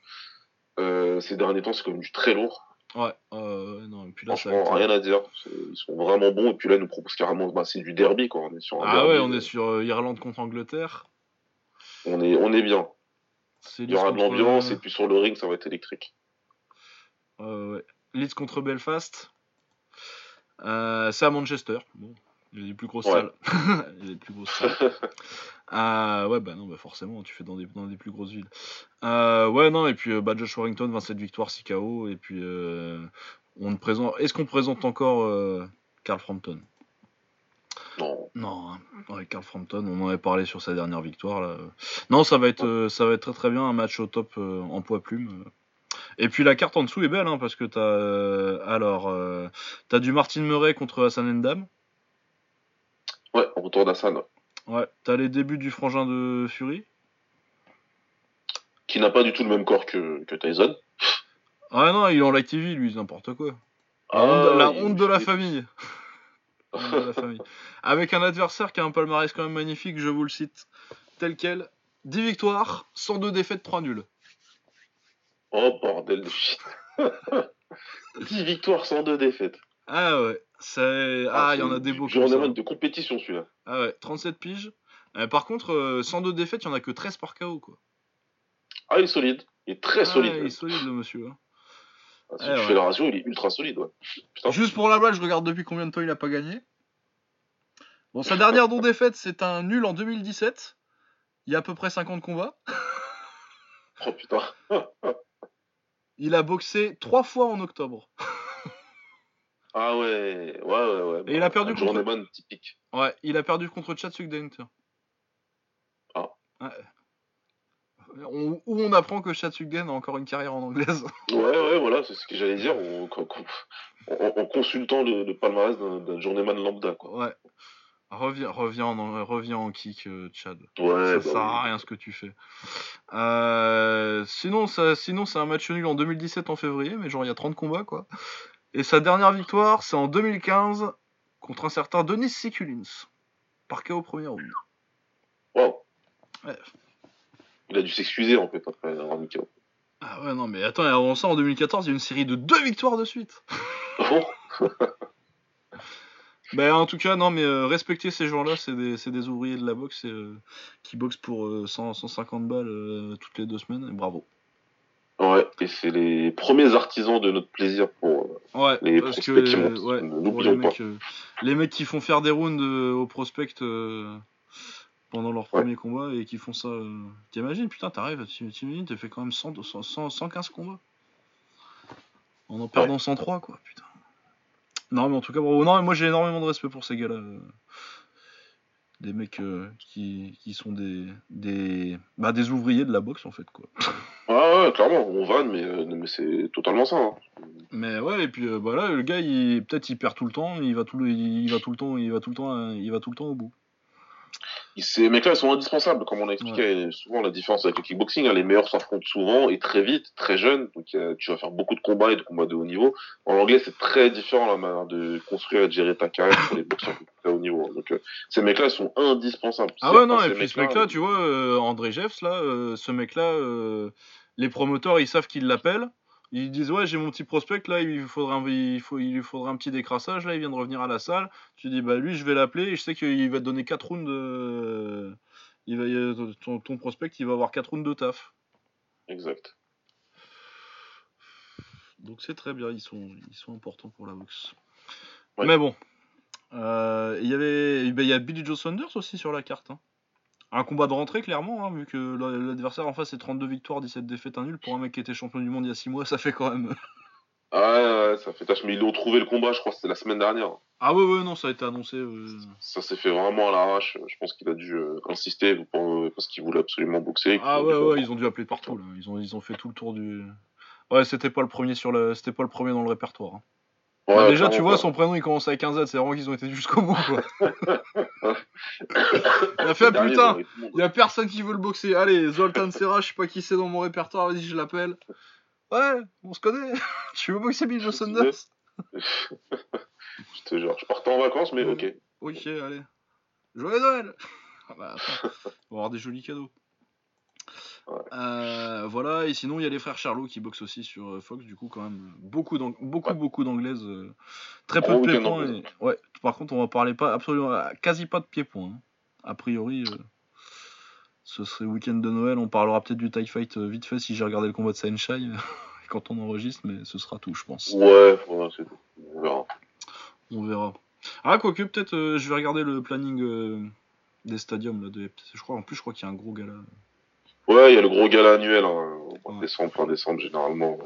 euh, ces derniers temps, c'est comme du très lourd. Ouais, euh, non, et puis là, ça été- rien à dire. Ils sont vraiment bons, et puis là, ils nous proposent carrément, bah, c'est du derby, quoi. On est sur un Ah derby, ouais, on est sur Irlande contre Angleterre. on est, on est bien. Il y aura de contre- l'ambiance, et puis sur le ring, ça va être électrique. Ouais. Leeds contre Belfast. C'est à Manchester. Bon, il y a des plus grosses Ouais. salles. il y a des plus grosses salles. Ah ouais, bah non, bah forcément, tu fais dans des, dans des plus grosses villes. Euh, ouais, non, et puis euh, bah, Josh Warrington, 27 victoires, 6 KO. Et puis, euh, on ne présente. Est-ce qu'on présente encore euh, Carl Frampton? Non. Non, hein. ouais, Carl Frampton, on en avait parlé sur sa dernière victoire. Là. Non, ça va être, euh, ça va être très très bien, un match au top euh, en poids plume. Et puis la carte en dessous est belle, hein, parce que t'as euh, alors euh, t'as du Martin Murray contre Hassan Endam. Ouais, en retour d'Assan, Ouais, t'as les débuts du frangin de Fury. qui n'a pas du tout le même corps que, que Tyson. Ah non, il est en light TV, lui, n'importe quoi. La Ah, honte, la il- honte de la il- famille. Honte de la famille. Avec un adversaire qui a un palmarès quand même magnifique, je vous le cite, tel quel. 10 victoires, 102 défaites, 3 nuls. Oh, bordel de shit. 10 victoires, 102 défaites. Ah ouais, c'est... Ah, il y en a des beaux. Journeyman de compétition, celui-là. Ah ouais, 37 piges. Euh, par contre, euh, 102 défaites, il y en a que 13 par KO, quoi. Ah, il est solide. Il est très Ah, solide. il est solide, le monsieur. hein. Ah, si Eh tu ouais. fais la ratio, il est ultra solide, ouais. Putain. Juste pour la blague, je regarde depuis combien de temps il a pas gagné. Bon, sa dernière non-défaite, c'est un nul en 2017. Il y a à peu près 50 combats. Oh putain. Il a boxé 3 fois en octobre. Ah ouais, ouais, ouais, ouais. Et il a perdu contre- Journeyman typique. Ouais, il a perdu contre Chad Sugden. tiens. Ah. Ouais. On- où on apprend que Chad Sugden a encore une carrière en anglaise. Ouais, ouais, voilà, c'est ce que j'allais dire. En, en- en- en consultant le, le palmarès d'un Journeyman lambda, quoi. Ouais. Reviens, reviens, en, reviens en kick, euh, Chad. Ouais, ça bah sert à rien ce que tu fais. Euh, sinon, ça, sinon c'est un match nul en 2017 en février, mais genre il y a 30 combats quoi. Et sa dernière victoire, c'est en 2015 contre un certain Denis Sikulins. Par KO au premier round. Wow. Ouais. Il a dû s'excuser en fait après avoir mis KO. Ah ouais, non, mais attends, et avant ça, en 2014, il y a une série de deux victoires de suite. Bon, Ben, en tout cas, non, mais euh, respecter ces gens-là, c'est des, c'est des ouvriers de la boxe et, euh, qui boxent pour euh, 100, 150 balles euh, toutes les deux semaines, et bravo. Ouais, et c'est les premiers artisans de notre plaisir pour. euh, Ouais, Les parce que prospects qui montent, ouais, ne pour l'oublions les mecs, euh, les mecs qui font faire des rounds euh, au prospect euh, pendant leur Ouais. premier combat et qui font ça. T'imagines, putain, t'arrives, t'imagines, t'as fait quand même 100, 100, 100, 115 combats. En en perdant 103, quoi, putain. Non, mais en tout cas, bravo. Non, mais moi j'ai énormément de respect pour ces gars-là. Des mecs euh, qui, qui sont des, des, bah, des ouvriers de la boxe, en fait, quoi. Ah ouais, clairement, on vanne, mais, euh, mais c'est totalement ça. hein. Mais ouais, et puis euh, bah là, le gars, il peut-être il perd tout le temps, il va tout le, il va tout le temps, il va tout le temps, euh, il va tout le temps au bout. Ces mecs-là, ils sont indispensables, comme on a expliqué souvent la différence avec le kickboxing. hein, les meilleurs s'affrontent souvent et très vite, très jeunes. Donc euh, tu vas faire beaucoup de combats et de combats de haut niveau. En anglais, c'est très différent la manière de construire et de gérer ta carrière pour les boxeurs de très haut niveau. Donc euh, ces mecs-là, sont indispensables. Ah ouais, non, et puis ce mec-là, tu vois, euh, André Jeffs, là, euh, ce mec-là, euh, les promoteurs, ils savent qu'ils l'appellent. Ils disent, ouais, j'ai mon petit prospect, là, il, faudrait un, il, faut, il lui faudrait un petit décrassage, là, il vient de revenir à la salle. Tu dis, bah lui, je vais l'appeler, et je sais qu'il va te donner 4 rounds de... Il va, ton, ton prospect, il va avoir 4 rounds de taf. Exact. Donc c'est très bien, ils sont, ils sont importants pour la boxe. Ouais. Mais bon, euh, il y avait, ben, il y a Billy Joe Saunders aussi sur la carte. hein. Un combat de rentrée clairement, hein, vu que la- l'adversaire en face est 32 victoires, 17 défaites, un nul. Pour un mec qui était champion du monde il y a 6 mois, ça fait quand même. Ah ouais, ça fait tâche. Mais ils ont trouvé le combat, je crois, c'était la semaine dernière. Ah ouais, ouais, non, ça a été annoncé. euh, Ça s'est fait vraiment à l'arrache. Je pense qu'il a dû euh, insister pour- parce qu'il voulait absolument boxer. Ah ouais, ouais, ils ont dû appeler partout là. Ils ont, ils ont fait tout le tour du. Ouais, c'était pas le premier sur le, c'était pas le premier dans le répertoire. hein. Ouais, Bah, déjà, tu vois, son prénom il commence avec un Z. C'est vraiment qu'ils ont été jusqu'au bout. Quoi. il a fait Dernier, putain. Il y a personne qui veut le boxer. Allez, Zoltan Serra, je sais pas qui c'est dans mon répertoire. Vas-y, je l'appelle. Ouais, on se connaît. tu veux boxer Bill Je Sanders Je te jure, je partais en vacances, mais Ouais. ok. Ok, allez. Joyeux Noël Ah bah, attends, on va avoir des jolis cadeaux. Ouais. Euh, voilà, et sinon il y a les frères Charlot qui boxent aussi sur euh, Fox, du coup quand même beaucoup beaucoup beaucoup d'anglaises, euh, très peu Gros de pieds-points. et- Ouais, par contre on va parler pas absolument quasi pas de pieds-points. hein. A priori, euh, ce serait week-end de Noël, on parlera peut-être du TIE Fight vite fait si j'ai regardé le combat de Senshai quand on enregistre, mais ce sera tout je pense. Ouais, faudra, c'est tout. On verra. On verra. Ah, quoique, peut-être, je vais regarder le planning des stadiums. Là, de... Je crois, en plus, je crois qu'il y a un gros gala. Ouais, il y a le gros gala annuel, hein, Ouais. décembre, fin décembre, généralement.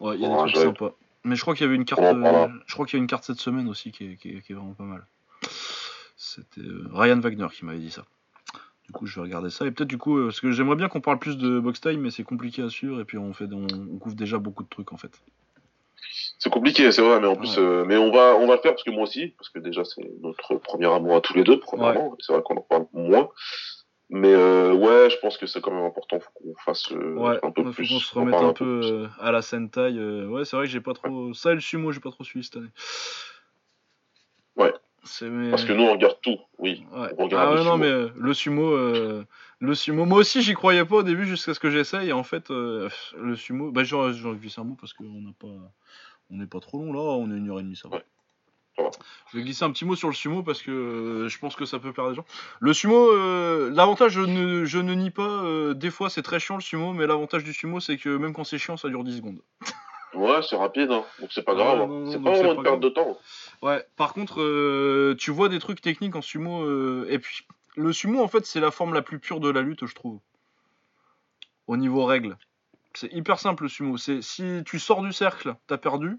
Ouais, il y a des trucs sympas. Mais je crois qu'il y avait une carte. En euh, je crois qu'il y a une carte cette semaine aussi qui est, qui est- qui est vraiment pas mal. C'était euh, Ryan Wagner qui m'avait dit ça. Du coup, je vais regarder ça. Et peut-être, du coup, euh, parce que j'aimerais bien qu'on parle plus de box time, mais c'est compliqué à suivre. Et puis, on, fait, on, on couvre déjà beaucoup de trucs en fait. C'est compliqué, c'est vrai, mais en plus, euh, mais on va, on va le faire parce que moi aussi, parce que déjà c'est notre premier amour à tous les deux, premièrement. C'est vrai qu'on en parle moins. Mais euh, ouais, je pense que c'est quand même important, faut qu'on fasse euh, Ouais, un peu il faut plus. qu'on se remette un peu plus. euh, à la Sentai. ouais, c'est vrai que j'ai pas trop. Ça et le sumo, j'ai pas trop suivi cette année. Ouais. Parce que nous, on regarde tout, oui. Ouais. on regarde Ah ouais, non, mais le sumo, le sumo, moi aussi j'y croyais pas au début jusqu'à ce que j'essaye. Et en fait, le sumo, bah j'en glisse un mot parce qu'on n'a pas, on n'est pas trop long là, on est une heure et demie, ça va. Ouais, ça va. Je vais glisser un petit mot sur le sumo parce que euh, je pense que ça peut perdre des gens. Le sumo, euh, l'avantage, je ne, je ne nie pas, euh, des fois c'est très chiant le sumo, mais l'avantage du sumo c'est que même quand c'est chiant, ça dure 10 secondes. Ouais, c'est rapide, hein. donc c'est pas grave. hein. c'est pas vraiment une perte grave. de temps. Ouais, par contre, euh, tu vois des trucs techniques en sumo, et puis le sumo, en fait, c'est la forme la plus pure de la lutte, je trouve. Au niveau règles. C'est hyper simple le sumo. C'est si tu sors du cercle, t'as perdu.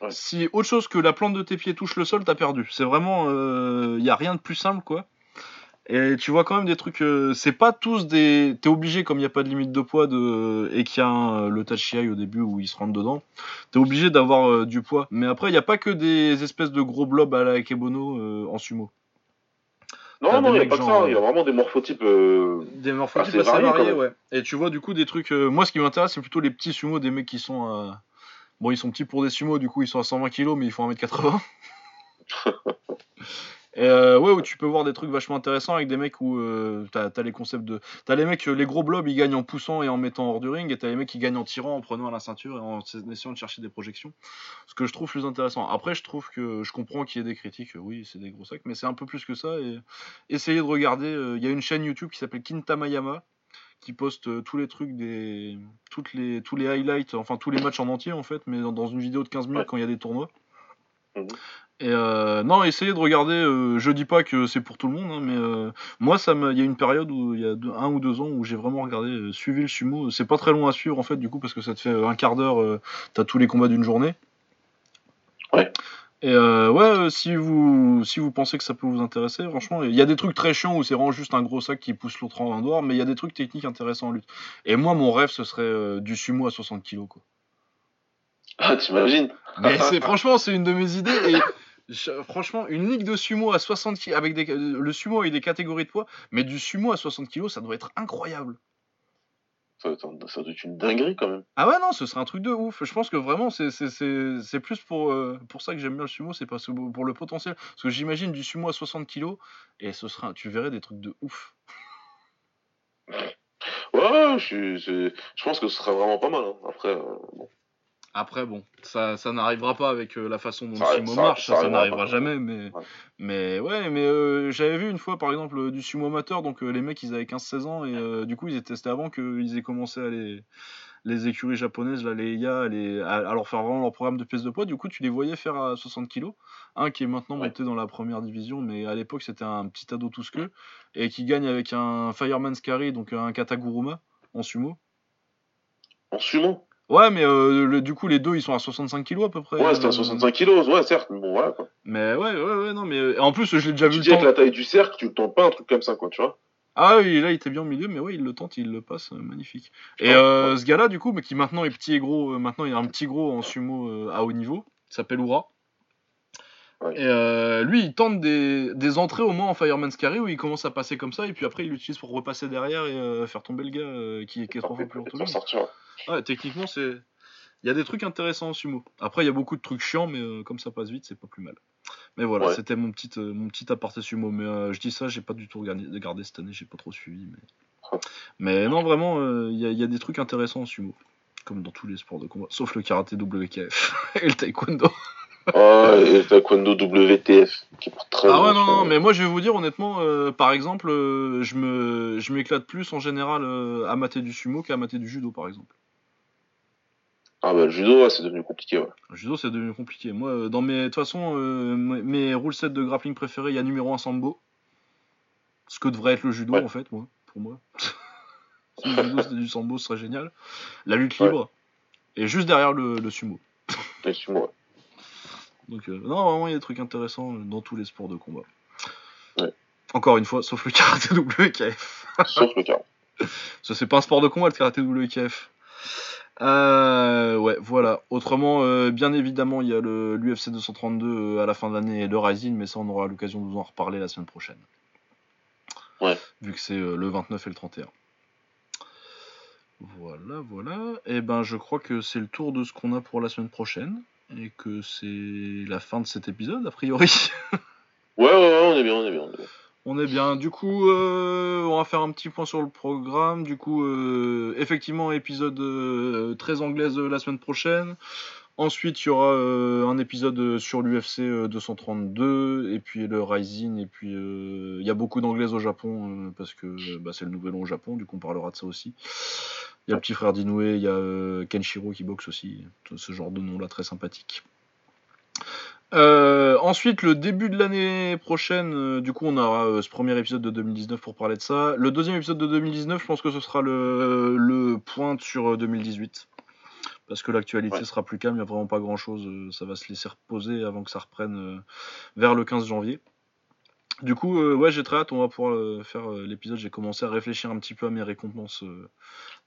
Ouais. Si autre chose que la plante de tes pieds touche le sol, t'as perdu. C'est vraiment, il y a rien de plus simple, quoi. Et tu vois quand même des trucs. euh, c'est pas tous des. T'es obligé, comme il n'y a pas de limite de poids de... et qu'il y a un- le tachiai au début où il se rentre dedans, t'es obligé d'avoir euh, du poids. Mais après, il n'y a pas que des espèces de gros blobs à la Akebono euh, en sumo. Non, non, il n'y a pas que ça. Il y a vraiment des morphotypes. euh, Des morphotypes Assez assez variés, ouais. Et tu vois du coup des trucs. euh, moi, ce qui m'intéresse, c'est plutôt les petits sumo, des mecs qui sont. à- Bon, ils sont petits pour des sumo, du coup, ils sont à 120 kg, mais ils font 1m80. Et euh, ouais, où tu peux voir des trucs vachement intéressants avec des mecs où euh, t'as as les concepts de. T'as les mecs, les gros blobs, ils gagnent en poussant et en mettant hors du ring, et t'as les mecs qui gagnent en tirant, en prenant à la ceinture et en essayant de chercher des projections. Ce que je trouve plus intéressant. Après, je trouve que je comprends qu'il y ait des critiques, oui, c'est des gros sacs, mais c'est un peu plus que ça. Et essayez de regarder. euh, Il y a une chaîne YouTube qui s'appelle Kintamayama qui poste euh, tous les trucs des toutes les tous les highlights enfin tous les matchs en entier en fait mais dans, dans une vidéo de 15 minutes Ouais. quand il y a des tournois Mhm. et euh, non essayez de regarder euh, je dis pas que c'est pour tout le monde hein, mais euh, moi ça il y a une période où il y a deux- un ou deux ans où j'ai vraiment regardé suivi le sumo c'est pas très long à suivre en fait du coup parce que ça te fait un quart d'heure t'as tous les combats d'une journée Ouais. Et euh, ouais, euh, si vous si vous pensez que ça peut vous intéresser, franchement, il y a des trucs très chiants où c'est vraiment juste un gros sac qui pousse l'autre en dehors, mais il y a des trucs techniques intéressants en lutte. Et moi, mon rêve, ce serait euh, du sumo à 60 kilos, quoi. Ah, t'imagines? Mais c'est franchement, c'est une de mes idées. Et je- franchement, une ligue de sumo à 60 kilos, avec des, le sumo avec des catégories de poids, mais du sumo à 60 kilos, ça doit être incroyable. Ça, doit être un- ça doit être une dinguerie quand même. Ah ouais, non, ce serait un truc de ouf. Je pense que vraiment, c'est- c'est- c'est c'est plus pour, euh, pour ça que j'aime bien le sumo, c'est parce que pour le potentiel. Parce que j'imagine du sumo à 60 kilos, et ce sera, tu verrais des trucs de ouf. Ouais, ouais, je, c'est- je pense que ce serait vraiment pas mal. hein. Après, euh, bon. Après, bon, ça, ça n'arrivera pas avec euh, la façon dont Ça le sumo ça- marche, ça ça, ça arrivera n'arrivera jamais, mais, Ouais. mais ouais, mais euh, j'avais vu une fois, par exemple, euh, du sumo amateur, donc euh, les mecs, ils avaient 15-16 ans, et du coup, ils étaient testés avant qu'ils aient commencé à les, les écuries japonaises, là, les IA, les, à, à leur faire vraiment leur programme de pèse de poids, du coup, tu les voyais faire à 60 kilos, un qui est maintenant Ouais. monté dans la première division, mais à l'époque, c'était un petit ado tout ce que, et qui gagne avec un Fireman's Carry, donc un Kataguruma, en sumo. En sumo? Ouais, mais euh, le- du coup, les deux, ils sont à 65 kilos à peu près. Ouais, c'était euh, à 65 kilos, ouais, certes, mais bon, voilà, quoi. Mais ouais, ouais, ouais, non, mais euh, en plus, je l'ai déjà vu Tu dis avec la taille du cercle, tu le tentes pas un truc comme ça, quoi, tu vois. Ah oui, là, il était bien au milieu, mais ouais, il le tente, il le passe, euh, magnifique. Et euh, ce gars-là, du coup, mais qui maintenant est petit et gros, euh, maintenant il y a un petit gros en sumo euh, à haut niveau, il s'appelle Oura. Ouais. Et euh, lui, il tente des, des entrées au moins en Fireman's Carry où il commence à passer comme ça, et puis après, il l'utilise pour repasser derrière et euh, faire tomber le gars euh, qui, qui est trois fois plus lui. sortir. Ouais, techniquement, c'est. Il y a des trucs intéressants en sumo. Après, il y a beaucoup de trucs chiants, mais comme ça passe vite, c'est pas plus mal. Mais voilà, Ouais. c'était mon petit, mon petit aparté sumo. Mais je dis ça, j'ai pas du tout regardé, regardé cette année, j'ai pas trop suivi. Mais, mais non, vraiment, il y, y a des trucs intéressants en sumo. Comme dans tous les sports de combat, sauf le karaté WKF et le taekwondo. Ah, et le taekwondo WTF, qui pour très Ah ouais, non, non, mais moi je vais vous dire honnêtement, euh, par exemple, euh, je me, je m'éclate plus en général euh, à mater du sumo qu'à mater du judo, par exemple. Ah bah, le judo, ouais, c'est devenu compliqué, ouais. Le judo, c'est devenu compliqué. Moi, dans mes. De toute façon, mes mes rule sets de grappling préférés, il y a numéro 1 sambo. Ce que devrait être le judo, Ouais. en fait, moi, pour moi. si le judo c'était du sambo, ce serait génial. La lutte Ouais. libre. Et juste derrière le, le sumo. Et sumo, ouais. Donc, euh, non, vraiment, il y a des trucs intéressants dans tous les sports de combat. Ouais. Encore une fois, sauf le karaté WKF. Sauf le carreau. Ça, c'est pas un sport de combat, le karaté WKF. Euh, ouais, voilà. Autrement, euh, bien évidemment, il y a le l'UFC 232 euh, à la fin de l'année et le Rising, mais ça, on aura l'occasion de vous en reparler la semaine prochaine. Ouais. Vu que c'est le 29 et le 31. Voilà, voilà. Et ben, je crois que c'est le tour de ce qu'on a pour la semaine prochaine. Et que c'est la fin de cet épisode, a priori. Ouais, ouais, ouais, on est bien, on est bien. On est bien. On est bien. Du coup, euh, on va faire un petit point sur le programme. Du coup, euh, effectivement, épisode euh, très anglaise euh, la semaine prochaine. Ensuite, il y aura un épisode sur l'UFC euh, 232 et puis le Rising. Et puis, il y a beaucoup d'anglaises au Japon parce que bah, c'est le nouvel an au Japon. Du coup, on parlera de ça aussi. Il y a le petit frère d'Inoue, il y a euh, Kenshiro qui boxe aussi. Ce genre de nom-là très sympathique. Euh, ensuite, le début de l'année prochaine, euh, du coup, on aura euh, ce premier épisode de 2019 pour parler de ça. Le deuxième épisode de 2019, je pense que ce sera le, le point sur euh, 2018. Parce que l'actualité Ouais. sera plus calme, il n'y a vraiment pas grand chose. ça va se laisser reposer avant que ça reprenne vers le 15 janvier. Du coup, euh, ouais, j'ai très hâte, on va pouvoir euh, faire euh, l'épisode. J'ai commencé à réfléchir un petit peu à mes récompenses euh,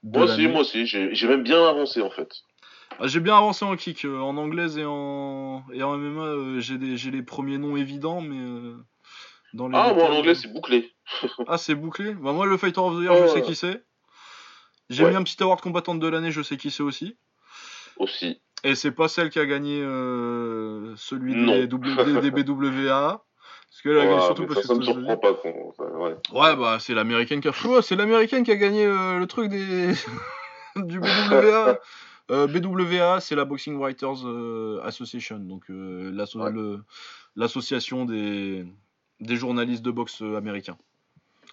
Moi aussi, moi aussi, j'ai même bien avancé en fait. Ah, J'ai bien avancé en kick, euh, en anglaise et en, et en MMA, euh, j'ai les premiers noms évidents, mais euh, dans les Ah, moi en anglais, c'est bouclé. Ah, c'est bouclé? Bah, Moi, le Fighter of the Year, je sais qui c'est. J'ai Ouais. mis un petit award combattante de l'année, je sais qui c'est aussi. Aussi. Et c'est pas celle qui a gagné euh, celui W- des BWA. Parce que Ouais, surtout parce ça, ça que me surprend pas. ouais. Ouais, bah c'est l'américaine qui a Ouais, c'est l'américaine qui a gagné euh, le truc des du BWA. Euh, BWA, c'est la Boxing Writers euh, Association, donc euh, l'asso- Ouais. l'association des des journalistes de boxe américains.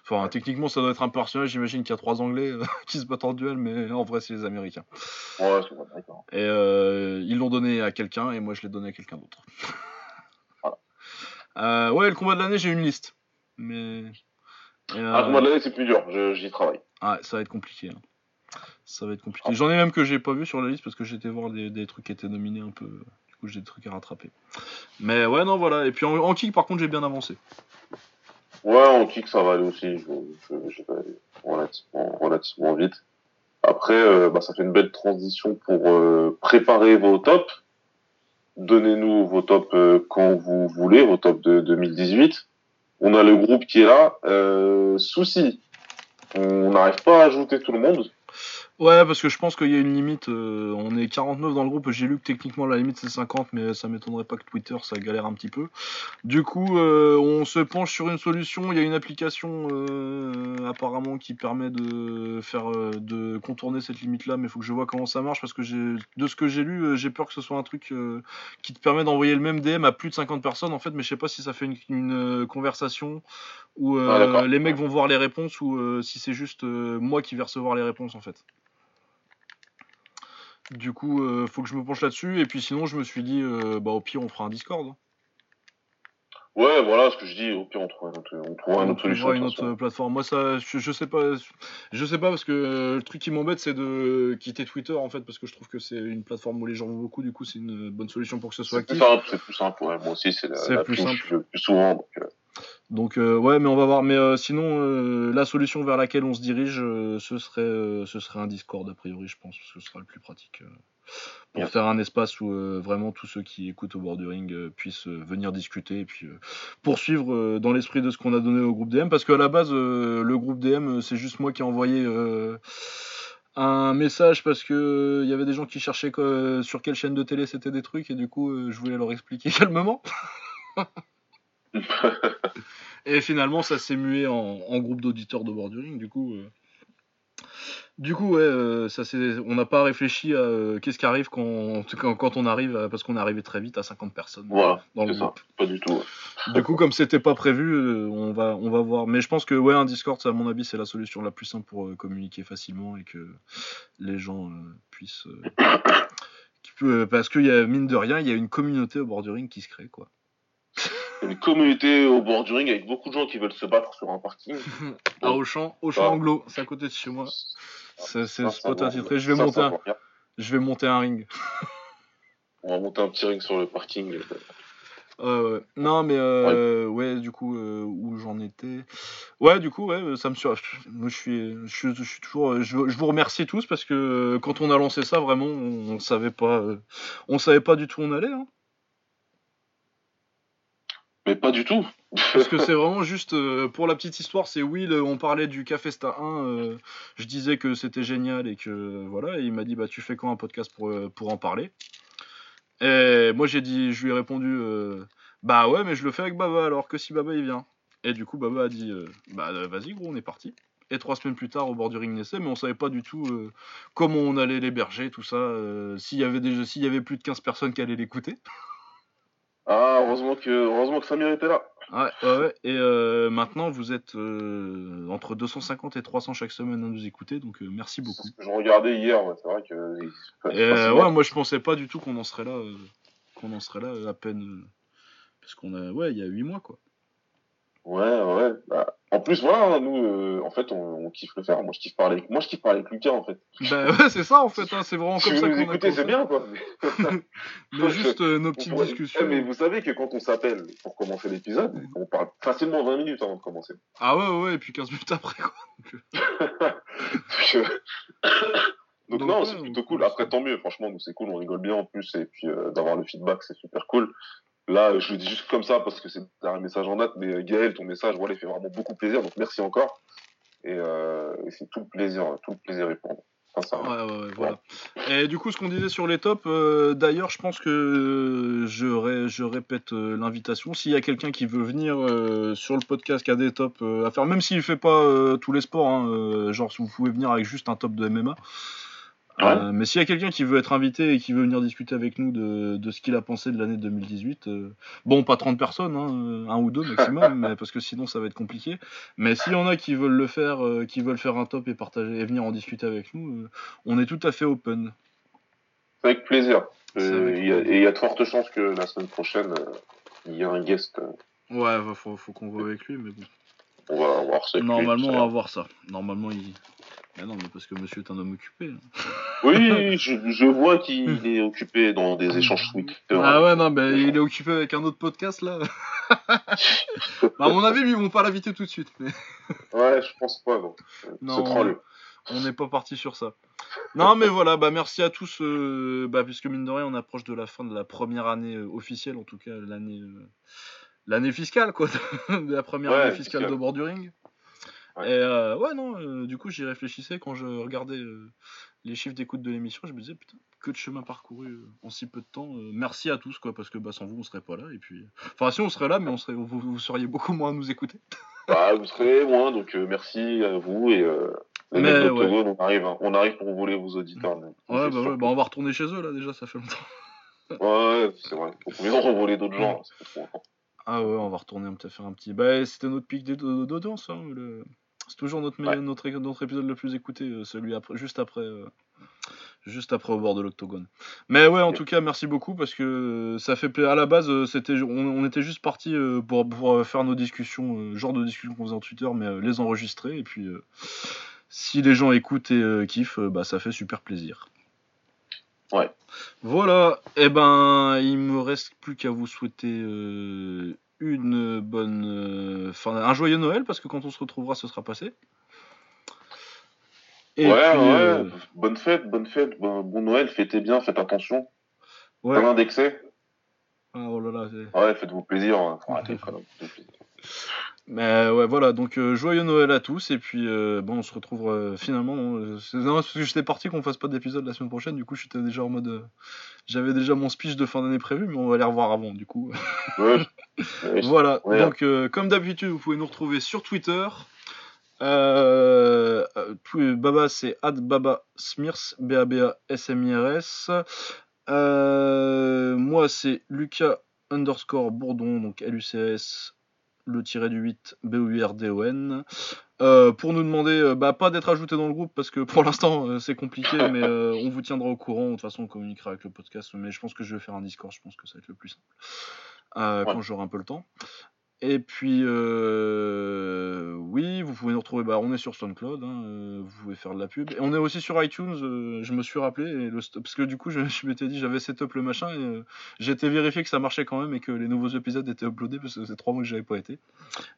Enfin, techniquement, ça doit être un personnage. J'imagine qu'il y a trois Anglais euh, qui se battent en duel, mais en vrai, c'est les Américains. Ouais, c'est. Et euh, ils l'ont donné à quelqu'un, et moi, je l'ai donné à quelqu'un d'autre. Euh, ouais, le combat de l'année, j'ai une liste, mais et, euh, Ah, le mois de l'année, c'est plus dur. J'y travaille. ah, ça va être compliqué. hein. Ça va être compliqué. J'en ai même que j'ai pas vu sur la liste parce que j'étais voir des, des trucs qui étaient nominés un peu. Du coup, j'ai des trucs à rattraper. Mais ouais, non, voilà. Et puis en, en kick, par contre, j'ai bien avancé. Ouais, en kick, ça va aller aussi. Je, je, je vais aller relativement, relativement vite. Après, euh, bah, ça fait une belle transition pour euh, préparer vos tops. Donnez-nous vos tops euh, quand vous voulez, vos tops de 2018. On a le groupe qui est là. Euh, souci, on n'arrive pas à ajouter tout le monde. Ouais, parce que je pense qu'il y a une limite. euh, on est 49 dans le groupe. J'ai lu que techniquement la limite c'est 50, mais ça m'étonnerait pas que Twitter ça galère un petit peu. Du coup, euh, on se penche sur une solution. Il y a une application euh, apparemment qui permet de faire euh, de contourner cette limite-là, mais il faut que je vois comment ça marche parce que j'ai de ce que j'ai lu, euh, j'ai peur que ce soit un truc euh, qui te permet d'envoyer le même DM à plus de 50 personnes en fait, mais je sais pas si ça fait une, une, euh, conversation où euh, Ah, d'accord. les mecs vont voir les réponses ou euh, si c'est juste euh, moi qui vais recevoir les réponses en fait. Du coup, euh, faut que je me penche là-dessus. Et puis sinon, je me suis dit, euh, bah au pire, on fera un Discord. Ouais, voilà ce que je dis. Au pire, on trouvera une autre, on trouvera une On autre solution. une autre plateforme. Moi, ça, je, je sais pas, je sais pas parce que euh, le truc qui m'embête, c'est de quitter Twitter en fait, parce que je trouve que c'est une plateforme où les gens vont beaucoup. Du coup, c'est une bonne solution pour que ce soit actif. c'est plus simple. Ouais. Moi aussi, c'est la, la plus simple. le plus souvent. Donc, euh, Donc euh, ouais, mais on va voir. Mais euh, sinon, euh, la solution vers laquelle on se dirige, ce serait, ce serait un Discord a priori, je pense, parce que ce sera le plus pratique pour faire un espace où vraiment tous ceux qui écoutent au bord du ring euh, puissent venir discuter et puis poursuivre dans l'esprit de ce qu'on a donné au groupe DM, parce qu'à la base, le groupe DM, c'est juste moi qui ai envoyé. un message parce que euh, il y avait des gens qui cherchaient sur quelle chaîne de télé c'était des trucs et du coup euh, je voulais leur expliquer calmement Et finalement, ça s'est mué en, en groupe d'auditeurs de borduring. Du coup, euh, du coup, ouais, euh, ça on n'a pas réfléchi à euh, qu'est-ce qui arrive quand, on arrive, à- parce qu'on est arrivé très vite à 50 personnes voilà, dans le c'est ça. groupe. Pas du tout. ouais. Du coup, comme c'était pas prévu, on va, on va voir. Mais je pense que ouais, un Discord, à mon avis, c'est la solution la plus simple pour communiquer facilement et que les gens euh, puissent. euh, parce qu'il y a mine de rien, il y a une communauté au borduring qui se crée, quoi. Une communauté au bord du ring avec beaucoup de gens qui veulent se battre sur un parking. À Auchan, Auchan Ah. Anglo, c'est à côté de chez moi. C'est Ça, ça spot va, attitré. Je vais ça, monter ça un, je vais monter un ring. On va monter un petit ring sur le parking. Euh, ouais. non, mais euh, ouais. du coup, euh, où j'en étais. Ouais, du coup, ouais, ça me sur... Moi, je suis, je, suis- je suis toujours. Je, je vous remercie tous parce que euh, quand on a lancé ça, vraiment, on, on savait pas, euh, on savait pas du tout où on allait. Hein, Mais pas du tout. parce que c'est vraiment juste euh, pour la petite histoire. C'est Will, on parlait du Café Sta 1. euh, je disais que c'était génial et que voilà. Et il m'a dit, bah, tu fais quand un podcast pour, euh, pour en parler? Et moi, j'ai dit, je lui ai répondu, euh, bah ouais, mais je le fais avec Baba alors que si Baba il vient. Et du coup, Baba a dit, euh, bah euh, vas-y, gros, on est parti. Et trois semaines plus tard, au bord du ring Nessé, mais on savait pas du tout euh, comment on allait l'héberger, tout ça. euh, s'il y avait déjà, s'il y avait plus de 15 personnes qui allaient l'écouter. Ah, heureusement que, heureusement que Samir était là. Ouais, ouais, ouais. Et euh, maintenant, vous êtes euh, entre 250 et 300 chaque semaine à nous écouter, donc euh, merci beaucoup. Je regardais hier, ouais, c'est vrai que. Et, ouais, moi je pensais pas du tout qu'on en serait là, qu'on en serait là à peine, parce qu'on a, ouais, il y a 8 mois quoi. Ouais, ouais. Bah, en plus, voilà, hein, nous, euh, en fait, on, on kiffe le faire. Moi, je kiffe parler avec, moi, je kiffe parler avec Lucas, en fait. Bah ouais, c'est ça en fait, hein, c'est vraiment si comme vous ça qu'on écoutez, c'est commencé. bien, quoi. Mais juste euh, nos petites discussions. Eh, mais vous savez que quand on s'appelle pour commencer l'épisode, on parle facilement 20 minutes avant de commencer. Ah ouais, ouais, et puis 15 minutes après quoi. Donc, Donc, Donc, non, ouais, c'est plutôt cool. Après, tant mieux. Franchement, nous, c'est cool. On rigole bien en plus. Et puis, euh, d'avoir le feedback, c'est super cool. Là, je le dis juste comme ça parce que c'est un message en date. Mais euh, Gaël, ton message, voilà, il fait vraiment beaucoup plaisir. Donc, merci encore. Et, euh, et c'est tout le plaisir. Tout le plaisir est pour nous. Sincèrement. Ouais, ouais, ouais, voilà. Et du coup, ce qu'on disait sur les tops, euh, d'ailleurs, je pense que je, ré- je répète euh, l'invitation. S'il y a quelqu'un qui veut venir euh, sur le podcast, qui a des tops à faire, même s'il fait pas tous les sports, hein, genre si vous pouvez venir avec juste un top de MMA. Euh, mais s'il y a quelqu'un qui veut être invité et qui veut venir discuter avec nous de, de ce qu'il a pensé de l'année 2018, euh, bon, pas 30 personnes, hein, euh, un ou deux maximum, mais, parce que sinon ça va être compliqué. Mais s'il y en a qui veulent le faire, euh, qui veulent faire un top et partager et venir en discuter avec nous, on est tout à fait open. Avec plaisir. Avec y a- et il y a de fortes chances que la semaine prochaine, il y a un guest. Ouais, faut, faut qu'on voit avec lui, mais bon. On va voir ça. Normalement, on va voir ça. Normalement, il. Mais non, mais parce que monsieur est un homme occupé. Oui, je, je vois qu'il est occupé dans des échanges Twitter. Ah ouais, non, mais il est occupé avec un autre podcast là. bah, à mon avis, ils vont pas l'inviter tout de suite. Mais... Ouais, je pense pas, non. Non, C'est. On n'est pas parti sur ça. Non, mais voilà, bah merci à tous, euh, bah, puisque mine de rien, on approche de la fin de la première année euh, officielle, en tout cas l'année euh, l'année fiscale, quoi, de la première Ouais, année fiscale fiscale. de bord du ring. Ouais. Et euh, ouais, non, euh, du coup, j'y réfléchissais quand je regardais euh, les chiffres d'écoute de l'émission, je me disais, putain, que de chemin parcouru en si peu de temps. merci à tous, quoi, parce que bah, sans vous, on serait pas là. Et puis, enfin, si on serait là, mais on serait, vous, vous seriez beaucoup moins à nous écouter. Bah, vous serez moins, donc merci à vous et Mais ouais. on arrive, hein. on arrive pour voler vos auditeurs. Ouais, bah, ouais, bah, on va retourner chez eux, là, déjà, ça fait longtemps. Ouais, c'est vrai. Faut qu'on les en voler d'autres gens. hein, trop important. Ah ouais, on va retourner un petit faire un petit. Bah, c'était notre pic d'audience. Hein, le... C'est toujours notre, Ouais. notre, notre épisode le plus écouté, euh, celui après, juste après, euh, Juste après au bord de l'octogone. Mais ouais, en tout cas, merci beaucoup parce que ça fait plaisir. À la base, euh, c'était, on, on était juste parti pour, pour euh, faire nos discussions, euh, genre de discussions qu'on faisait en Twitter, mais euh, les enregistrer. Et puis, euh, si les gens écoutent et euh, kiffent, euh, bah, ça fait super plaisir. Ouais. Voilà. Et ben, il me reste plus qu'à vous souhaiter euh, une bonne euh, fin, un joyeux Noël parce que quand on se retrouvera, ce sera passé. Et ouais, puis, ouais. euh, Bonne fête, bonne fête, bon, bon Noël, fêtez bien, faites attention. ouais. Pas d'excès. Ah, oh là là, Ouais, faites-vous plaisir. hein. Quand même. Mais ouais, voilà, donc euh, joyeux Noël à tous, et puis euh, bon, on se retrouve euh, finalement. euh, c'est non, parce que j'étais parti qu'on fasse pas d'épisode la semaine prochaine, du coup j'étais déjà en mode. euh, J'avais déjà mon speech de fin d'année prévu, mais on va les revoir avant, du coup. Voilà, donc euh, comme d'habitude, vous pouvez nous retrouver sur Twitter. Euh, euh, Baba, c'est Baba Smirs, B-A-B-A-S-M-I-R-S. Euh, moi, c'est Lucas underscore Bourdon, donc L-U-C-S, le tiré du 8, B-O-U-R-D-O-N. Euh, pour nous demander, euh, bah, pas d'être ajouté dans le groupe parce que pour l'instant euh, c'est compliqué, mais on vous tiendra au courant. De toute façon, on communiquera avec le podcast. Mais je pense que je vais faire un Discord, je pense que ça va être le plus simple Ouais. quand j'aurai un peu le temps. Et puis, euh, oui, vous pouvez nous retrouver. Bah, on est sur SoundCloud, hein, euh, vous pouvez faire de la pub. Et on est aussi sur iTunes, euh, je me suis rappelé, et le st- parce que du coup, je, je m'étais dit, j'avais setup le machin, et euh, j'ai été vérifié que ça marchait quand même et que les nouveaux épisodes étaient uploadés, parce que c'est trois mois que j'avais pas été.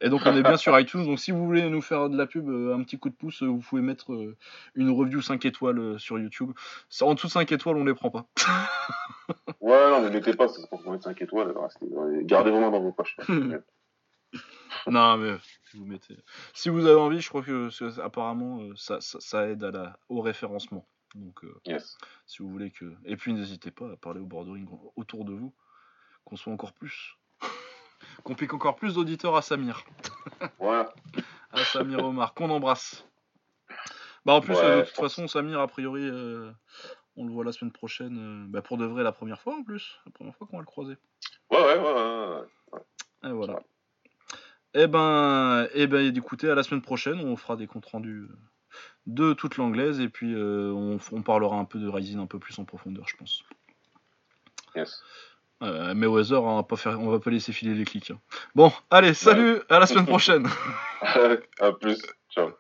Et donc, on est bien sur iTunes. Donc, si vous voulez nous faire de la pub, un petit coup de pouce, vous pouvez mettre une review 5 étoiles sur YouTube. En dessous de 5 étoiles, on les prend pas. Ouais, non, ne mettez pas, c'est pour mette 5 étoiles. Gardez vraiment dans vos poches. Non, mais si vous mettez. Si vous avez envie, je crois que apparemment euh, ça, ça, ça aide à la, au référencement. Donc, euh, Yes. si vous voulez que. Et puis, n'hésitez pas à parler au bordering autour de vous, qu'on soit encore plus. qu'on pique encore plus d'auditeurs à Samir. Voilà. À Samir Omar, qu'on embrasse. Bah, en plus, Ouais, euh, de toute façon, Samir, a priori, euh, on le voit la semaine prochaine. bah, pour de vrai, la première fois en plus. La première fois qu'on va le croiser. Ouais, ouais, ouais. ouais, ouais. Et voilà. Eh ben, eh ben, écoutez, à la semaine prochaine, on fera des comptes rendus euh, de toute l'anglaise et puis euh, on, parlera un peu de Rising un peu plus en profondeur, je pense. Yes. Euh, mais au hasard, on va pas faire, on va pas laisser filer les clics. hein. Bon, allez, salut, à la semaine prochaine. à plus. Ciao.